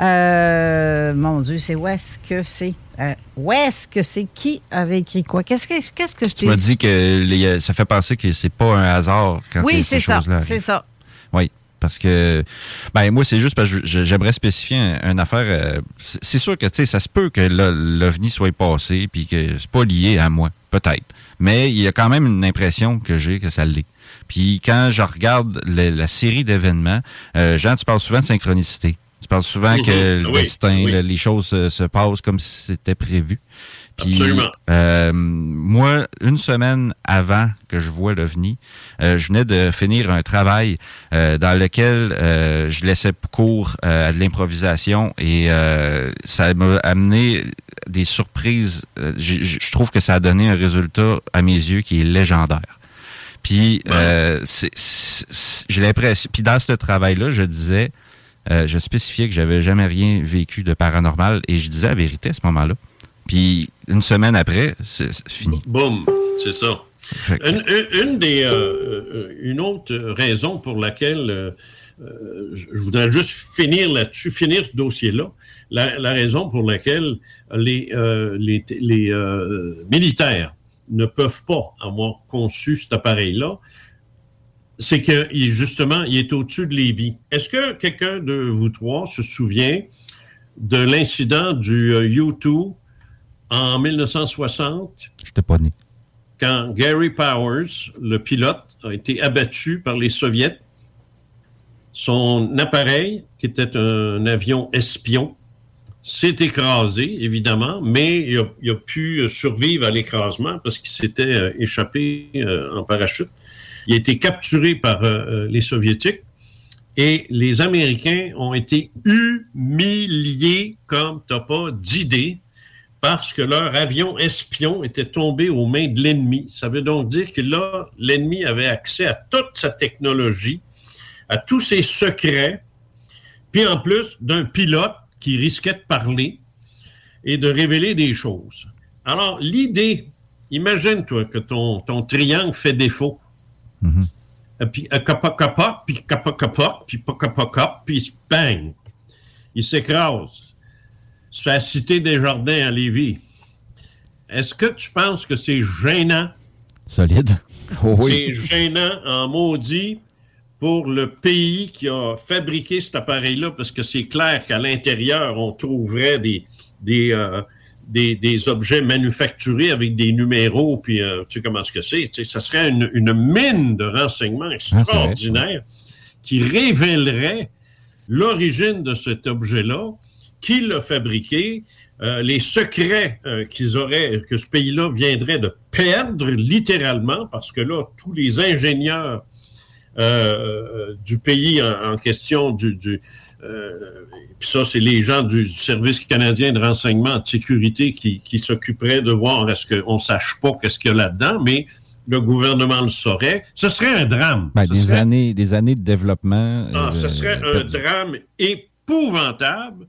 euh, mon Dieu, c'est où est-ce que c'est? Euh, où est-ce que c'est? Qui avait écrit quoi? Qu'est-ce que, qu'est-ce que je Tu t'ai m'as dit? que les- ça fait penser que c'est pas un hasard quand Oui, ces c'est ça. choses-là C'est ça. Oui, parce que ben moi c'est juste parce que je- j'aimerais spécifier un- une affaire. euh, c'est sûr que tu sais ça se peut que l'ovni soit passé puis que c'est pas lié à moi, peut-être. Mais il y a quand même une impression que j'ai que ça l'est. Puis quand je regarde le- la série d'événements, euh, Jean, tu parles souvent de synchronicité. Tu parles souvent Mhm. que le Oui, destin, oui. le- les choses se, se passent comme si c'était prévu. Puis, Absolument. euh, moi, une semaine avant que je vois l'OVNI, euh, je venais de finir un travail euh, dans lequel euh, je laissais cours euh, à de l'improvisation et euh, ça m'a amené des surprises. Je trouve que ça a donné un résultat à mes yeux qui est légendaire. Puis j'ai l'impression. Puis dans ce travail-là, je disais, euh, je spécifiais que j'avais jamais rien vécu de paranormal et je disais la vérité à ce moment-là. Puis une semaine après, c'est fini. Boum, c'est ça. Une, une- une des, euh, euh, une autre raison pour laquelle euh, je voudrais juste finir là-dessus, finir ce dossier-là. La, la raison pour laquelle les, euh, les, les, militaires ne peuvent pas avoir conçu cet appareil-là, c'est que justement, il est au-dessus de Lévis. Est-ce que quelqu'un de vous trois se souvient de l'incident du euh, U2 en 1960? Je t'ai pas né. quand Gary Powers, le pilote, a été abattu par les Soviets. Son appareil, qui était un avion espion, s'est écrasé, évidemment, mais il a, il a pu survivre à l'écrasement parce qu'il s'était euh, échappé euh, en parachute. Il a été capturé par euh, les Soviétiques et les Américains ont été humiliés comme t'as pas d'idée parce que leur avion espion était tombé aux mains de l'ennemi. Ça veut donc dire que là, l'ennemi avait accès à toute sa technologie, à tous ses secrets, puis en plus d'un pilote qui risquait de parler et de révéler des choses. Alors, l'idée, imagine-toi que ton, ton triangle fait défaut. Puis, euh, capa, puis capa, capa, puis pa, capa, capa, puis bang! Il s'écrase sur la cité des Jardins à Lévis. Est-ce que tu penses que c'est gênant? Solide. Oh C'est gênant en maudit pour le pays qui a fabriqué cet appareil-là, parce que c'est clair qu'à l'intérieur, on trouverait des, des, euh, des, des objets manufacturés avec des numéros, puis euh, tu sais comment que c'est. Tu sais, ça serait une, une mine de renseignements extraordinaire qui révélerait l'origine de cet objet-là, qui l'a fabriqué, euh, les secrets euh, qu'ils auraient, que ce pays-là viendrait de perdre littéralement, parce que là, tous les ingénieurs euh, du pays en, en question, du, du puis ça, c'est les gens du Service canadien de renseignement de sécurité qui, qui s'occuperaient de voir est-ce qu'on sache pas qu'est-ce qu'il y a là-dedans, mais le gouvernement le saurait. Ce serait un drame. Ben, des, serait- années, des années de développement. ah, ce serait un drame épouvantable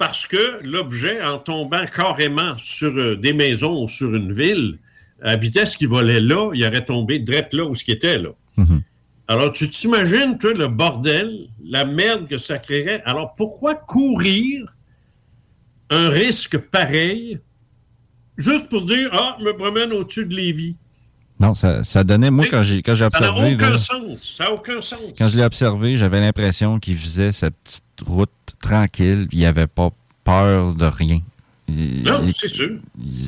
parce que l'objet, en tombant carrément sur euh, des maisons ou sur une ville, à vitesse qu'il volait là, il aurait tombé direct là où ce qui était là. Mhm. Alors, tu t'imagines, toi, le bordel, la merde que ça créerait? Alors, pourquoi courir un risque pareil juste pour dire, ah, je me promène au-dessus de Lévis? Non, ça, ça donnait, moi, quand j'ai quand j'ai Ça n'a observé. aucun là, sens. Ça n'a aucun sens. Quand je l'ai observé, j'avais l'impression qu'il faisait sa petite route tranquille. Il avait pas peur de rien. Non, c'est sûr.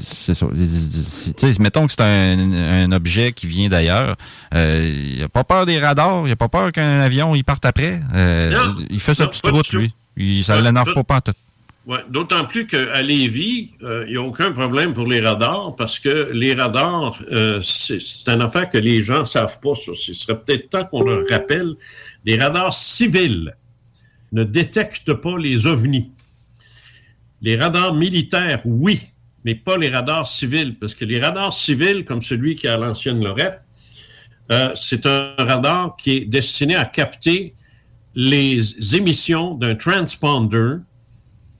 C'est mettons que c'est un, un objet qui vient d'ailleurs. euh, il n'a pas peur des radars. Il n'a pas peur qu'un avion il parte après. Euh, Non, il fait sa petite route, lui. Il, ça Pas- l'énerve pas- pas, tout. Ouais, D'autant plus qu'à Lévis, euh, il n'y a aucun problème pour les radars parce que les radars, c'est une affaire que les gens ne savent pas. Ça. Ce serait peut-être temps qu'on leur rappelle. Les radars civils ne détectent pas les ovnis. Les radars militaires, oui, mais pas les radars civils, parce que les radars civils, comme celui qui à l'ancienne Lorette, euh, c'est un radar qui est destiné à capter les émissions d'un transponder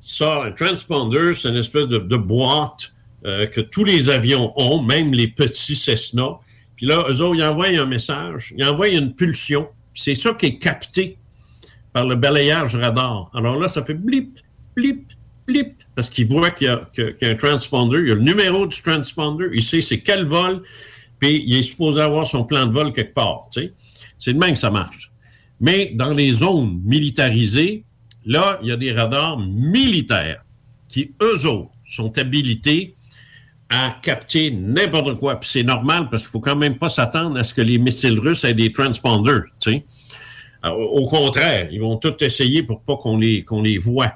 ça, un transponder, c'est une espèce de, boîte euh, que tous les avions ont, même les petits Cessna. Puis là, eux autres, ils envoient un message, ils envoient une pulsion. C'est ça qui est capté par le balayage radar. Alors là, ça fait blip, blip, blip, parce qu'il voit qu'il y, a un transponder, il y a le numéro du transponder, il sait c'est quel vol, puis il est supposé avoir son plan de vol quelque part. C'est de même que ça marche. Mais dans les zones militarisées, là, il y a des radars militaires qui, eux autres, sont habilités à capter n'importe quoi. Puis c'est normal parce qu'il faut quand même pas s'attendre à ce que les missiles russes aient des transponders. Au contraire, ils vont tout essayer pour pas qu'on les, qu'on les voit.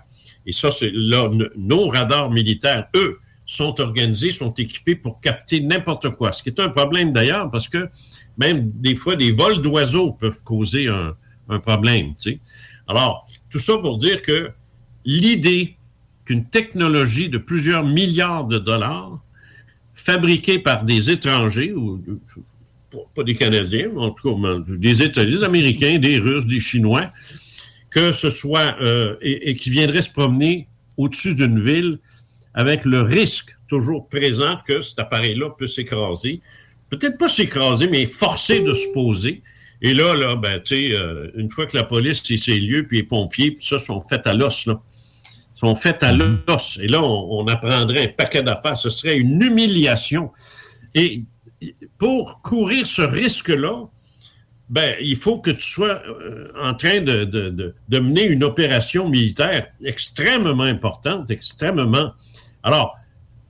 Et ça, c'est là, nos radars militaires, eux, sont organisés, sont équipés pour capter n'importe quoi. Ce qui est un problème d'ailleurs parce que même des fois, des vols d'oiseaux peuvent causer un, problème. tu. Alors, tout ça pour dire que l'idée qu'une technologie de plusieurs milliards de dollars, fabriquée par des étrangers, ou pas des Canadiens, mais en tout cas des États-Unis, des Américains, des Russes, des Chinois, que ce soit, euh, et, qui viendraient se promener au-dessus d'une ville avec le risque toujours présent que cet appareil-là peut s'écraser. Peut-être pas s'écraser, mais forcer de se poser. Et là, là, ben, tu sais, euh, une fois que la police, c'est ses lieux, puis les pompiers, puis ça, sont faits à l'os, là. Sont faits à Mhm. l'os. Et là, on, on apprendrait un paquet d'affaires. Ce serait une humiliation. Et pour courir ce risque-là, ben, il faut que tu sois euh, en train de, de- de- de mener une opération militaire extrêmement importante, extrêmement. Alors,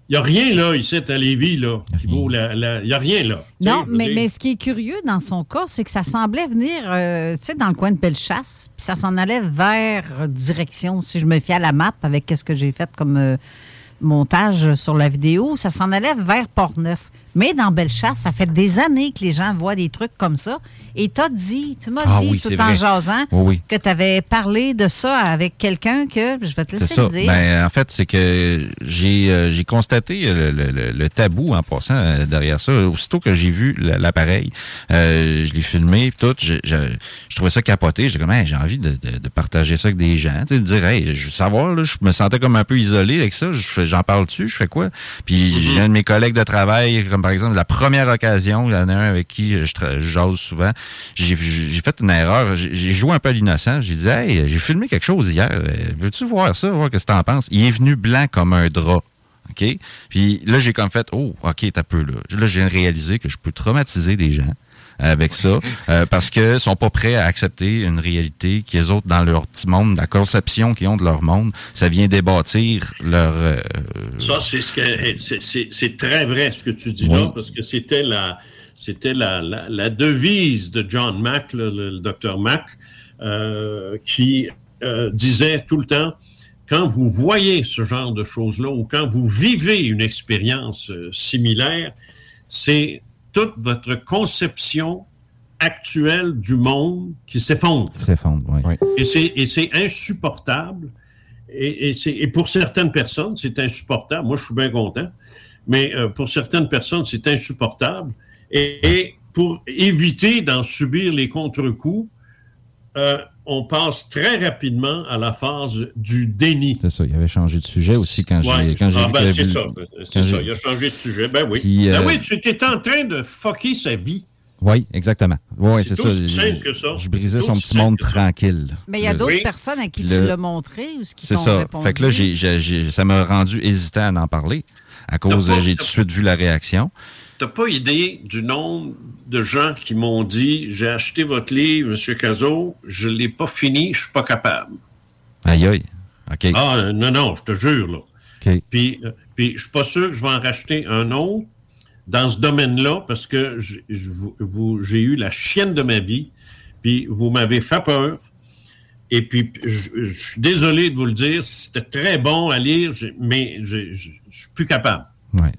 il n'y a rien là, ici, à Lévis, là, qui vaut la. Il n'y a rien là. Non, mais, mais ce qui est curieux dans son cas, c'est que ça semblait venir, euh, tu sais, dans le coin de Bellechasse, puis ça s'en allait vers direction, si je me fie à la map avec ce que j'ai fait comme euh, montage sur la vidéo, ça s'en allait vers Port-Neuf. Mais dans Bellechasse, ça fait des années que les gens voient des trucs comme ça. Et t'as dit, tu m'as Ah dit oui, tout en vrai. jasant Oui, oui. que tu avais parlé de ça avec quelqu'un que, je vais te laisser ça. le dire. Ben, en fait, c'est que j'ai euh, j'ai constaté le, le- le- le tabou en passant euh, derrière ça. Aussitôt que j'ai vu l'appareil, euh, je l'ai filmé, puis tout, je, je, je trouvais ça capoté. J'étais comme, Hey, j'ai envie de, de- de partager ça avec des gens. Tu sais, de dire, hey, je veux savoir, là, je me sentais comme un peu isolé avec ça. Je fais- J'en parle dessus, je fais quoi? Puis j'ai un de mes collègues de travail, comme par exemple, la première occasion, il y en a un avec qui je, souvent, j'ai fait une erreur. J'ai joué un peu à l'innocent. J'ai dit, hey, j'ai filmé quelque chose hier. Veux-tu voir ça, voir ce que t'en penses? Il est venu blanc comme un drap. OK? Puis là, j'ai comme fait, oh, OK, t'as peu là. Là, j'ai réalisé que je peux traumatiser des gens avec ça euh, parce que sont pas prêts à accepter une réalité qui les autres dans leur petit monde, la conception qu'ils ont de leur monde, ça vient débâtir leur euh, Ça, c'est ce que c'est- c'est très vrai ce que tu dis là, parce que c'était la c'était la, la, la devise de John Mack, le, le- le docteur Mack, euh, qui euh, disait tout le temps quand vous voyez ce genre de choses-là ou quand vous vivez une expérience euh, similaire, c'est toute votre conception actuelle du monde qui s'effondre. s'effondre. Oui. Et c'est, et c'est insupportable. Et, et c'est, et pour certaines personnes, c'est insupportable. Moi, je suis bien content. Mais euh, pour certaines personnes, c'est insupportable. Et, et pour éviter d'en subir les contre-coups, euh, on passe très rapidement à la phase du déni. C'est ça, il avait changé de sujet aussi quand j'ai Ouais. quand j'ai Ah, vu ben, que- c'est ça, quand c'est ça. j'ai- Il a changé de sujet. Ben oui. Puis, Ben euh, oui, tu étais en train de fucker sa vie. Oui, exactement. Oui, c'est C'est ça. aussi Je- simple que ça. Je brisais C'est son petit monde ça. tranquille. Mais il y a Le- d'autres Oui. personnes à qui Puis tu le- l'as montré ou ce qui C'est t'ont ça. répondu? Fait que là, j'ai, j'ai- j'ai- ça m'a rendu hésitant à en parler à cause, pas- j'ai tout de suite vu la réaction. T'as pas idée du nombre de gens qui m'ont dit j'ai acheté votre livre, M. Cazot, je l'ai pas fini, je suis pas capable. Aïe, aïe. OK. Ah non, non, je te jure, là. OK. Puis, euh, puis je suis pas sûr que je vais en racheter un autre dans ce domaine-là parce que j'ai eu la chienne de ma vie, puis vous m'avez fait peur. Et puis, je, je suis désolé de vous le dire, c'était très bon à lire, mais je, je suis plus capable. Ouais.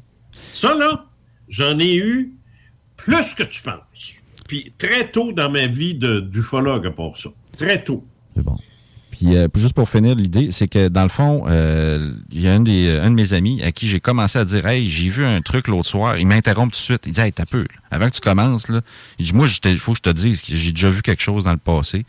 Ça, là, j'en ai eu plus que tu penses. Puis très tôt dans ma vie de- d'ufologue, à part ça. Très tôt. Puis euh, juste pour finir l'idée, c'est que dans le fond, euh, il y a un, des, un de mes amis à qui j'ai commencé à dire Hey, j'ai vu un truc l'autre soir. Il m'interrompt tout de suite. Il dit Hey, t'as peu. là. Avant que tu commences, là, il dit Moi, il faut que je te dise que j'ai déjà vu quelque chose dans le passé.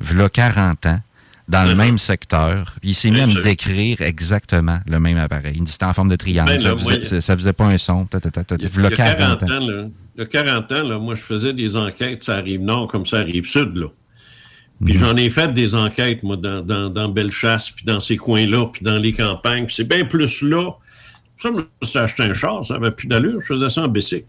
V'là 40 ans, dans le même secteur. Il s'est mis à me décrire exactement le même appareil. Il me dit C'était en forme de triangle. Ben, ça, faisait, ça, faisait pas un son. V'là il y a 40 ans. ans, là, il y a 40 ans, là, moi, je faisais des enquêtes, ça arrive nord comme ça arrive sud, là. Puis Mhm. j'en ai fait des enquêtes, moi, dans, dans, dans Bellechasse, puis dans ces coins-là, puis dans les campagnes. Puis c'est bien plus là. Ça me s'est acheté un char, ça avait plus d'allure, je faisais ça en bicycle.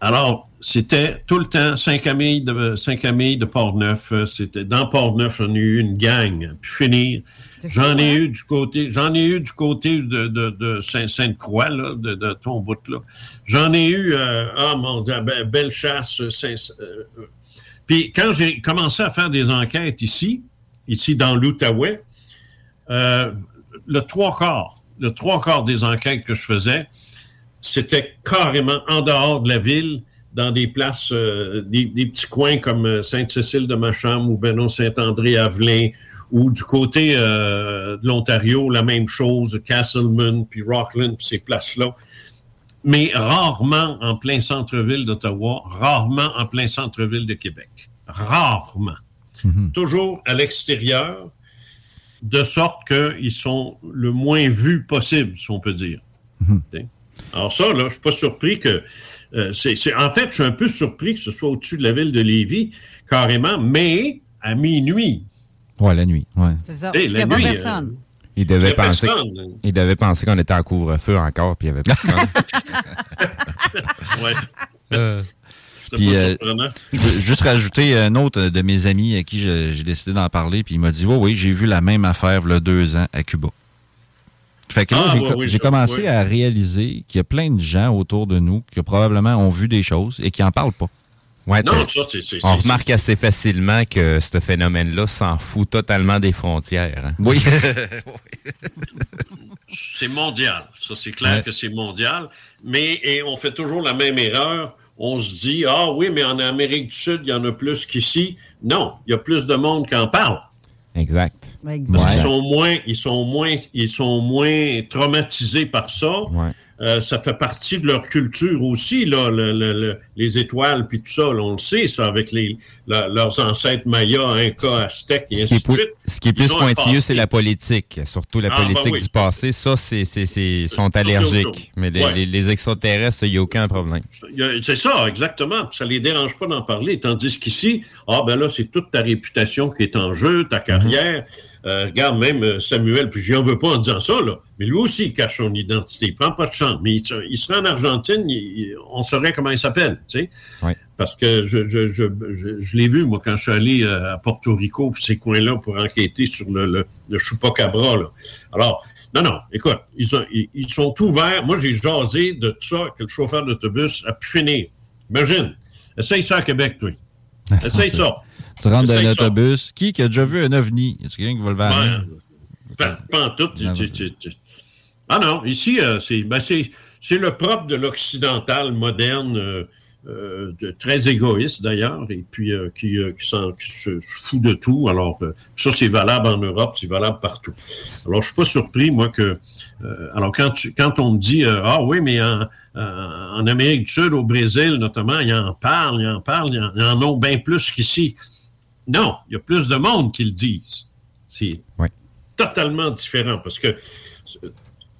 Alors, c'était tout le temps Saint-Camille de, Saint-Camille de Port-Neuf. euh, C'était dans Port-Neuf, on a eu une gang, puis finir. J'en ai eu du côté, j'en ai eu du côté de, de, de Saint- Sainte-Croix, de, de ton bout là. J'en ai eu, euh, ah mon Dieu, Be- Bellechasse, Saint, euh, euh. Puis quand j'ai commencé à faire des enquêtes ici, ici dans l'Outaouais, euh, le trois quarts, le trois quarts des enquêtes que je faisais, c'était carrément en dehors de la ville, dans des places, euh, des, des petits coins comme euh, Sainte-Cécile de Macham ou Benon Saint-André-Avelin, ou du côté euh, de l'Ontario, la même chose, Castleman, puis Rockland, puis ces places-là. mais rarement en plein centre-ville d'Ottawa, rarement en plein centre-ville de Québec. Rarement. Toujours à l'extérieur, de sorte qu'ils sont le moins vus possible, si on peut dire. T'sais? Alors ça, là, je suis pas surpris que... euh, c'est, c'est- en fait, je suis un peu surpris que ce soit au-dessus de la ville de Lévis, carrément, mais à minuit. Ouais, la nuit. Ouais. C'est ça. Parce qu'il n'y la a pas nuit, personne. Il Il y devait a penser, personne. il devait penser qu'on était en couvre-feu encore, puis il y avait personne. Ouais. Euh, C'était Puis, pas euh, surprenant. Je veux juste rajouter un autre de mes amis à qui je- j'ai décidé d'en parler, puis il m'a dit Oui, oui, j'ai vu la même affaire il deux ans à Cuba. Fait que là, Ah, j'ai oui, commencé oui. à réaliser qu'il y a plein de gens autour de nous qui probablement ont vu des choses et qui n'en parlent pas. Ouais, Non, t'as- ça, c'est... c'est- on remarque assez facilement que ce phénomène-là s'en fout totalement des frontières. hein. Oui. c'est mondial. Ça, c'est clair Ouais. que c'est mondial. Mais et on fait toujours la même erreur. On se dit, ah oui, mais en Amérique du Sud, il y en a plus qu'ici. Non, il y a plus de monde qui en parle. Exact. Parce qu'ils sont moins, ils sont moins, ils sont moins traumatisés par ça. Euh, ça fait partie de leur culture aussi, là, le- le- le- les étoiles puis tout ça. là, on le sait, ça, avec les, leurs ancêtres mayas, incas, aztèques et Ce qui, ainsi est de suite. ce qui est plus pointilleux, c'est la politique. Surtout la Ah, ben politique oui. du passé. Ça, c'est, sont allergiques. Mais les, Ouais. les- les extraterrestres, il n'y a aucun problème. C'est ça, exactement. Ça les dérange pas d'en parler. Tandis qu'ici, ah ben là, c'est toute ta réputation qui est en jeu, ta carrière. Euh, regarde, même euh, Samuel, puis j'en veux pas en disant ça, là, mais lui aussi, il cache son identité. Il prend pas de chance. Mais il, se- il serait en Argentine, il- on saurait comment il s'appelle, tu sais. Ouais. Parce que je, je, je, je, je l'ai vu, moi, quand je suis allé euh, à Porto Rico, puis ces coins-là, pour enquêter sur le, le, le chupacabra, là. Alors, non, non, écoute, ils, ont- ils, ils sont ouverts. Moi, j'ai jasé de tout ça que le chauffeur d'autobus a pu finir. Imagine. Essaye ça à Québec, toi. Essaye ça. Tu rentres dans ça. l'autobus. Qui qui a déjà vu un ovni? Y a quelqu'un qui va le voir? Ben, pas, en tout. Ah non, ici, euh, c'est ben, c'est- le propre de l'occidental moderne, euh, euh, de- très égoïste d'ailleurs, et puis euh, qui, qui, qui se fout de tout. Alors, ça, c'est valable en Europe, c'est valable partout. Alors, je suis pas surpris, moi, que... alors, quand, tu, quand on me dit, ah oui, mais en, en- en Amérique du Sud, au Brésil notamment, ils en parlent, ils en parlent, ils en, ils en ont bien plus qu'ici. Non, il y a plus de monde qui le disent. C'est totalement différent parce que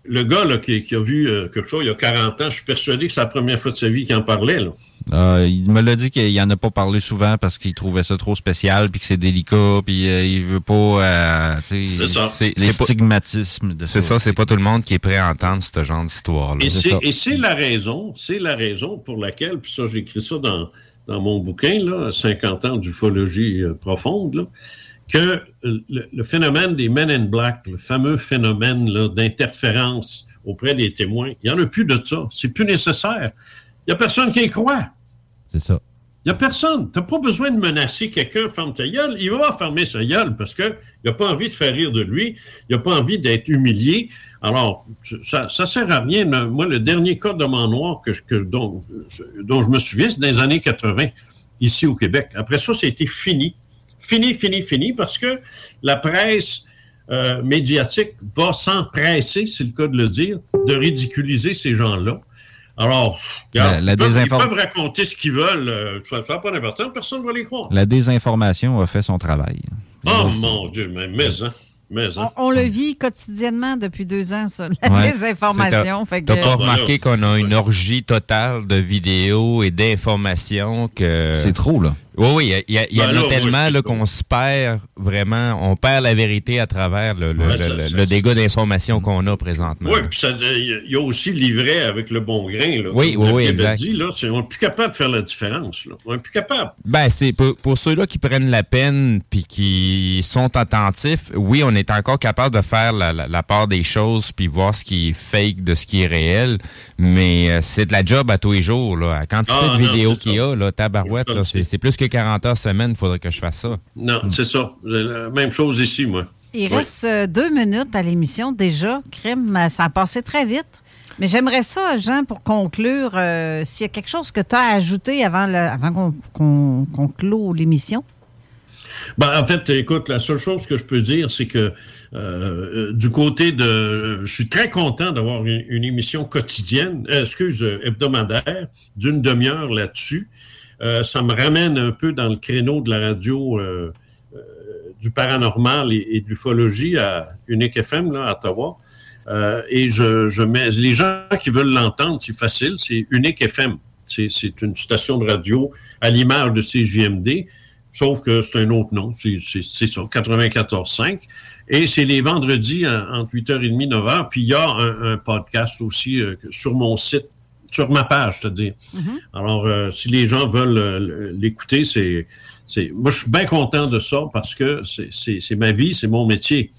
le gars là, qui, qui a vu euh, quelque chose il y a 40 ans, je suis persuadé que c'est la première fois de sa vie qu'il en parlait. Là. Euh, il me l'a dit qu'il en a pas parlé souvent parce qu'il trouvait ça trop spécial puis que c'est délicat puis euh, il veut pas euh, C'est ça. les stigmatismes de ça. C'est ça, c'est pas tout le monde qui est prêt à entendre ce genre d'histoire-là. Et c'est, et c'est la raison, c'est la raison pour laquelle, puis ça, j'écris ça dans, dans mon bouquin, là, 50 ans d'ufologie euh, profonde, que le, le phénomène des Men in Black, le fameux phénomène d'interférence auprès des témoins, il n'y en a plus de ça. C'est plus nécessaire. Il n'y a personne qui y croit. C'est ça. Il n'y a personne. Tu n'as pas besoin de menacer quelqu'un, ferme ta gueule. Il va fermer sa gueule parce qu'il n'a pas envie de faire rire de lui. Il n'a pas envie d'être humilié. Alors, ça ne sert à rien. Moi, le dernier cas de noir que, que, dont, dont je me souviens, c'est dans les années 80, ici au Québec. Après ça, c'était fini. Fini, fini, fini, parce que la presse euh, médiatique va s'empresser, c'est le cas de le dire, de ridiculiser ces gens-là. Alors, regarde, La- la ils, peuvent, ils désinform- peuvent raconter ce qu'ils veulent, euh, ça n'a pas d'importance, personne ne va les croire. La désinformation a fait son travail. Oh mon Dieu, mais, mais, hein, mais, hein. On, on le vit quotidiennement depuis deux ans, ça, la Ouais. désinformation. T'as Fait que, t'as pas remarqué qu'on a une orgie totale de vidéos et d'informations que... C'est trop, là. Oui, oui, il y, a- il en Ben a moi, tellement qu'on se perd vraiment, on perd la vérité à travers le, le- Ouais, le- ça- le- ça- le ça- dégât d'informations qu'on a présentement. Oui, puis il y a aussi livret avec le bon grain. Là, Oui, oui, oui, exact. dit, là, c'est- on n'est plus capable de faire la différence. Là. On n'est plus capable. Ben, c'est pour, pour ceux-là qui prennent la peine puis qui sont attentifs, oui, on est encore capable de faire la, la- la part des choses puis voir ce qui est fake de ce qui est réel, mais euh, c'est de la job à tous les jours. Là. La quantité Ah, de vidéos qu'il y a, là, tabarouette, c'est plus que 40 heures semaine, il faudrait que je fasse ça. Non, c'est ça. La Même chose ici, moi. il Oui. reste euh, deux minutes à l'émission déjà. Crime, euh, ça a passé très vite. Mais j'aimerais ça, Jean, pour conclure, euh, s'il y a quelque chose que tu as à ajouter avant, le- avant qu'on clôt l'émission. Ben, en fait, écoute, la seule chose que je peux dire, c'est que euh, du côté de... Je suis très content d'avoir une, émission quotidienne, euh, excuse, hebdomadaire, d'une demi-heure là-dessus. Euh, ça me ramène un peu dans le créneau de la radio du paranormal et, de l'ufologie à Unique FM, là, à Ottawa. et je, je mets... Les gens qui veulent l'entendre, c'est facile, c'est Unique FM. C'est une station de radio à l'image de CJMD sauf que c'est un autre nom, c'est ça, 94.5. Et c'est les vendredis entre 8h30 et 9h. Puis il y a un, podcast aussi euh, sur mon site, sur ma page, c'est-à-dire. Mm-hmm. Alors, euh, si les gens veulent euh, l'écouter, c'est... Moi, je suis bien content de ça parce que c'est ma vie, c'est mon métier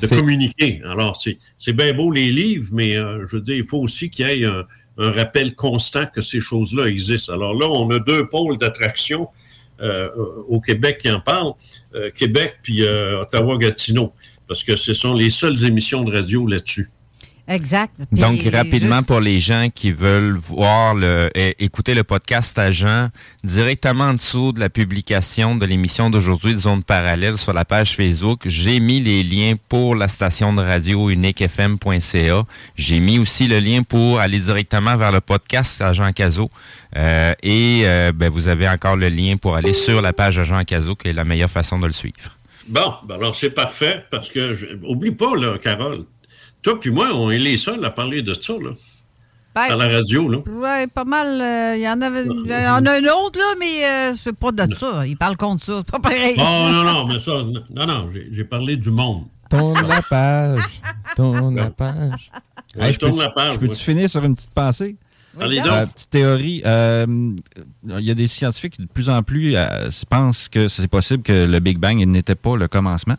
de communiquer. Alors, c'est bien beau les livres, mais je veux dire, il faut aussi qu'il y ait un, un rappel constant que ces choses-là existent. Alors là, on a deux pôles d'attraction euh, au Québec qui en parlent, euh, Québec puis euh, Ottawa-Gatineau, parce que ce sont les seules émissions de radio là-dessus. Exact. Donc, rapidement, pour les gens qui veulent voir le, écouter le podcast agent directement en dessous de la publication de l'émission d'aujourd'hui de Zone Parallèle sur la page Facebook, j'ai mis les liens pour la station de radio uniquefm.ca. J'ai mis aussi le lien pour aller directement vers le podcast Agent Caso. Euh, et euh, ben, vous avez encore le lien pour aller sur la page Agent Caso, qui est la meilleure façon de le suivre. Bon, ben alors c'est parfait parce que, je, oublie pas, là, Carole, toi puis moi, on est les seuls à parler de ça, là. Ben, à la radio, là. Oui, pas mal. Euh, il y en avait. Il y en a un autre, là, mais euh, c'est pas de ça. Il parle contre ça. C'est pas pareil. Oh, non, non, mais ça. Non, non, j'ai parlé du monde. Tourne la page. Tourne la page. je tourne la page. Je peux-tu finir sur une petite pensée? Allez donc. Euh, petite théorie. il y a des scientifiques qui, de plus en plus, pensent que c'est possible que le Big Bang n'était pas le commencement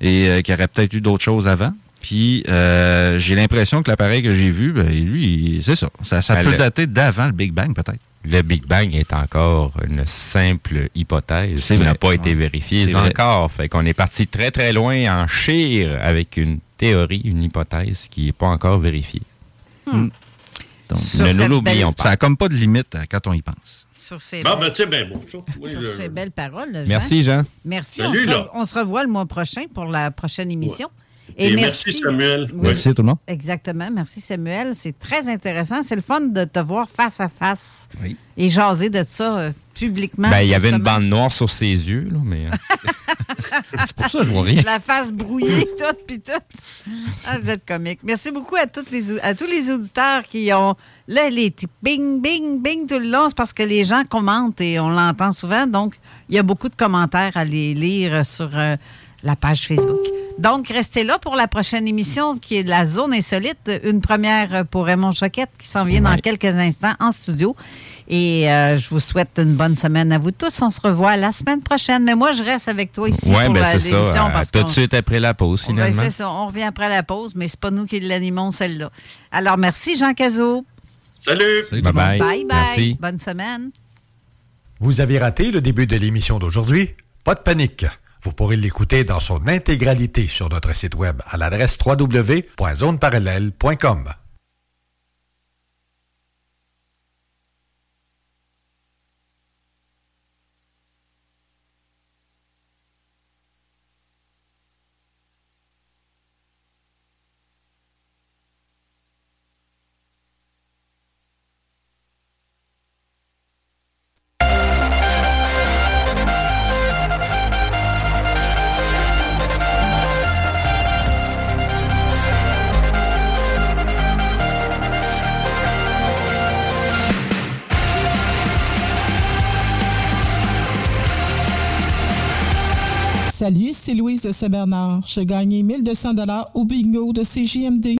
et qu'il y aurait peut-être eu d'autres choses avant. Puis euh, j'ai l'impression que l'appareil que j'ai vu, ben, lui, c'est ça. Ça, ben, peut dater d'avant le Big Bang, peut-être. Le Big Bang est encore une simple hypothèse qui n'a pas été vérifiée encore. Fait qu'on est parti très très loin en chire avec une théorie, une hypothèse qui n'est pas encore vérifiée. Hmm. Donc, ne nous l'oublions pas. Ça n'a comme pas de limite euh, quand on y pense. Sur ces, ben, ben, bon, Sur ces belles paroles. Jean. Merci, Jean. Merci. on, se revoit le mois prochain pour la prochaine émission. Et, merci, Samuel. Merci tout le monde. Exactement. Merci Samuel. C'est très intéressant. C'est le fun de te voir face à face et jaser de ça euh, publiquement. Ben, il y avait une bande noire sur ses yeux, là, mais. Euh, c'est pour ça que je vois rien. La face brouillée, toute, puis toute. Ah, vous êtes comique. Merci beaucoup à, toutes les, à tous les auditeurs qui ont là, les bing, bing, bing tout le long. C'est parce que les gens commentent et on l'entend souvent. Donc, il y a beaucoup de commentaires à les lire sur. Euh, la page Facebook. Donc, restez là pour la prochaine émission qui est de la zone insolite. Une première pour Raymond Choquette qui s'en vient dans quelques instants en studio. Et euh, je vous souhaite une bonne semaine à vous tous. On se revoit la semaine prochaine. Mais moi, je reste avec toi ici ouais, pour ben l'émission. Euh, tout de suite après la pause, finalement. c'est ça. On revient après la pause, mais c'est pas nous qui l'animons, celle-là. Alors, merci, Jean Cazot. Salut. Salut. Bye bye. Bye bye. Merci. Bonne semaine. Vous avez raté le début de l'émission d'aujourd'hui? Pas de panique. Vous pourrez l'écouter dans son intégralité sur notre site web à l'adresse www.zoneparallèle.com. Saint-Bernard. J'ai gagné 1200 dollars au bingo de CJMD.